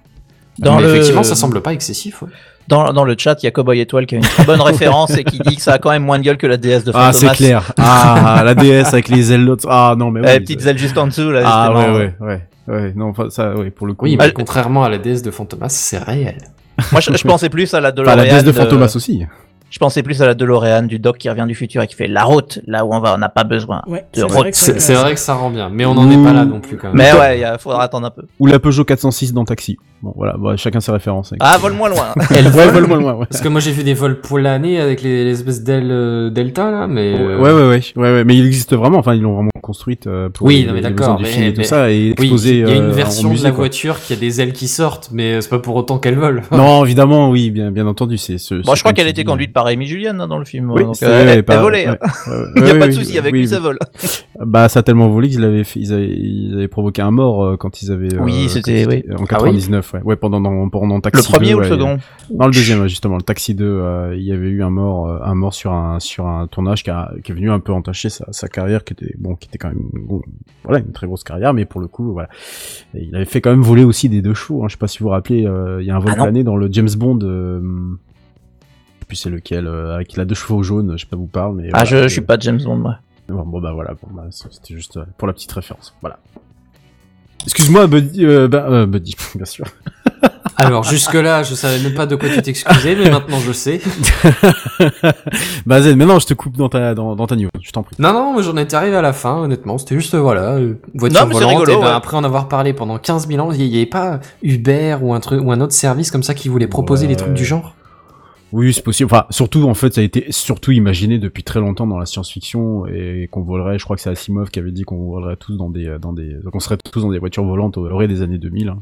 Dans Mais le- effectivement, ça semble pas excessif. Ouais. Dans, dans le chat, il y a Cowboy Étoile qui a une très bonne référence et qui dit que ça a quand même moins de gueule que la DS de Ah c'est Fantomas. clair. Ah la DS avec les ailes l'autre. Ah non mais Eh, oui, petites ça- ailes juste en dessous, là. Ah ouais ouais ouais ouais non enfin, ça ouais pour le coup. Oui, euh, mais contrairement à la DS de Fantomas, c'est réel. Moi, je, je pensais plus à la Enfin, DeLorean. la DS de de- Fantomas aussi. Je pensais plus à la DeLorean du doc qui revient du futur et qui fait la route, là où on va, on n'a pas besoin. Ouais, De c'est vrai que ça C'est classe. vrai que ça rend bien, mais on n'en est pas là non plus quand même. Mais ouais, il faudra attendre un peu. Ou la Peugeot 406 dans Taxi. Bon, voilà, chacun ses références. Hein. Ah, vole moins loin Elle vole, moi loin. Parce que moi, j'ai vu des vols pour l'année avec les, les espèces d'ailes euh, Delta, là, mais... Ouais, euh, ouais, ouais, mais il existe vraiment, enfin, ils l'ont vraiment construite euh, pour oui, non, mais d'accord, mais, et ça, et il y a une version de la voiture qui a des ailes qui sortent, mais c'est pas pour autant qu'elle vole. non, évidemment, oui, bien, bien entendu, c'est... Ce, bon, je crois qu'elle était conduite par Amy Julian hein, dans le film, hein, oui, elle, par... elle, volait. Il n'y a pas de souci, avec lui, ça vole. Bah, ça a tellement volé qu'ils avaient, ils avaient provoqué un mort quand ils avaient... Oui, c'était... En ah 99, ouais. Pendant, dans, pendant Taxi Le premier ou le second Non, le deuxième, justement. Le Taxi 2, euh, il y avait eu un mort, euh, un mort sur un, sur un tournage qui, a, qui est venu un peu entacher sa, carrière, qui était, bon, qui était quand même, voilà, une très grosse carrière, mais pour le coup, voilà. Il avait fait quand même voler aussi des deux shows, hein. Je sais pas si vous vous rappelez, euh, il y a un vol ah plané dans le James Bond, euh, c'est lequel, avec la deux chevaux jaunes, je sais pas vous parle, mais. Ah, je, je suis pas James Bond, moi. Bon, bon, bah voilà, bon, bah, c'était juste pour la petite référence. Voilà. Excuse-moi, Buddy, euh, bah, euh, Buddy, bien sûr. Alors jusque-là, je savais même pas de quoi tu t'excusais, mais maintenant je sais. bah Zen, maintenant je te coupe dans ta, dans, dans ta news, je t'en prie. Non, non, j'en étais arrivé à la fin, honnêtement. C'était juste, voilà, euh, voiture Non, mais c'est volante. rigolo, et ben, ouais. après en avoir parlé pendant 15 000 ans, il y, y avait pas Uber ou un truc ou un autre service comme ça qui voulait proposer Ouais. des trucs du genre? Oui, c'est possible. Enfin, surtout, en fait, ça a été surtout imaginé depuis très longtemps dans la science-fiction et qu'on volerait. Je crois que c'est Asimov qui avait dit qu'on volerait tous dans des, dans des, qu'on serait tous dans des voitures volantes au l'orée des années 2000. hein.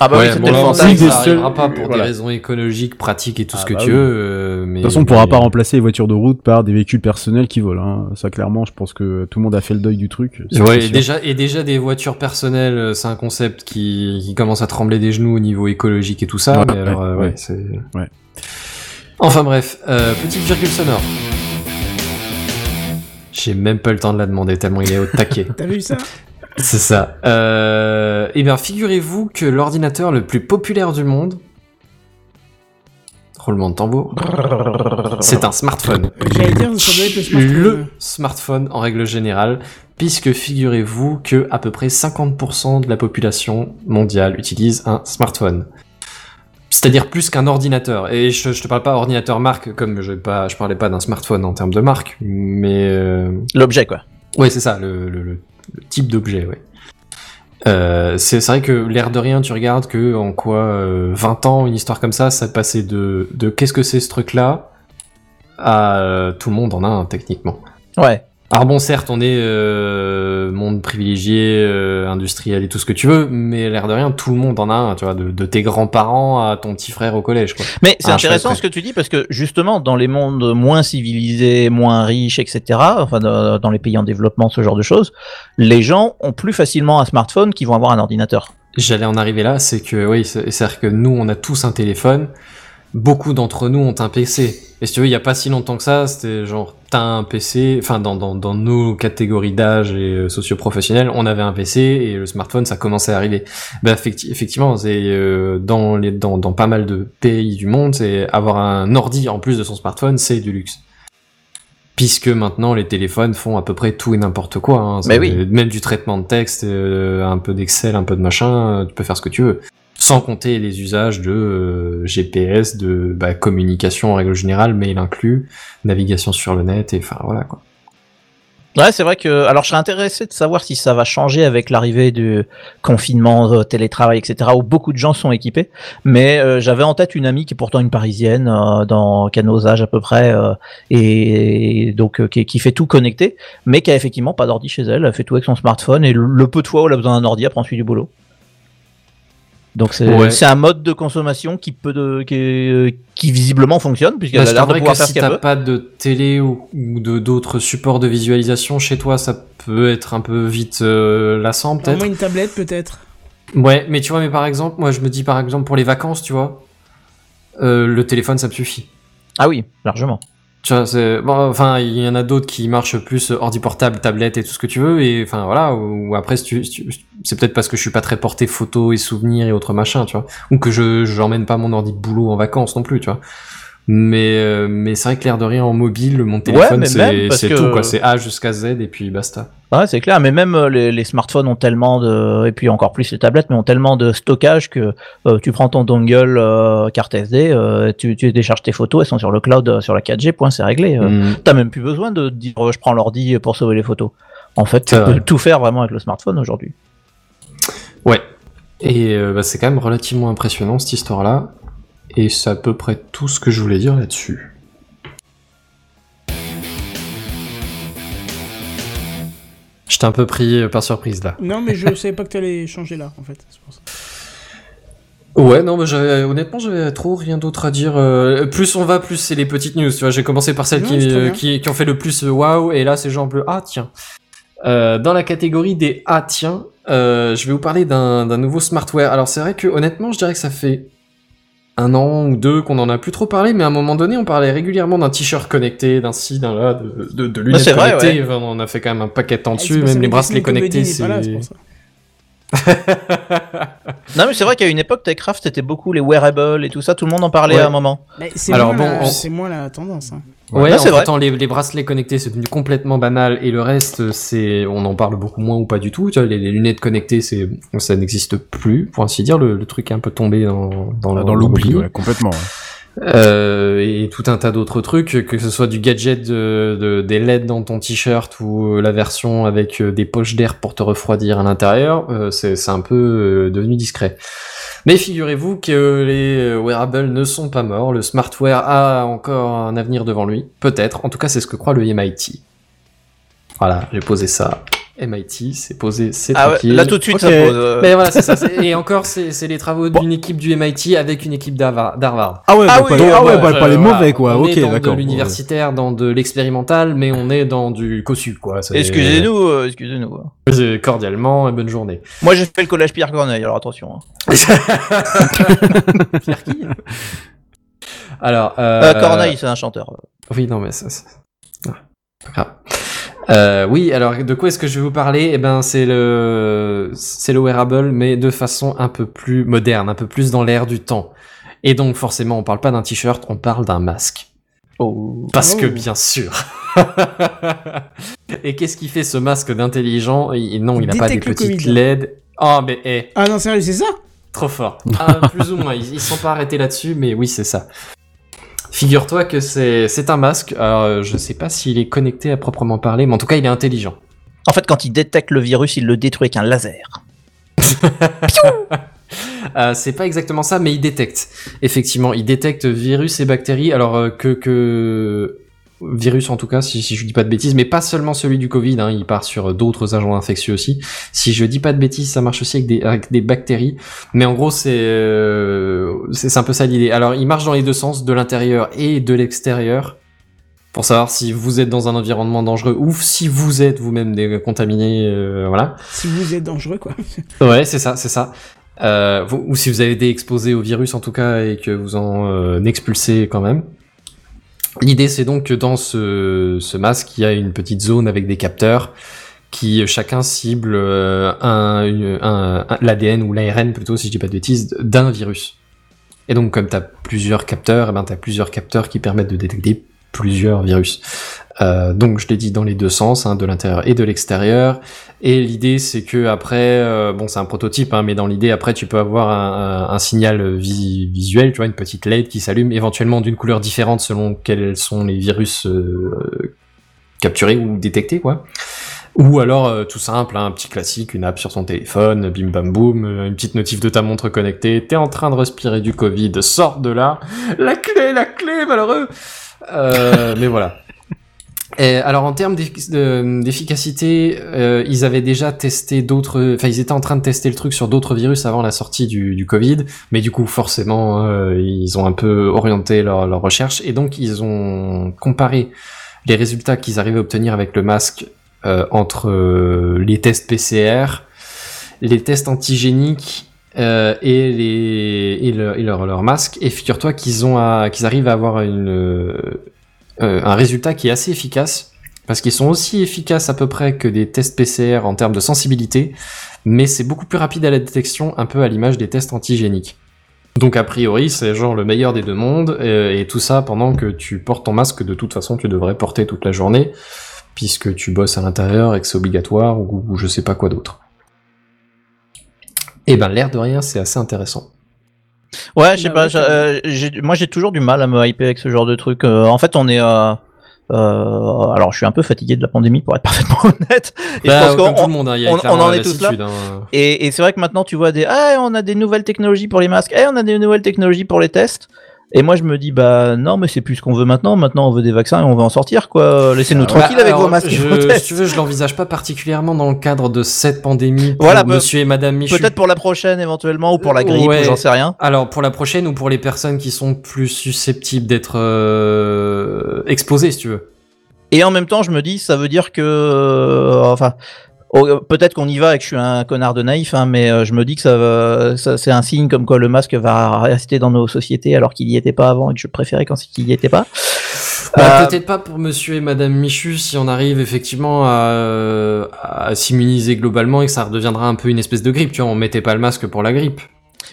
Ah bah ouais, oui, c'était bon, le ça pas pour voilà. des raisons écologiques, pratiques et tout ce Ah que bah tu oui. veux. euh, mais De toute façon, on pourra mais- pas remplacer les voitures de route par des véhicules personnels qui volent. Hein. Ça, clairement, je pense que tout le monde a fait le deuil du truc. Ouais, et déjà, et déjà des voitures personnelles, euh, c'est un concept qui, qui commence à trembler des genoux au niveau écologique et tout ça. Ouais, mais alors, ouais, euh, ouais. ouais, c'est. Enfin bref, euh, petite virgule sonore. J'ai même pas le temps de la demander tellement il est au taquet. T'as vu ça? C'est ça. Euh, eh bien, figurez-vous que l'ordinateur le plus populaire du monde. Roulement de tambour. C'est un smartphone. J'allais dire, ça doit être le smartphone. Le smartphone en règle générale, puisque figurez-vous que à peu près 50% de la population mondiale utilise un smartphone. C'est-à-dire plus qu'un ordinateur. Et je, je te parle pas ordinateur marque, comme je, pas, je parlais pas d'un smartphone en termes de marque, mais euh, L'objet, quoi. Ouais, c'est ça, le, le- le- le type d'objet, ouais. Euh, c'est c'est vrai que l'air de rien, tu regardes que en quoi euh, 20 ans, une histoire comme ça, ça passait de, de qu'est-ce que c'est ce truc-là à euh, tout le monde en a un techniquement. Ouais. Alors bon, certes, on est euh, monde privilégié, euh, industriel et tout ce que tu veux, mais l'air de rien, tout le monde en a un, tu vois, de, de tes grands-parents à ton petit frère au collège, quoi. Mais c'est Ah, intéressant ce que tu dis parce que justement dans les mondes moins civilisés, moins riches, etc., enfin dans les pays en développement, ce genre de choses, les gens ont plus facilement un smartphone qu'ils vont avoir un ordinateur. J'allais en arriver là, c'est que oui, c'est- c'est-à-dire que nous, on a tous un téléphone. Beaucoup d'entre nous ont un PC. Et si tu veux, il y a pas si longtemps que ça, c'était genre t'as un PC. Enfin, dans, dans, dans nos catégories d'âge et euh, socio-professionnels, on avait un PC et le smartphone, ça commençait à arriver. Ben effecti- effectivement, c'est euh, dans les dans, dans pas mal de pays du monde, c'est avoir un ordi en plus de son smartphone, c'est du luxe. Puisque maintenant les téléphones font à peu près tout et n'importe quoi. Hein. Mais C'est- oui. Même du traitement de texte, euh, un peu d'Excel, un peu de machin, euh, tu peux faire ce que tu veux. Sans compter les usages de euh, GPS, de bah, communication en règle générale, mail inclus, navigation sur le net, et voilà quoi. Ouais, c'est vrai que. Alors, je serais intéressé de savoir si ça va changer avec l'arrivée du confinement, télétravail, etc., où beaucoup de gens sont équipés. Mais euh, j'avais en tête une amie qui est pourtant une parisienne, euh, dans âges à peu près, et donc qui, qui fait tout connecté, mais qui a effectivement pas d'ordi chez elle. Elle fait tout avec son smartphone et le, le peu de fois où elle a besoin d'un ordi, elle prend celui du boulot. Donc c'est Ouais. c'est un mode de consommation qui peut de, qui, qui visiblement fonctionne puisqu'elle Bah, a l'air de pouvoir que faire si t'as pas de télé ou, ou de d'autres supports de visualisation chez toi, ça peut être un peu vite euh, lassant Au peut-être. moins une tablette peut-être. Ouais, mais tu vois, mais par exemple, moi je me dis par exemple pour les vacances, tu vois, euh, le téléphone ça me suffit. Ah oui, largement. Tu vois, c'est bon, enfin, il y en a d'autres qui marchent plus ordi portable, tablette et tout ce que tu veux, et enfin voilà. Ou, ou après, si tu- si tu- c'est peut-être parce que je suis pas très porté photo et souvenirs et autres machins, tu vois, ou que je j'emmène pas mon ordi de boulot en vacances non plus, tu vois. Mais euh, mais c'est vrai que l'air de rien en mobile, mon téléphone c'est c'est que- tout quoi, c'est A jusqu'à Z et puis basta. Ouais, c'est clair, mais même euh, les, les smartphones ont tellement de, et puis encore plus les tablettes, mais ont tellement de stockage que euh, tu prends ton dongle euh, carte SD, tu, tu décharges tes photos, elles sont sur le cloud, sur la 4G, point, c'est réglé. Mm. T'as même plus besoin de dire je prends l'ordi pour sauver les photos. En fait, tu peux tout faire vraiment avec le smartphone aujourd'hui. Ouais. Et euh, bah, c'est quand même relativement impressionnant cette histoire-là. Et c'est à peu près tout ce que je voulais dire là-dessus. J'étais un peu pris euh, par surprise là. Non, mais je savais pas que t'allais changer là, en fait. c'est pour ça. Ouais, non, mais j'avais, honnêtement, j'avais trop rien d'autre à dire. euh, plus on va, plus c'est les petites news. Tu vois, j'ai commencé par celles qui, euh, qui, qui ont fait le plus waouh, et là c'est genre bleu. Ah tiens. Euh, dans la catégorie des ah tiens, euh, je vais vous parler d'un nouveau smartware. Alors c'est vrai que honnêtement, je dirais que ça fait un an ou deux qu'on en a plus trop parlé, mais à un moment donné, on parlait régulièrement d'un t-shirt connecté, d'un ci, d'un là, de, de, de lunettes vrai. Enfin, on a fait quand même un paquet de temps Ah, dessus, parce même les bracelets connectés. c'est-. Non, mais c'est vrai qu'à une époque, Techcraft, c'était beaucoup les wearables et tout ça, tout le monde en parlait Ouais. à un moment. Mais c'est Alors moins, bon, la- on- c'est moins la tendance. Hein. Ouais, Non, c'est vrai. les, les bracelets connectés, c'est devenu complètement banal, et le reste, c'est, on en parle beaucoup moins ou pas du tout. Tu vois, les, les lunettes connectées, c'est, ça n'existe plus, pour ainsi dire. Le, le truc est un peu tombé dans, dans, Dans, le- l'oubli, ouais, complètement. ouais. Euh, et tout un tas d'autres trucs, que ce soit du gadget de, de- des LED dans ton t-shirt ou la version avec euh, des poches d'air pour te refroidir à l'intérieur, euh, c'est c'est un peu euh, devenu discret. Mais figurez-vous que les euh, wearables ne sont pas morts, le smartware a encore un avenir devant lui, peut-être, en tout cas c'est ce que croit le MIT. Voilà, j'ai posé ça. MIT, c'est posé, c'est Ah ouais, là tout de suite Ok. ça pose. euh, Mais voilà, c'est ça. Et encore, c'est c'est les travaux d'une équipe du MIT avec une équipe d'Harvard. Ah ouais, Ah bah, oui, pas, les- ah ouais, bah, pas les voilà, mauvais quoi. On Ok, est dans d'accord. de l'universitaire, dans de l'expérimental, mais on est dans du cossu, quoi. Excusez-nous, euh, excusez-nous. Cordialement, et bonne journée. Moi j'ai fait le collège Pierre Corneille, alors attention. hein. Pierre qui? Alors, euh, Euh, Corneille, c'est un chanteur. Oui, non, mais ça, c'est ah. Euh, oui, alors de quoi est-ce que je vais vous parler? Eh ben, c'est le, c'est le wearable, mais de façon un peu plus moderne, un peu plus dans l'air du temps. Et donc, forcément, on parle pas d'un t-shirt, on parle d'un masque. Oh. Parce que Oh. bien sûr. Et qu'est-ce qui fait ce masque d'intelligent? Non, il n'a pas des petites Covid. LED. Oh, mais eh, Ah non, sérieux, c'est ça? Trop fort. Ah, plus ou moins, ils, ils sont pas arrêtés là-dessus, mais oui, c'est ça. Figure-toi que c'est un masque. Alors, euh, je sais pas s'il est connecté à proprement parler, mais en tout cas, il est intelligent. En fait, quand il détecte le virus, il le détruit avec un laser. Euh, c'est pas exactement ça, mais il détecte. Effectivement, il détecte virus et bactéries. Alors euh, que que virus en tout cas, si, si je dis pas de bêtises, mais pas seulement celui du Covid. Hein, il part sur d'autres agents infectieux aussi. Si je dis pas de bêtises, ça marche aussi avec des avec des bactéries. Mais en gros, c'est euh, c'est c'est un peu ça l'idée. Alors, il marche dans les deux sens, de l'intérieur et de l'extérieur. Pour savoir si vous êtes dans un environnement dangereux ou si vous êtes vous-même contaminé, euh, voilà. Si vous êtes dangereux, quoi. Ouais, c'est ça, c'est ça. Euh, vous- ou si vous avez été exposé au virus en tout cas et que vous en euh, expulsez quand même. L'idée c'est donc que dans ce, masque, il y a une petite zone avec des capteurs qui euh, chacun cible euh, l'ADN ou l'ARN plutôt si je dis pas de bêtises d'un virus. Et donc comme tu plusieurs capteurs, eh ben, tu plusieurs capteurs qui permettent de détecter plusieurs virus. Euh, donc je l'ai dit dans les deux sens, hein, de l'intérieur et de l'extérieur. Et l'idée, c'est que après, euh, bon, c'est un prototype, hein, mais dans l'idée, après, tu peux avoir un, un- signal vi- visuel, tu vois, une petite LED qui s'allume, éventuellement d'une couleur différente selon quels sont les virus euh, capturés ou détectés, quoi. Ou alors, euh, tout simple, hein, un petit classique, une app sur ton téléphone, bim bam boum, une petite notif de ta montre connectée, t'es en train de respirer du Covid, sors de là, la clé, la clé, malheureux. Euh, mais voilà. Et alors en termes d'effic- de- d'efficacité, euh, ils avaient déjà testé d'autres, enfin ils étaient en train de tester le truc sur d'autres virus avant la sortie du, Covid, mais du coup forcément euh, ils ont un peu orienté leur, leur recherche. Et donc ils ont comparé les résultats qu'ils arrivaient à obtenir avec le masque euh, entre euh, les tests PCR, les tests antigéniques euh, et les et, le- et leur, leur masque. Et figure-toi qu'ils ont qu'ils arrivent à avoir une euh, un résultat qui est assez efficace, parce qu'ils sont aussi efficaces à peu près que des tests PCR en termes de sensibilité, mais c'est beaucoup plus rapide à la détection, un peu à l'image des tests antigéniques. Donc a priori, c'est genre le meilleur des deux mondes, euh, et tout ça pendant que tu portes ton masque, de toute façon tu devrais porter toute la journée, puisque tu bosses à l'intérieur et que c'est obligatoire, ou, ou je sais pas quoi d'autre. Et ben l'air de rien, c'est assez intéressant. Ouais, je sais pas. euh, moi, j'ai toujours du mal à me hyper avec ce genre de truc. Euh, en fait, on est. euh, euh, alors, je suis un peu fatigué de la pandémie, pour être parfaitement honnête. Et je Bah, pense comme qu'on- tout le monde, hein, il y a on- en est tous là. hein. Et, et c'est vrai que maintenant tu vois des ah on a des nouvelles technologies pour les masques, eh on a des nouvelles technologies pour les tests. Et moi je me dis bah non mais c'est plus ce qu'on veut maintenant. Maintenant on veut des vaccins et on veut en sortir quoi. Laissez-nous tranquilles Bah, avec alors, vos masques. Je, si tu veux, je l'envisage pas particulièrement dans le cadre de cette pandémie pour Voilà, bah, monsieur et madame Michu. Peut-être pour la prochaine éventuellement ou pour la grippe Ouais. j'en sais rien. Alors, pour la prochaine ou pour les personnes qui sont plus susceptibles d'être euh, exposées, si tu veux. Et en même temps je me dis ça veut dire que euh, enfin oh, peut-être qu'on y va et que je suis un connard de naïf hein, mais euh, je me dis que ça, ça c'est un signe comme quoi le masque va rester dans nos sociétés alors qu'il y était pas avant et que je préférais quand il y était pas. Bah, Euh, Peut-être pas pour monsieur et madame Michu si on arrive effectivement à, à s'immuniser globalement et que ça redeviendra un peu une espèce de grippe. Tu vois, on mettait pas le masque pour la grippe.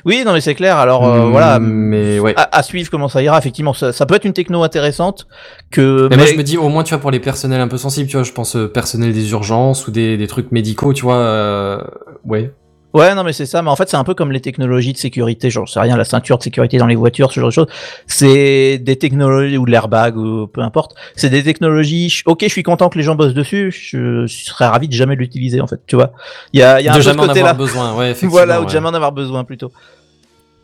Oui non mais c'est clair alors euh, voilà Mais ouais. à, à suivre comment ça ira. Effectivement, ça, ça peut être une techno intéressante que. Mais moi je me dis au moins tu vois pour les personnels un peu sensibles, tu vois, je pense euh, personnel des urgences ou des, des trucs médicaux, tu vois, euh, ouais. Ouais, non, mais c'est ça. Mais en fait, c'est un peu comme les technologies de sécurité. J'en sais rien, la ceinture de sécurité dans les voitures, ce genre de choses. C'est des technologies ou de l'airbag ou peu importe. C'est des technologies. Ok, je suis content que les gens bossent dessus. Je serais ravi de jamais l'utiliser, en fait. Tu vois. Il y a, il y a un de jamais en avoir besoin, ouais, effectivement. Voilà, ou ouais. de jamais en avoir besoin plutôt.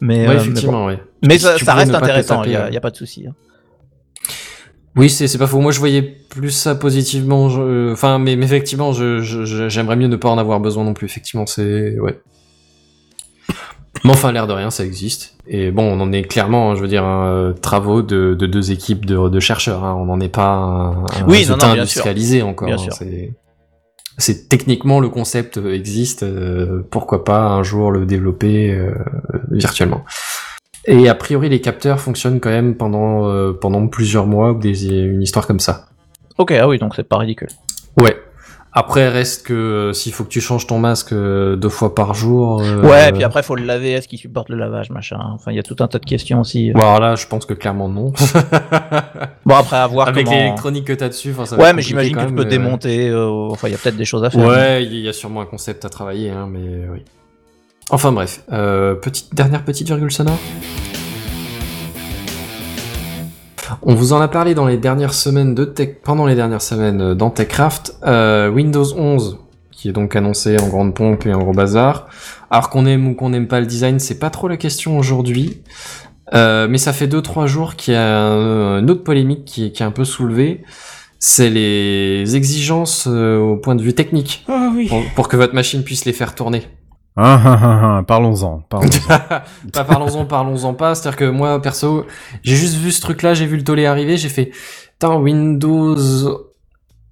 Mais, Ouais, euh, mais bon. effectivement, ouais. Mais Si ça, reste intéressant. Il y y a pas de souci. hein. Oui, c'est pas faux. Moi, je voyais plus ça positivement. je- Enfin, mais, mais effectivement, je- je- je- j'aimerais mieux ne pas en avoir besoin non plus. Effectivement, c'est ouais. Mais enfin, l'air de rien, ça existe. Et bon, on en est clairement, je veux dire, un, euh, travaux de, de deux équipes de, de chercheurs. hein. On n'en est pas un, un Oui, non, non, bien sûr. industrialisé encore. Hein. sûr. C'est- C'est techniquement le concept euh, existe. euh, pourquoi pas un jour le développer euh, virtuellement. Et a priori, les capteurs fonctionnent quand même pendant euh, pendant plusieurs mois ou des une histoire comme ça. Ok, ah oui, donc c'est pas ridicule. Ouais. Après, reste que euh, s'il faut que tu changes ton masque euh, deux fois par jour. Ouais, et puis après, faut le laver. Est-ce qu'il supporte le lavage, machin Enfin, il y a tout un tas de questions aussi. Bon, alors là, je pense que clairement non. Bon, après, à voir Avec comment. l'électronique que t'as dessus, enfin, ça va Ouais, mais j'imagine que tu peux démonter. Enfin, il y a peut-être des choses à faire. Ouais, il y a sûrement un concept à travailler, hein, mais oui. Enfin bref, euh, petite dernière petite virgule sonore. On vous en a parlé dans les dernières semaines de tech, pendant les dernières semaines euh, dans TechCraft. Euh, Windows 11, qui est donc annoncé en grande pompe et en gros bazar. Alors qu'on aime ou qu'on n'aime pas le design, c'est pas trop la question aujourd'hui. Euh, mais ça fait 2-3 jours qu'il y a un- une autre polémique qui, qui est un peu soulevée. C'est les exigences euh, au point de vue technique Ah oui. pour, pour que votre machine puisse les faire tourner. Ah, ah, ah, ah, parlons-en. parlons-en. pas parlons-en, parlons-en pas. C'est-à-dire que moi, perso, j'ai juste vu ce truc-là, j'ai vu le tollé arriver, j'ai fait, putain, Windows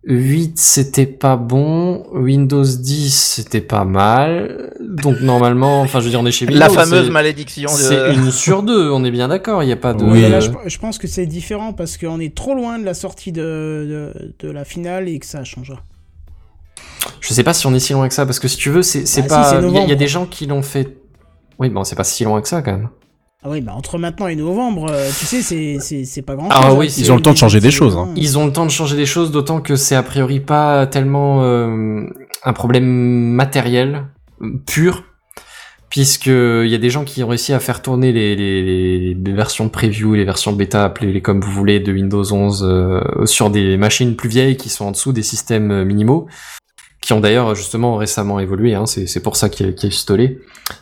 8, c'était pas bon. Windows 10, c'était pas mal. Donc, normalement, enfin, je veux dire, on est chez Windows. La fameuse malédiction. de- C'est une sur deux, on est bien d'accord, il n'y a pas de... Oui. Mais là, je, je pense que c'est différent parce qu'on est trop loin de la sortie de, de, de la finale et que ça changera. Je sais pas si on est si loin que ça, parce que si tu veux, c'est Bah, pas... Il y a- y, des gens qui l'ont fait... Oui, bon, c'est pas si loin que ça, quand même. Ah oui, bah entre maintenant et novembre, euh, tu sais, c'est- c'est c'est pas grand chose. Ah oui, ils ont le temps de changer des choses, hein. Ils ont le temps de changer des choses, d'autant que c'est a priori pas tellement euh, un problème matériel pur, puisque il y a des gens qui ont réussi à faire tourner les, les, les versions de preview, les versions bêta, appelez-les comme vous voulez, de Windows 11 euh, sur des machines plus vieilles qui sont en dessous des systèmes minimaux, qui ont d'ailleurs justement récemment évolué. Hein, c'est c'est pour ça qu'il y a, qu'il y a eu ce tollé.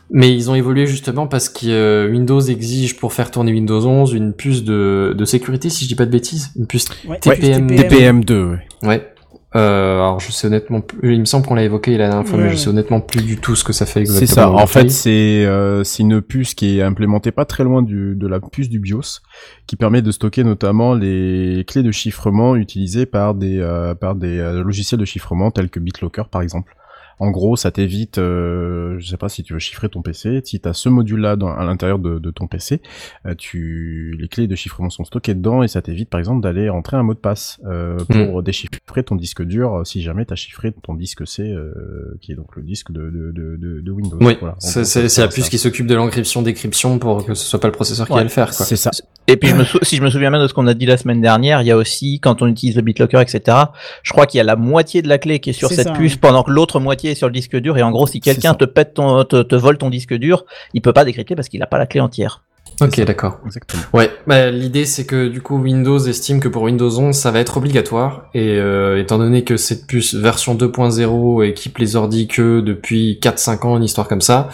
Mais ils ont évolué justement parce que euh, Windows exige pour faire tourner Windows 11 une puce de, de sécurité, si je dis pas de bêtises, une puce Ouais, TPM. TPM2, ouais. Ouais. Euh, alors je sais honnêtement, plus- il me semble qu'on l'a évoqué la dernière fois, Ouais, mais je sais honnêtement plus du tout ce que ça fait exactement. C'est ça. En fait, c'est euh, c'est une puce qui est implémentée pas très loin du, de la puce du BIOS, qui permet de stocker notamment les clés de chiffrement utilisées par des euh, par des euh, logiciels de chiffrement tels que BitLocker par exemple. En gros, ça t'évite, euh, je sais pas si tu veux chiffrer ton PC, si tu as ce module-là à l'intérieur de, de ton PC, euh, tu, les clés de chiffrement sont stockées dedans et ça t'évite par exemple d'aller entrer un mot de passe euh, pour déchiffrer ton disque dur euh, si jamais tu as chiffré ton disque C, euh, qui est donc le disque de, de, de, de- de Windows. Oui, Voilà. C'est la puce qui s'occupe de l'encryption, décryption pour que ce soit pas le processeur qui va le faire. Quoi. C'est ça. Et puis, je me sou- si je me souviens bien de ce qu'on a dit la semaine dernière, il y a aussi, quand on utilise le BitLocker, etc., je crois qu'il y a la moitié de la clé qui est sur cette ça, puce, pendant que l'autre moitié sur le disque dur. Et en gros, si quelqu'un te pète ton, te, te vole ton disque dur, il peut pas décrypter parce qu'il a pas la clé entière. Ok, d'accord. Exactement. Ouais, bah, l'idée c'est que du coup Windows estime que pour Windows 11 ça va être obligatoire et euh, étant donné que cette puce version 2.0 équipe les ordi que depuis 4-5 ans, une histoire comme ça,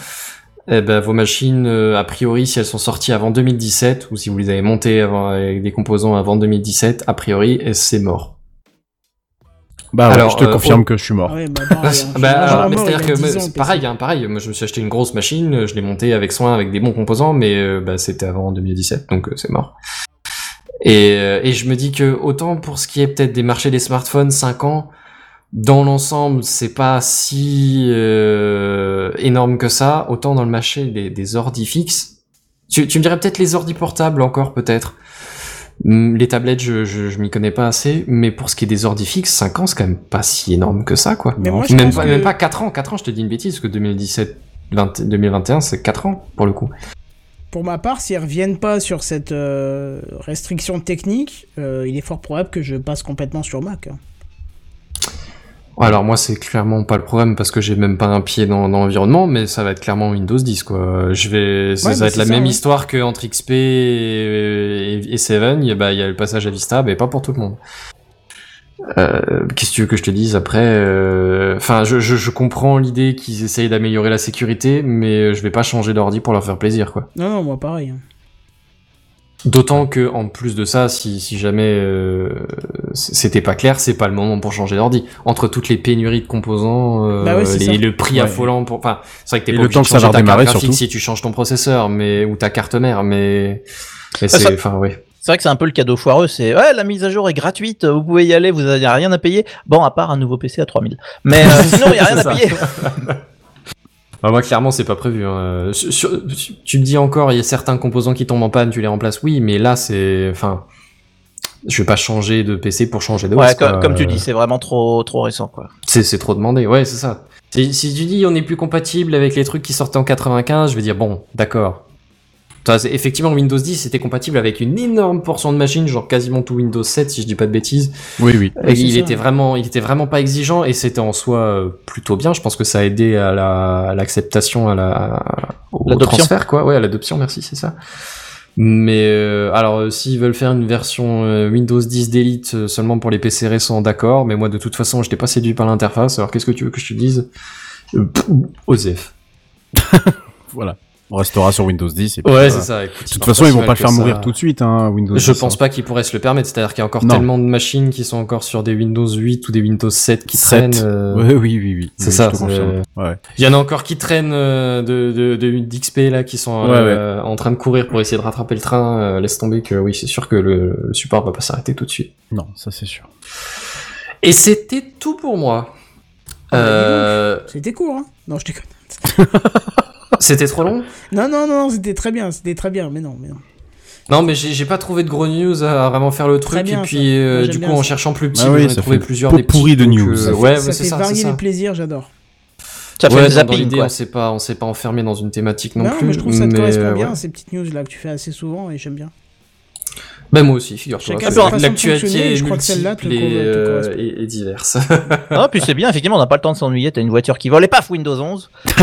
eh ben vos machines euh, a priori si elles sont sorties avant 2017 ou si vous les avez montées avant, avec des composants avant 2017, a priori eh, c'est mort. Bah, ouais, Alors, je te euh, confirme que je suis mort. Ouais, bah. Bah, Moi, alors, j'aurais mais mort il y a c'est-à-dire que 10 moi, ans, c'est PC. pareil, hein, pareil. Moi, je me suis acheté une grosse machine, je l'ai montée avec soin, avec des bons composants, mais euh, bah, c'était avant 2017, donc euh, c'est mort. Et, euh, et je me dis que autant pour ce qui est peut-être des marchés des smartphones, 5 ans, dans l'ensemble, c'est pas si euh, énorme que ça. Autant dans le marché des, des ordi fixes, tu, tu me dirais peut-être les ordi portables encore, peut-être. Les tablettes, je, je, je m'y connais pas assez, mais pour ce qui est des ordi fixes, 5 ans, c'est quand même pas si énorme que ça, quoi. Mais moi, je Même pas, que- même pas 4 ans, 4 ans, je te dis une bêtise, parce que 2017, 20 2021, c'est 4 ans, pour le coup. Pour ma part, s'ils reviennent pas sur cette euh, restriction technique, euh, il est fort probable que je passe complètement sur Mac. hein. Alors moi c'est clairement pas le problème parce que j'ai même pas un pied dans, dans l'environnement, mais ça va être clairement Windows 10 quoi. Je vais, ça Ouais, va bah, être la ça, même ouais. histoire que entre XP et, et 7, il y a, bah, il y a le passage à Vista, mais pas pour tout le monde. Euh, Qu'est-ce que tu veux que je te dise après euh, Enfin, je, je, je comprends l'idée qu'ils essayent d'améliorer la sécurité, mais je vais pas changer d'ordi pour leur faire plaisir quoi. Non, non, moi pareil. D'autant que en plus de ça, si, si jamais euh, c'était pas clair, c'est pas le moment pour changer d'ordi. Entre toutes les pénuries de composants, euh, Bah ouais, les- le prix Ouais. affolant pour, enfin, c'est vrai que t'es pas le obligé temps de que ça changer va ta redémarrer, carte graphique surtout. si tu changes ton processeur, mais ou ta carte mère, mais, mais Ça, c'est, ça- enfin, oui. C'est vrai que c'est un peu le cadeau foireux, c'est ouais, la mise à jour est gratuite, vous pouvez y aller, vous n'avez rien à payer. Bon, à part un nouveau PC à 3000. Mais euh, sinon, il n'y a rien à ça. payer. Bah, moi, clairement, c'est pas prévu. Hein. Sur- sur- tu me dis encore, il y a certains composants qui tombent en panne, tu les remplaces, oui, mais là, c'est, enfin, je vais pas changer de PC pour changer de Ouais, comme, comme tu dis, c'est vraiment trop, trop récent, quoi. C'est, c'est trop demandé, ouais, c'est ça. Si, si tu dis on est plus compatible avec les trucs qui sortaient en 95, je vais dire bon, d'accord. Effectivement, Windows 10 c'était compatible avec une énorme portion de machines, genre quasiment tout Windows 7 si je dis pas de bêtises. Oui, oui. Et il ça. était vraiment, il était vraiment pas exigeant et c'était en soi euh, plutôt bien. Je pense que ça a aidé à la, à l'acceptation, à la, au transfert, quoi. Ouais, à l'adoption, merci, c'est ça. Mais euh, alors, euh, s'ils veulent faire une version euh, Windows 10 d'élite euh, seulement pour les PC récents, d'accord. Mais moi, de toute façon, j'étais pas séduit par l'interface. Alors, qu'est-ce que tu veux que je te dise? Euh, Osef. Voilà. On restera sur Windows 10. Et puis Ouais, c'est ça. écoute, De toute façon, ils vont pas le faire mourir tout de suite, hein, Windows Je 10, pense hein. pas qu'ils pourraient se le permettre. C'est-à-dire qu'il y a encore Non. tellement de machines qui sont encore sur des Windows 8 ou des Windows 7 qui traînent. euh, Ouais, oui, oui, oui. C'est Oui, ça. Ouais. Il y en a encore qui traînent euh, de, de, de d'XP là, qui sont Ouais, euh, en train de courir pour essayer de rattraper le train. Euh, laisse tomber que oui, c'est sûr que le, le support va pas s'arrêter tout de suite. Non, ça c'est sûr. Et c'était tout pour moi. Ah bah, Euh, C'était court, hein Non, je déconne. c'était trop long Non, non, non, c'était très bien, c'était très bien, mais non, mais non. Non, mais j'ai pas trouvé de gros news à vraiment faire le truc. bien, et puis euh, du coup, en ça. cherchant plus petit, Ah oui, j'en ai ça trouvé plusieurs des petits pourri de news. euh, Ça ouais, ça fait ça, varier les plaisirs, j'adore. Ça fait Ouais, dans- dans zapping, quoi. on s'est pas, on s'est pas enfermé dans une thématique non, Non, plus. mais je trouve que ça te mais, correspond bien, ouais. ces petites news là que tu fais assez souvent, et j'aime bien. Ben moi aussi, figure-toi. L'actualité je crois que celle-là te euh, correspond. et- et diverse. Ah, puis c'est bien, effectivement, on n'a pas le temps de s'ennuyer, t'as une voiture qui vole et paf, Windows 11.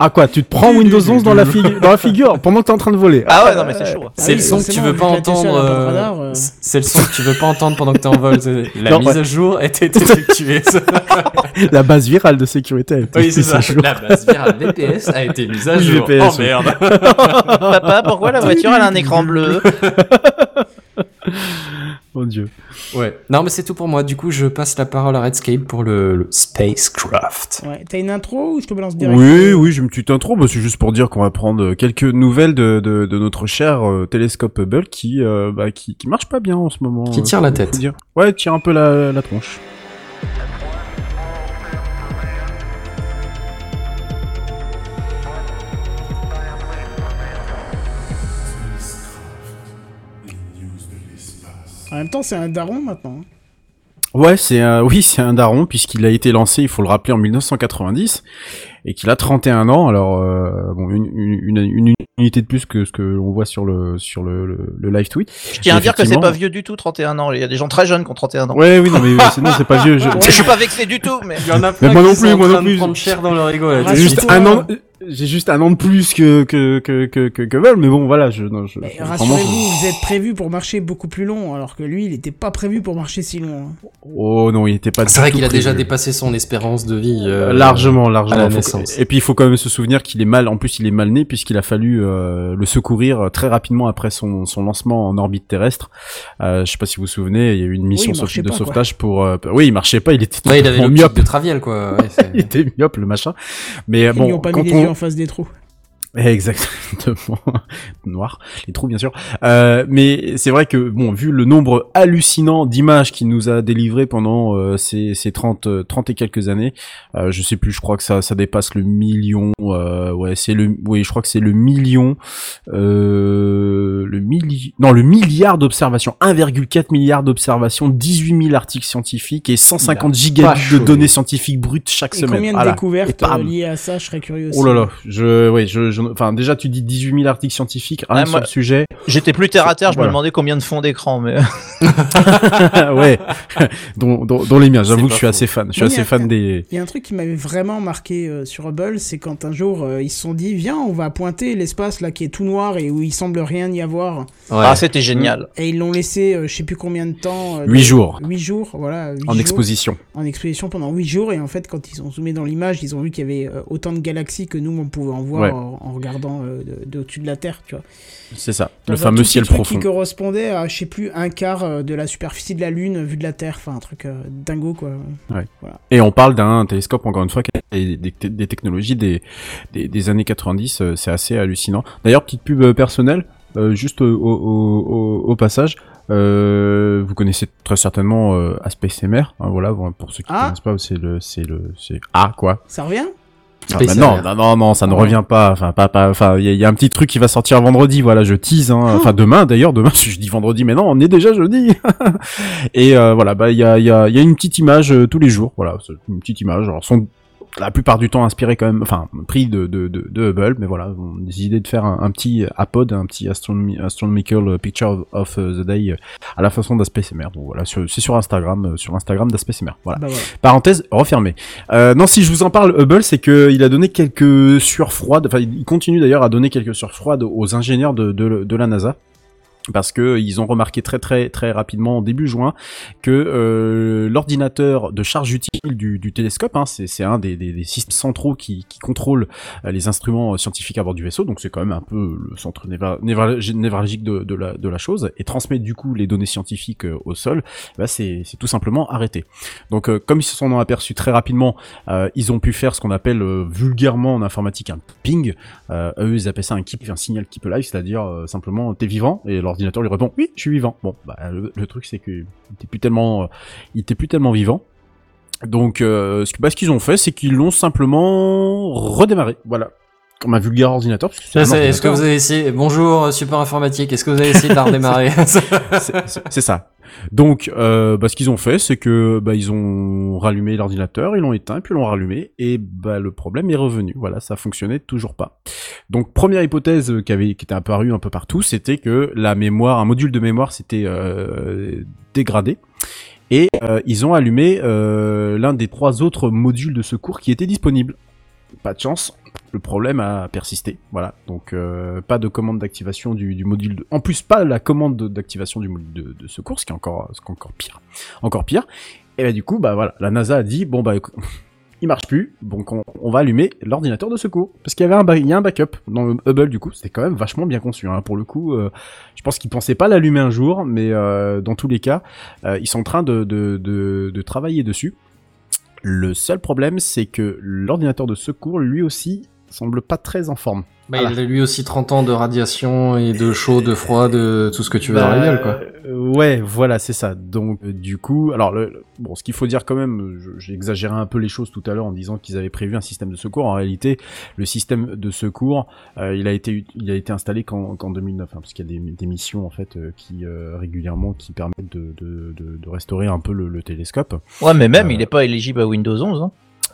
Ah quoi, tu te prends Windows 11 dans la, figu- dans la figure pendant que t'es en train de voler Ah ouais, non, mais c'est chaud. Ah C'est oui, le son que tu veux pas entendre. euh, euh. C'est le son que tu veux pas entendre pendant que t'es en vol. c'est- La Non, mise ouais. à jour était effectuée. La base virale de sécurité. a été oui, c'est mise ça. à jour. La base virale VPS a été mise à jour. VPS, oh merde. Papa, pourquoi la voiture elle a un écran bleu? Mon dieu. Ouais. Non, mais c'est tout pour moi. Du coup, je passe la parole à Redscape pour le, le Spacecraft. Ouais, t'as une intro ou je te balance direct Oui, oui, j'ai une petite intro. Bah, c'est juste pour dire qu'on va prendre quelques nouvelles de, de, de notre cher euh, télescope Hubble qui, euh, bah, qui, qui marche pas bien en ce moment. Qui euh, tire la tête. dire. Ouais, tire un peu la, la tronche. Même temps, c'est un daron maintenant. hein. Ouais, c'est un, oui, c'est un daron puisqu'il a été lancé, il faut le rappeler, en 1990 et qu'il a 31 ans. Alors, euh, bon, une, une, une, une unité de plus que ce que l'on voit sur le sur le, le, le live tweet. Je tiens à dire que c'est pas vieux du tout, 31 ans. Il y a des gens très jeunes qui ont 31 ans. Ouais, oui, non, mais c'est non, c'est pas vieux. je- Je suis pas vexé du tout, mais. Il y en a Mais plein moi qui non sont plus, en moi non de plus. prendre cher dans leur ego. là. Rassure-toi. J'ai juste un an, j'ai juste un an de plus que que que que que, que Val, mais bon, voilà, je, non, je, Mais vraiment, rassurez-vous, vous êtes prévu pour marcher beaucoup plus long, alors que lui, il était pas prévu pour marcher si long. hein. Oh non, il était pas. C'est vrai tout qu'il a déjà dépassé son espérance de vie. euh, Euh, largement, à largement. la. Et puis il faut quand même se souvenir qu'il est mal. En plus, il est mal né puisqu'il a fallu euh, le secourir très rapidement après son, son lancement en orbite terrestre. Euh, je sais pas si vous vous souvenez, il y a eu une mission marchait de pas, quoi. sauvetage pour. euh, oui, il marchait pas. Il était Ouais, il avait le myope. de Traviel, quoi. Ouais, c'est- il était myope le machin. Mais euh, Ils bon, lui ont pas quand mis les on- yeux en face des trous. Exactement. Noir. Les trous, bien sûr. Euh, mais c'est vrai que, bon, vu le nombre hallucinant d'images qu'il nous a délivré pendant euh, ces, ces 30, euh, 30 et quelques années, euh, je sais plus, je crois que ça, ça dépasse le million, euh, ouais, c'est le, oui, je crois que c'est le million, euh, le milli, non, le milliard d'observations, 1,4 milliard d'observations, 18 000 articles scientifiques et 150 gigabits de données scientifiques brutes chaque Et semaine. combien de Voilà. découvertes euh, liées à ça, je serais curieux aussi. Oh là là, je, ouais, je, enfin déjà tu dis 18 000 articles scientifiques rien moi- sur le sujet. J'étais plus terre à terre, je Voilà. me demandais combien de fonds d'écran, mais ouais, dont, dont, dont les miens. J'avoue que je suis faux. assez fan. Je suis Oui, il y assez a- fan des. Il y a un truc qui m'avait vraiment marqué euh, sur Hubble, c'est quand un jour euh, ils se sont dit viens on va pointer l'espace là qui est tout noir et où il semble rien y avoir Ouais. ah, c'était génial. et ils l'ont laissé euh, je sais plus combien de temps euh, Huit de- jours. huit jours voilà En jours, exposition. en exposition pendant 8 jours et en fait quand ils ont zoomé dans l'image ils ont vu qu'il y avait euh, autant de galaxies que nous on pouvait en voir Ouais. en, en regardant euh, de, de au-dessus de la Terre tu vois C'est ça. Le fameux ciel profond. qui correspondait à je sais plus un quart euh, de la superficie de la Lune vue de la Terre enfin un truc euh, dingo quoi Et on parle d'un télescope, encore une fois, qui a des, des- des technologies des, des, des années 90, euh, c'est assez hallucinant. D'ailleurs, petite pub personnelle, euh, juste au, au, au, au passage, euh, vous connaissez très certainement euh, Space MR, hein, voilà, pour ceux qui ne Ah. connaissent pas, c'est le, c'est le, c'est Ah, quoi ça revient? Ah, bah non, non, non, non, ça ne Ah. revient pas. Enfin, pas, pas. Enfin, il y, y a un petit truc qui va sortir vendredi. Voilà, je tease. Hein. Ah. Enfin, demain d'ailleurs. Demain, je dis vendredi, mais non, on est déjà jeudi. Et euh, voilà, bah il y a, il y, a, il y a une petite image euh, tous les jours. Voilà, une petite image. Alors, sont la plupart du temps inspirés quand même, enfin, pris de, de, de, de Hubble, mais voilà, on a décidé de faire un, un petit apod, un petit astronomy, astronomical picture of, the day euh, à la façon d'Aspect. Donc voilà, c'est sur Instagram, euh, sur Instagram d'Aspect. Voilà. bah voilà Parenthèse refermée. Euh, non, si je vous en parle, Hubble, c'est que il a donné quelques sueurs froides. Enfin, il continue d'ailleurs à donner quelques sueurs froides aux ingénieurs de, de, de la NASA. Parce que ils ont remarqué très très très rapidement en début juin que euh, l'ordinateur de charge utile du, du télescope, hein, c'est un des, des, des systèmes centraux qui, qui contrôle euh, les instruments scientifiques à bord du vaisseau, donc c'est quand même un peu le centre névralgique de, de, la, de la chose, et transmettre du coup les données scientifiques euh, au sol, bah, c'est tout simplement arrêté. Donc euh, comme ils se sont aperçus très rapidement, euh, ils ont pu faire ce qu'on appelle euh, vulgairement en informatique un ping. Eux ils appellent ça un keep, un signal keep alive, c'est-à-dire simplement t'es vivant et l'ordinateur lui répond oui je suis vivant. Bon bah le, truc c'est que il était plus tellement, euh, il était plus tellement vivant. Donc euh, ce bah, ce qu'ils ont fait c'est qu'ils l'ont simplement redémarré. Voilà. Comme un vulgaire ordinateur. Est-ce que vous avez essayé Bonjour, euh, support informatique. Est-ce que vous avez essayé de la redémarrer c'est ça. Donc, euh, bah, ce qu'ils ont fait, c'est que bah, ils ont rallumé l'ordinateur, ils l'ont éteint, puis ils l'ont rallumé, et bah, le problème est revenu. Voilà, ça fonctionnait toujours pas. Donc, première hypothèse qui avait qui était apparue un peu partout, c'était que la mémoire, un module de mémoire, s'était euh, dégradé. Et euh, ils ont allumé l'un des trois autres modules de secours qui étaient disponibles. Pas de chance, le problème a persisté. Voilà, donc euh, pas de commande d'activation du, du module. De... En plus, pas la commande de- d'activation du module de, secours, ce qui est encore, pire, encore pire. Et bah du coup, bah voilà, la NASA a dit bon bah il marche plus, donc on, va allumer l'ordinateur de secours parce qu'il y avait un, il y a un backup dans le Hubble du coup, c'était quand même vachement bien conçu. Hein. Pour le coup, euh, je pense qu'ils pensaient pas l'allumer un jour, mais euh, dans tous les cas, ils sont en train de travailler dessus. Le seul problème, c'est que l'ordinateur de secours, lui aussi, semble pas très en forme. Bah, Voilà. Il a lui aussi 30 ans de radiation et de chaud, de froid, de tout ce que tu veux dans la Bah, gueule, quoi. euh, ouais, voilà, c'est ça. Donc, euh, du coup, alors, le, le- bon, ce qu'il faut dire quand même, j'ai exagéré un peu les choses tout à l'heure en disant qu'ils avaient prévu un système de secours. En réalité, le système de secours, euh, il a été, il a été installé qu'en qu'en 2009, hein, parce qu'il y a des, des missions en fait euh, qui euh, régulièrement qui permettent de, de, de, de restaurer un peu le, le télescope. Ouais, mais même, Euh, il est pas éligible à Windows 11. Hein.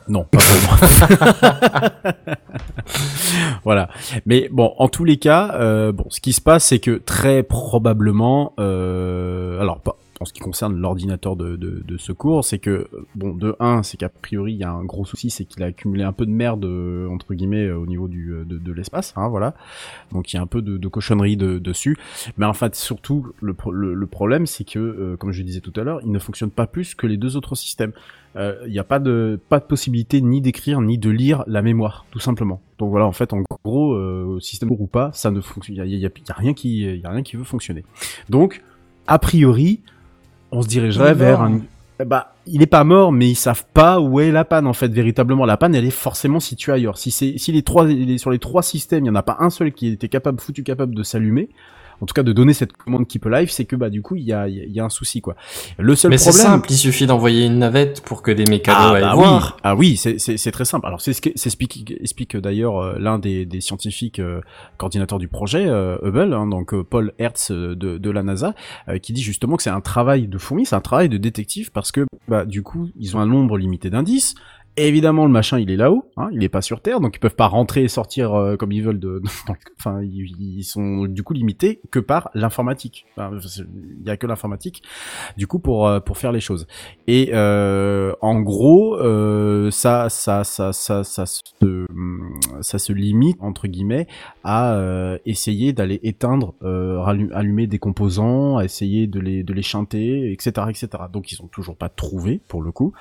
Non, pas vraiment. voilà. Mais bon, en tous les cas, euh, bon, ce qui se passe, c'est que très probablement, euh, alors pas en ce qui concerne l'ordinateur de, de, secours, c'est que bon, de un, c'est qu'a priori il y a un gros souci, c'est qu'il a accumulé un peu de merde euh, entre guillemets euh, au niveau du euh, de, l'espace, hein, voilà. Donc il y a un peu de, cochonnerie de, dessus. Mais en fait, surtout le, le, problème, c'est que, comme je disais tout à l'heure, il ne fonctionne pas plus que les deux autres systèmes. Il n'y a pas de pas de possibilité ni d'écrire ni de lire la mémoire, tout simplement. Donc voilà, en fait, en gros, système ou pas, ça ne fonctionne. Il y a, y a- qui, a rien qui veut fonctionner. Donc, a priori, on se dirigerait vers un. Eh Bah, il est pas mort, mais ils savent pas où est la panne en fait véritablement. La panne, elle est forcément située ailleurs. Si c'est, si les trois, les- sur les trois systèmes, il y en a pas un seul qui était capable, foutu capable de s'allumer, en tout cas de donner cette commande Keep Alive, c'est que bah du coup il y a, y a- il y a un souci quoi. Le seul Mais c'est problème. simple, il suffit d'envoyer une navette pour que des mécanos Ah, aillent bah voir. oui, ah oui, c'est c'est c'est très simple. Alors c'est ce que c'est explique, explique d'ailleurs euh, l'un des, des scientifiques euh, coordinateurs du projet euh, Hubble, hein, donc euh, Paul Hertz euh, de, de la NASA, euh, qui dit justement que c'est un travail de fourmi, c'est un travail de détective parce que bah du coup ils ont un nombre limité d'indices Évidemment, le machin, il est là-haut, hein, il est pas sur Terre, donc ils peuvent pas rentrer et sortir euh, comme ils veulent. De, enfin, ils, sont du coup limités que par l'informatique. Il y a que l'informatique, du coup, pour euh, faire les choses. Et euh, en gros, euh, ça, ça, ça, ça, ça, se, ça se limite entre guillemets à essayer d'aller éteindre, allumer des composants, essayer de les de chanter, etc., etc. Donc ils ont toujours pas trouvé pour le coup.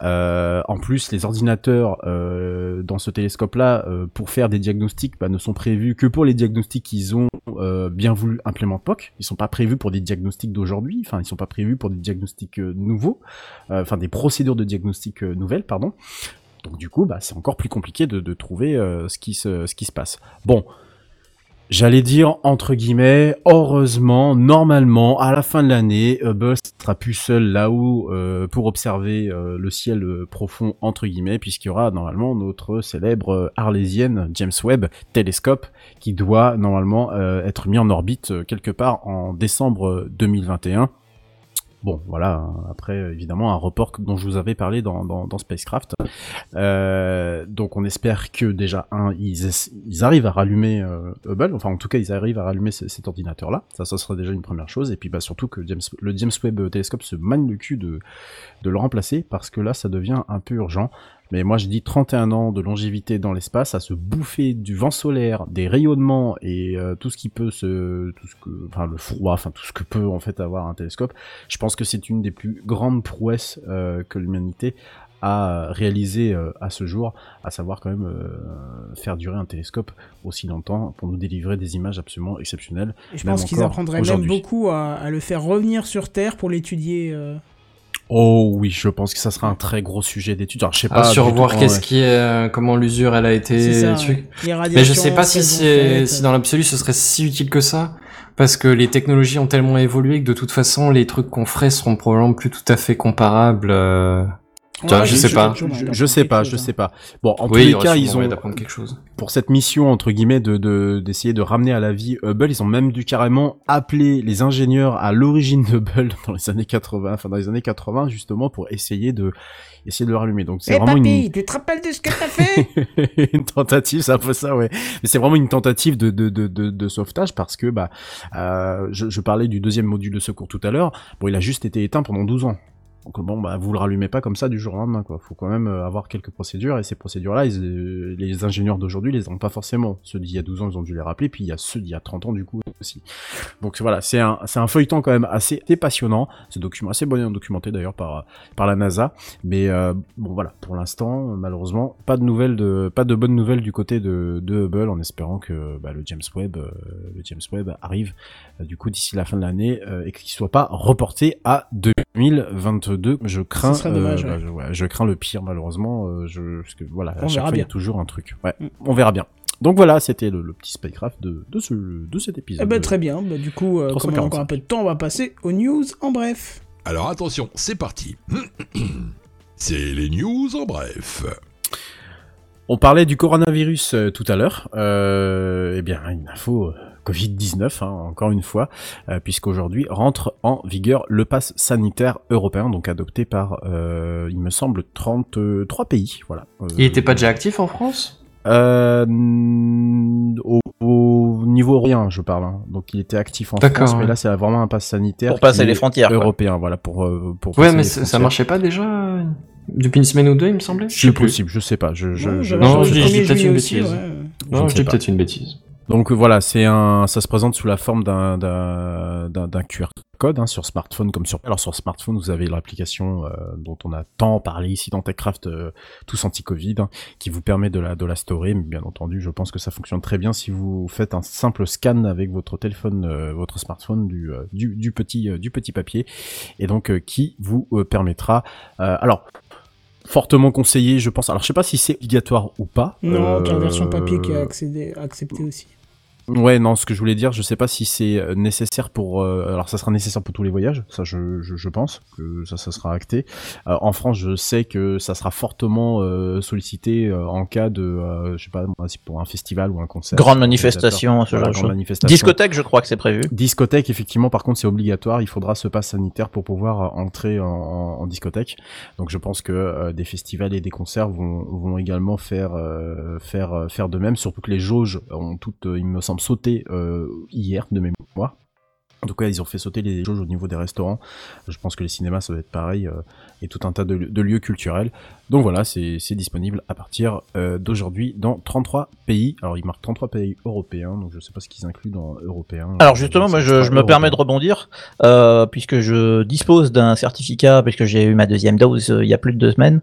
En plus, les ordinateurs euh, dans ce télescope-là, euh, pour faire des diagnostics, bah, ne sont prévus que pour les diagnostics qu'ils ont euh, bien voulu implémenter. POC. Ils sont pas prévus pour des diagnostics d'aujourd'hui. Enfin, ils sont pas prévus pour des diagnostics nouveaux. Enfin, des procédures de diagnostic nouvelles, pardon. Donc du coup, bah, c'est encore plus compliqué de, trouver ce qui se ce qui se passe. Bon. J'allais dire entre guillemets, heureusement, normalement, à la fin de l'année, Hubble sera plus seul là-haut euh, pour observer euh, le ciel euh, profond entre guillemets, puisqu'il y aura normalement notre célèbre euh, arlésienne James Webb télescope qui doit normalement euh, être mis en orbite euh, quelque part en décembre euh, 2021. Bon, voilà. Après, évidemment, un report dont je vous avais parlé dans, dans, dans Spacecraft. Euh, donc, on espère que déjà, un, ils, ils arrivent à rallumer euh, Hubble. Enfin, en tout cas, ils arrivent à rallumer ce- cet ordinateur-là. Ça, ça serait déjà une première chose. Et puis, bah, surtout que le James Webb télescope se magne le cul de, de le remplacer parce que là, ça devient un peu urgent. Mais moi, je dis 31 ans de longévité dans l'espace, à se bouffer du vent solaire, des rayonnements et euh, tout ce qui peut se, tout ce que, enfin le froid, enfin tout ce que peut en fait avoir un télescope. Je pense que c'est une des plus grandes prouesses euh, que l'humanité a réalisé euh, à ce jour, à savoir quand même faire durer un télescope aussi longtemps pour nous délivrer des images absolument exceptionnelles. Et je pense qu'ils apprendraient même beaucoup à, à le faire revenir sur Terre pour l'étudier. euh. Oh oui, je pense que ça sera un très gros sujet d'étude. Alors je sais pas. du survoir tout- qu'est-ce ouais. qui est, euh, comment l'usure elle a été. Ça, Mais je sais pas si c'est, si dans l'absolu ce serait si utile que ça. Parce que les technologies ont tellement évolué que de toute façon, les trucs qu'on ferait seront probablement plus tout à fait comparables. euh, Ouais, je sais pas. Je, sais pas, chose, je hein. sais pas. Bon, en oui, tous les cas, ils ont d'apprendre quelque chose. pour cette mission entre guillemets de de- d'essayer de, ramener à la vie Hubble, ils ont même dû carrément appeler les ingénieurs à l'origine de Hubble dans les années 80, enfin dans les années 80 justement pour essayer de essayer de le rallumer. Donc c'est Eh vraiment papy, une tu te rappelles de ce que t'as fait? une tentative, c'est un peu ça, ouais. Mais c'est vraiment une tentative de, de, de, de, de sauvetage parce que bah euh, je, je parlais du deuxième module de secours tout à l'heure. Bon, il a juste été éteint pendant 12 ans. Donc bon, bah vous le rallumez pas comme ça du jour au lendemain, quoi. Faut quand même euh, avoir quelques procédures et ces procédures-là, euh, les ingénieurs d'aujourd'hui les ont pas forcément. Ceux d'il y a 12 ans, ils ont dû les rappeler, puis il y a ceux d'il y a 30 ans du coup aussi. Donc voilà, c'est un, feuilleton quand même assez, passionnant. C'est document assez bien documenté d'ailleurs par, par la NASA. Mais euh, bon voilà, pour l'instant, malheureusement, pas de nouvelles de, pas de bonnes nouvelles du côté de, de Hubble, en espérant que bah, le James Webb, euh, le James Webb arrive euh, du coup d'ici la fin de l'année euh, et qu'il soit pas reporté à 2022. Je crains, dommage, bah, ouais. je, ouais, je crains le pire malheureusement. euh, je, parce que voilà, à chaque fois il y a toujours un truc. Ouais, Mm. on verra bien. Donc voilà, c'était le, le petit spycraft de, de, ce, de cet épisode. Eh ben, très bien, bah, du coup, euh, comme on a 345. encore un peu de temps, on va passer aux news en bref. Alors attention, c'est parti. C'est les news en bref. On parlait du coronavirus euh, tout à l'heure. Euh, eh bien, une info euh, Covid-19, hein, encore une fois, euh, puisqu'aujourd'hui rentre en vigueur le pass sanitaire européen, donc adopté par, euh, il me semble, 33 pays. Voilà. Euh, Il était pas déjà actif en France? euh, au, au niveau européen, je parle. hein. Donc, il était actif en France, mais là, c'est vraiment un pass sanitaire Pour passer les frontières. quoi. européen, voilà, pour euh, pour. Ouais, mais ça marchait pas déjà euh, depuis une semaine ou deux, il me semblait? Je C'est possible, je sais pas. Je, je, non, je dis- le je dis 1er peut-être une bêtise. Non, ne je sais dis peut-être une bêtise. Donc euh, voilà, c'est un, ça se présente sous la forme d'un d'un d'un QR code hein, sur smartphone comme sur. Alors sur smartphone, vous avez l'application euh, dont on a tant parlé ici dans TechCraft, euh, tous anti-Covid, hein, qui vous permet de la de la storer. Mais bien entendu, je pense que ça fonctionne très bien si vous faites un simple scan avec votre téléphone, euh, votre smartphone du du, du petit du petit papier, et donc euh, qui vous permettra. euh, alors fortement conseillé, je pense. Alors je sais pas si c'est obligatoire ou pas. Non, Euh, la version papier qui est accédé- acceptée aussi. Ouais, non, ce que je voulais dire, je sais pas si c'est euh, nécessaire pour. euh, alors, ça sera nécessaire pour tous les voyages, ça, je, je, je pense que ça, ça sera acté. Euh, en France, je sais que ça sera fortement euh, sollicité euh, en cas de, euh, je sais pas, si pour un festival ou un concert. Grande manifestation, ce genre de choses. manifestation. Discothèque, je crois que c'est prévu. Discothèque, effectivement, par contre, c'est obligatoire. Il faudra ce pass sanitaire pour pouvoir entrer en, en- en discothèque. Donc, je pense que euh, des festivals et des concerts vont, vont également faire euh, faire faire de même. Surtout que les jauges ont toutes, il me semble, sauté euh, hier de mémoire. En tout cas, ils ont fait sauter les jauges au niveau des restaurants. Je pense que les cinémas, ça va être pareil, euh, et tout un tas de lieux culturels. Donc voilà, c'est disponible à partir euh, d'aujourd'hui dans 33 pays. Alors, il marque 33 pays européens, donc je sais pas ce qu'ils incluent dans européens. Alors justement, moi je, je me permets de rebondir euh, puisque je dispose d'un certificat puisque j'ai eu ma deuxième dose euh, il y a plus de deux semaines.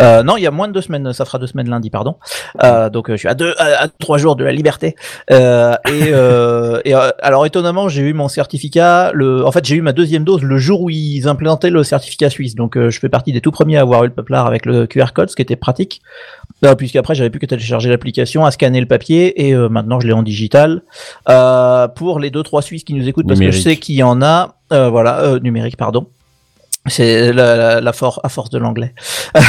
Euh, non, il y a moins de deux semaines. Ça fera deux semaines lundi, pardon. Euh, donc euh, je suis à deux, à, à trois jours de la liberté. Euh, et euh, et euh, alors étonnamment, j'ai eu mon certificat. Le, en fait, j'ai eu ma deuxième dose le jour où ils implantaient le certificat suisse. Donc euh, je fais partie des tout premiers à avoir eu le peuplard avec le QR code, ce qui était pratique. Euh, puisqu'après j'avais plus que télécharger l'application, à scanner le papier et euh, maintenant je l'ai en digital. Euh, pour les deux trois Suisses qui nous écoutent, parce que je sais qu'il y en a, euh, voilà, numérique, pardon. C'est la, la, la for- à force de l'anglais.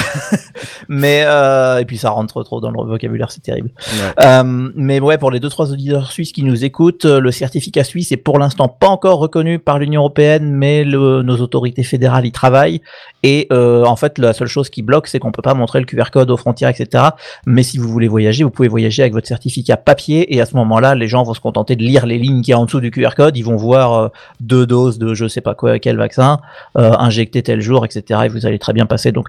mais euh, et puis ça rentre trop dans le vocabulaire, c'est terrible. Euh, mais ouais, pour les deux trois auditeurs suisses qui nous écoutent, le certificat suisse est pour l'instant pas encore reconnu par l'Union européenne, mais le- nos autorités fédérales y travaillent. Et euh, en fait, la seule chose qui bloque, c'est qu'on peut pas montrer le QR code aux frontières, etc. Mais si vous voulez voyager, vous pouvez voyager avec votre certificat papier. Et à ce moment-là, les gens vont se contenter de lire les lignes qu'il y a en dessous du QR code. Ils vont voir euh, deux doses de je sais pas quoi, quel vaccin, euh, injecté tel jour, etc. Et vous allez très bien passer. Donc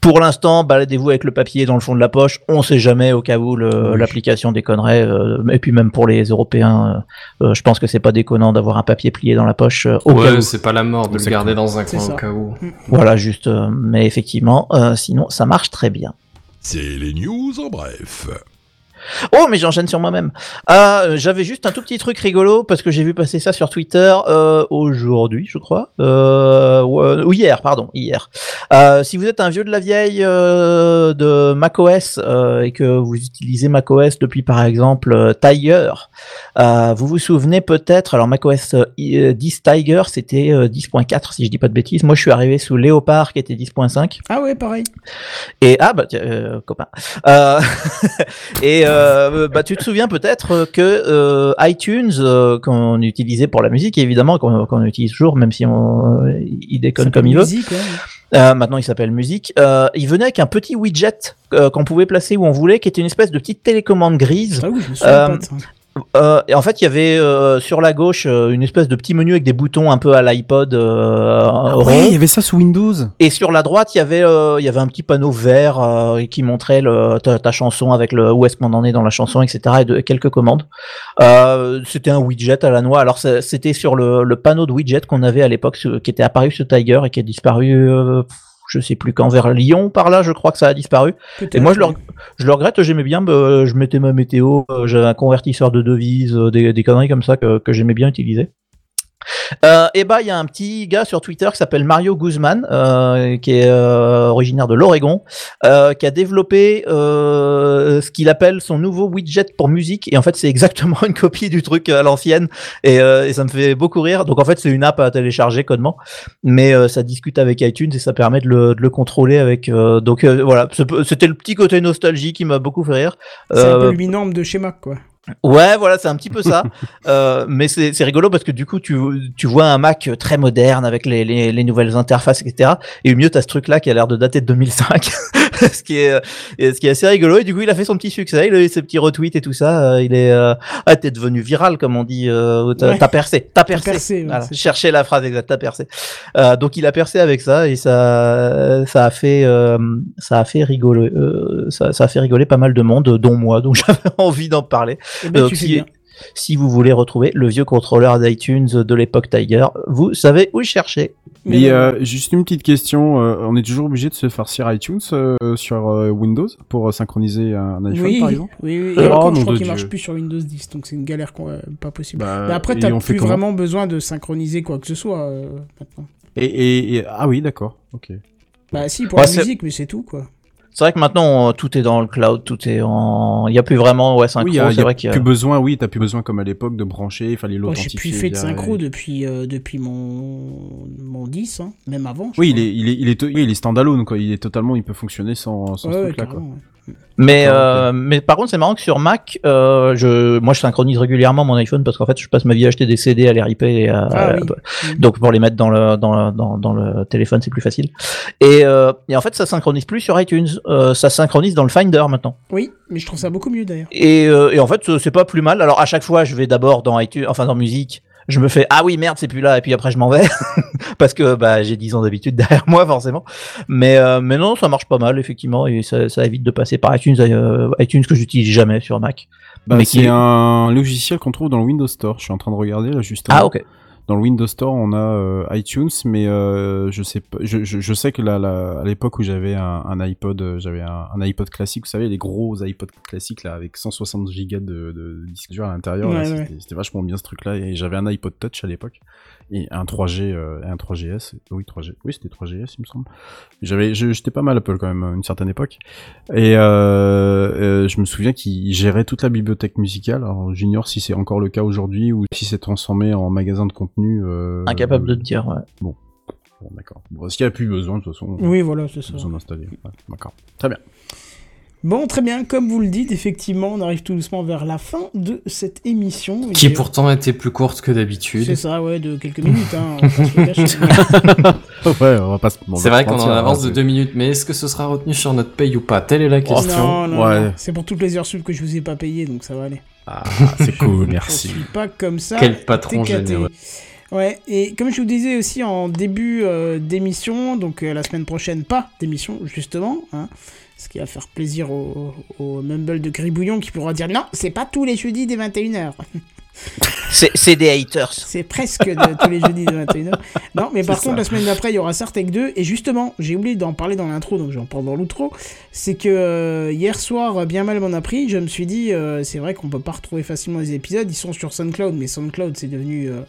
pour l'instant, baladez-vous avec le papier dans le fond de la poche. On sait jamais au cas où Oui. l'application déconnerait. euh, et puis même pour les Européens, euh, euh, je pense que c'est pas déconnant d'avoir un papier plié dans la poche euh, au cas Ouais, où. c'est pas la mort de le garder dans un coin ça. au cas où. Voilà, juste. euh, mais effectivement, euh, sinon ça marche très bien. C'est les news en bref. Oh, mais j'enchaîne sur moi-même. Euh, J'avais juste un tout petit truc rigolo parce que j'ai vu passer ça sur Twitter euh, aujourd'hui, je crois, euh, ou, hier, pardon, hier. Si vous êtes un vieux de la vieille de macOS et que vous utilisez macOS depuis par exemple Tiger, vous vous souvenez peut-être, alors macOS euh, i- euh, 10 Tiger, c'était euh, 10.4 si je dis pas de bêtises. Moi, je suis arrivé sous Léopard qui était 10.5. Ah ouais, pareil. Et ah bah copain. Euh, et euh, bah tu te souviens peut-être que euh, iTunes euh, qu'on utilisait pour la musique évidemment qu'on utilise toujours même si on euh, il déconne comme il veut. Musique, ouais. Euh, maintenant il s'appelle musique. Euh, il venait avec un petit widget euh, qu'on pouvait placer où on voulait qui était une espèce de petite télécommande grise. Ah oui, je me souviens Euh, et en fait, il y avait euh, sur la gauche euh, une espèce de petit menu avec des boutons un peu à l'iPod euh, rond. Ouais, il y avait ça sous Windows. Et sur la droite, il y avait, euh, il y avait un petit panneau vert euh, qui montrait le, ta, ta chanson avec le où est-ce qu'on en est dans la chanson, etc. et de, quelques commandes. Euh, c'était un widget à la noix. Alors c'était sur le, le panneau de widget qu'on avait à l'époque, qui était apparu sur Tiger et qui a disparu. Je sais plus quand vers Lyon par là, je crois que ça a disparu. Et moi je le, je le regrette, j'aimais bien, euh, je mettais ma météo, euh, j'avais un convertisseur de devises, euh, des, des conneries comme ça que, que j'aimais bien utiliser. Euh, et bah il y a un petit gars sur Twitter qui s'appelle Mario Guzman, euh, qui est euh, originaire de l'Oregon, qui a développé ce qu'il appelle son nouveau widget pour musique. Et en fait c'est exactement une copie du truc à l'ancienne, et, et ça me fait beaucoup rire. Donc en fait c'est une app à télécharger codement, mais ça discute avec iTunes et ça permet de le, de le contrôler avec. donc voilà, c'était le petit côté nostalgie qui m'a beaucoup fait rire. C'est un peu l'énorme de chez Mac, quoi. Ouais, voilà, c'est un petit peu ça. euh, mais c'est c'est rigolo parce que du coup, tu, tu vois un Mac très moderne avec les, les, les nouvelles interfaces, etc. Et au mieux, t'as ce truc-là qui a l'air de dater de 2005, ce qui est et ce qui est assez rigolo. Et du coup, il a fait son petit succès, il a eu ses petits retweets et tout ça. euh, il est, euh, ah, t'es devenu viral, comme on dit. Euh, t'as Ouais. percé, t'as percé. percé, ouais, Voilà, cherchez la phrase exacte, t'as percé. Euh, donc, il a percé avec ça et ça, ça a fait, euh, ça a fait rigoler, euh, ça, ça a fait rigoler pas mal de monde, dont moi. Donc, j'avais envie d'en parler. Eh ben, Donc, tu fais si, bien. Si vous voulez retrouver le vieux contrôleur d'iTunes de l'époque Tiger, vous savez où chercher. Mais non. euh, juste une petite question, euh, on est toujours obligé de se farcir iTunes euh, sur euh, Windows pour euh, synchroniser un iPhone oui, par exemple? oui, oui. Oh, Et encore, je crois qu'il marche plus sur Windows 10, donc c'est une galère qu'on- euh, pas possible. Bah, Mais après, t'as plus vraiment besoin de synchroniser quoi que ce soit euh, maintenant. et, et, et- ah oui d'accord, ok. Bah si, pour Ouais, la musique, mais c'est tout quoi. C'est vrai que maintenant, euh, tout est dans le cloud, tout est en. Il n'y a plus vraiment ouais, synchro. Oui, il il c'est vrai qu'il y a- plus besoin, oui, t'as plus besoin comme à l'époque de brancher, il fallait Moi, j'ai l'authentifier. plus fait de synchro depuis, euh, depuis mon, mon 10, hein, même avant. je Oui, il est, il est, il est, oui, il est standalone, quoi. Il est totalement, il peut fonctionner sans, sans Ouais, ce ouais, truc-là, quoi. ouais. Mais, euh, mais par contre, c'est marrant que sur Mac, euh, je, moi, je synchronise régulièrement mon iPhone parce qu'en fait, je passe ma vie à acheter des CD à les ripper. Et à- Ah oui. à- Donc, pour les mettre dans le, dans dans, dans le téléphone, c'est plus facile. Et, euh, et en fait, ça synchronise plus sur iTunes. Euh, ça synchronise dans le Finder maintenant. Oui, mais je trouve ça beaucoup mieux d'ailleurs. Et, euh, et en fait, c'est pas plus mal. Alors, à chaque fois, je vais d'abord dans iTunes, enfin, dans musique. Je me fais ah oui merde c'est plus là et puis après je m'en vais parce que bah j'ai 10 ans d'habitude derrière moi forcément mais euh, mais non ça marche pas mal effectivement et ça, ça évite de passer par iTunes euh, iTunes que j'utilise jamais sur Mac Bah, Mais qui c'est est- un logiciel qu'on trouve dans le Windows Store. Je suis en train de regarder là justement. ah ok Dans le Windows Store, on a euh, iTunes, mais euh, je sais pas. Je, je, je sais que là, là, à l'époque où j'avais un, un iPod, euh, j'avais un, un iPod classique. Vous savez, les gros iPod classiques là, avec 160 gigas de, de disque dur à l'intérieur. Ouais, ouais. c'était vachement bien ce truc-là. Et j'avais un iPod Touch à l'époque et un 3G, euh, et un 3GS. Oui, 3G. Oui, c'était 3GS, il me semble. J'avais, j'étais pas mal Apple quand même à une certaine époque. Et euh, euh, je me souviens qu'il gérait toute la bibliothèque musicale. Alors, j'ignore si c'est encore le cas aujourd'hui ou si c'est transformé en magasin de contenu. Euh, incapable de te dire ouais. Bon, d'accord. Bon, s'il n'y a plus besoin, de toute façon, Oui, voilà, c'est ça. besoin d'installer. Ouais, d'accord. Très bien. Bon, très bien, comme vous le dites, effectivement, on arrive tout doucement vers la fin de cette émission. Qui Et- pourtant était plus courte que C'est d'habitude. ça, ouais, de quelques minutes, hein. on ouais, on va pas se C'est vrai qu'on en avance hein, de c'est- deux minutes, mais est-ce que ce sera retenu sur notre paye ou pas? Telle est la question. non, non, ouais. non. c'est pour toutes les heures sub que je vous ai pas payées, donc ça va aller. Ah, c'est cool, Je merci. suis pas comme ça. Quel patron généreux. Ouais, et comme je vous disais aussi en début euh, d'émission, donc euh, la semaine prochaine, pas d'émission, justement, hein, ce qui va faire plaisir au, au Mumble de Gribouillon qui pourra dire non, c'est pas tous les jeudis dès 21h. c'est c'est des haters C'est presque de tous les jeudis de 21h. Non, mais par contre, ça. la semaine d'après, il y aura Sartec 2. Et justement, j'ai oublié d'en parler dans l'intro, donc j'en parle dans l'outro. C'est que euh, hier soir, bien mal m'en a pris. Je me suis dit, euh, c'est vrai qu'on peut pas retrouver facilement les épisodes. Ils sont sur SoundCloud, mais SoundCloud, c'est devenu. euh,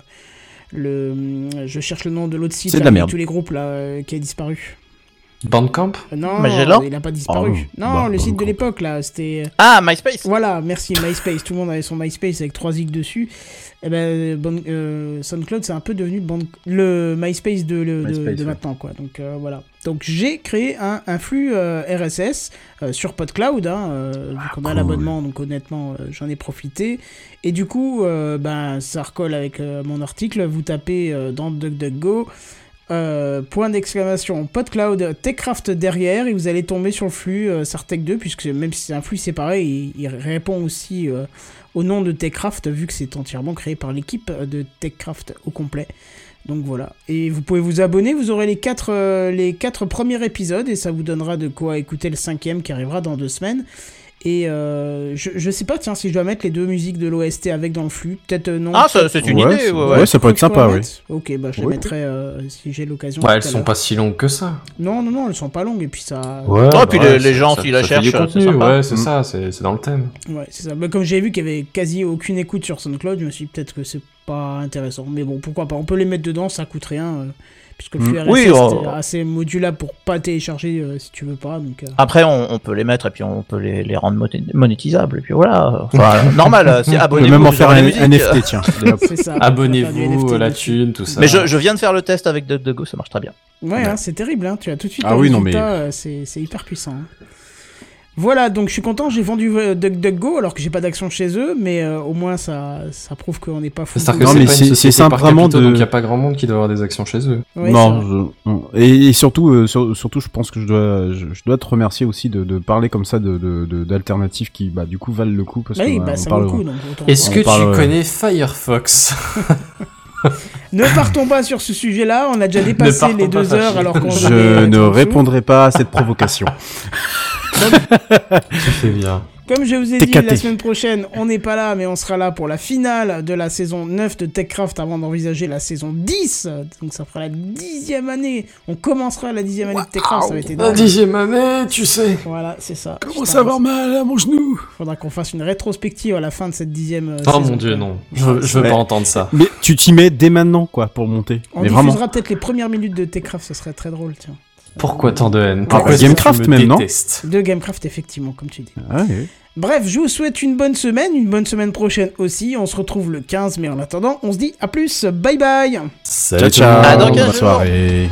le, je cherche le nom de l'autre site C'est de la merde. tous les groupes là euh, qui a disparu. Bandcamp Euh, Non, Magellan il a pas disparu. Ah, non. non, Bah, le site de l'époque là, c'était. ah MySpace Voilà, merci MySpace. Tout le monde avait son MySpace avec 3 zigs dessus. Et ben, bon, euh, SoundCloud, c'est un peu devenu le, band- le MySpace de, le- de- MySpace, de ouais. maintenant, quoi. Donc euh, voilà. Donc j'ai créé un, un flux euh, RSS euh, sur PodCloud, hein, euh, vu qu'on a cool. l'abonnement, donc honnêtement, euh, j'en ai profité. Et du coup, euh, ben, ça recolle avec euh, mon article. Vous tapez euh, dans DuckDuckGo. Euh, point d'exclamation PodCloud Techcraft derrière et vous allez tomber sur le flux euh, Sartec 2 puisque même si c'est un flux séparé il, répond aussi euh, au nom de Techcraft vu que c'est entièrement créé par l'équipe de Techcraft au complet. Donc voilà. Et vous pouvez vous abonner vous aurez les quatre, euh, les quatre premiers épisodes et ça vous donnera de quoi écouter le cinquième qui arrivera dans deux semaines et euh, je, je sais pas tiens si je dois mettre les deux musiques de l'OST avec dans le flux peut-être euh, non ah ça, c'est une Ouais, idée ouais, ouais, ouais. ça peut être sympa, oui. ok bah je les mettrai euh, si j'ai l'occasion Ouais, elles sont pas si longues que ça. Non, non, non, elles sont pas longues et puis ça. Ouais, Oh, puis les- les gens, s'ils la cherchent, contenu. Ouais, c'est ça, c'est c'est dans le thème. Ouais, c'est ça. Mais comme j'ai vu qu'il y avait quasi aucune écoute sur SoundCloud, je me suis dit peut-être que c'est pas intéressant. Mais bon, pourquoi pas On peut les mettre dedans, ça coûte rien. Euh, puisque le Mm. flux RSS Oui, est on- assez modulable pour pas télécharger euh, si tu veux pas. Donc, euh, Après, on, on peut les mettre et puis on peut les, les rendre moné- monétisables. Et puis voilà. Enfin, normal, euh, c'est On peut abonnez-vous. même en faire un. NFT, tiens. Abonnez-vous, la thune, tout ça. Mais je, je viens de faire le test avec DuckDuckGo, ça marche très bien. Ouais, hein, c'est terrible. Hein, tu as tout de suite Ah oui, non, mais- euh, c'est hyper puissant. hein. Voilà, donc je suis content, j'ai vendu euh, DuckDuckGo alors que j'ai pas d'action chez eux, mais euh, au moins ça, ça prouve qu'on n'est pas fou. Que Non, c'est mais c'est- c'est simple vraiment de- donc il y a pas grand monde qui doit avoir des actions chez eux. Ouais, c'est non, je-. Et, et surtout, euh, sur- surtout, je pense que je dois, je, je dois te remercier aussi de, de parler comme ça de de- de- d'alternatives qui, bah, du coup, valent le coup parce Bah que oui, bah, on ça parle- vaut le coup. donc autant- Est-ce que parle, tu connais Firefox? Ne partons pas sur ce sujet-là, on a déjà dépassé les deux heures alors qu'on Je ne répondrai pas à cette provocation. Tu fais bien. Comme je vous ai dit, la semaine prochaine, on n'est pas là, mais on sera là pour la finale de la saison 9 de TechCraft avant d'envisager la saison 10. Donc ça fera la dixième année. On commencera la dixième année de TechCraft, ça va être La énorme. dixième année, tu sais. Voilà, c'est ça. Comment ça va mal à mon genou Faudra qu'on fasse une rétrospective à la fin de cette dixième euh, Oh saison. mon dieu, non. Je, veux Ouais. pas entendre ça. Mais tu t'y mets dès maintenant, quoi, pour monter. On Mais diffusera peut-être les premières minutes de TechCraft, ce serait très drôle, tiens. Pourquoi tant de haine? Pourquoi est-ce que Gamecraft tu me même, non? De Gamecraft, effectivement, comme tu dis. Ah, oui. Bref, je vous souhaite une bonne semaine, une bonne semaine prochaine aussi. On se retrouve le 15, mais en attendant, on se dit à plus. Bye bye. Ciao, Salut ciao. À dans quinze Bonne jours. soirée.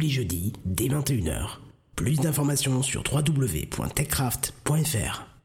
Les jeudis dès 21h. Plus d'informations sur www.techcraft.fr.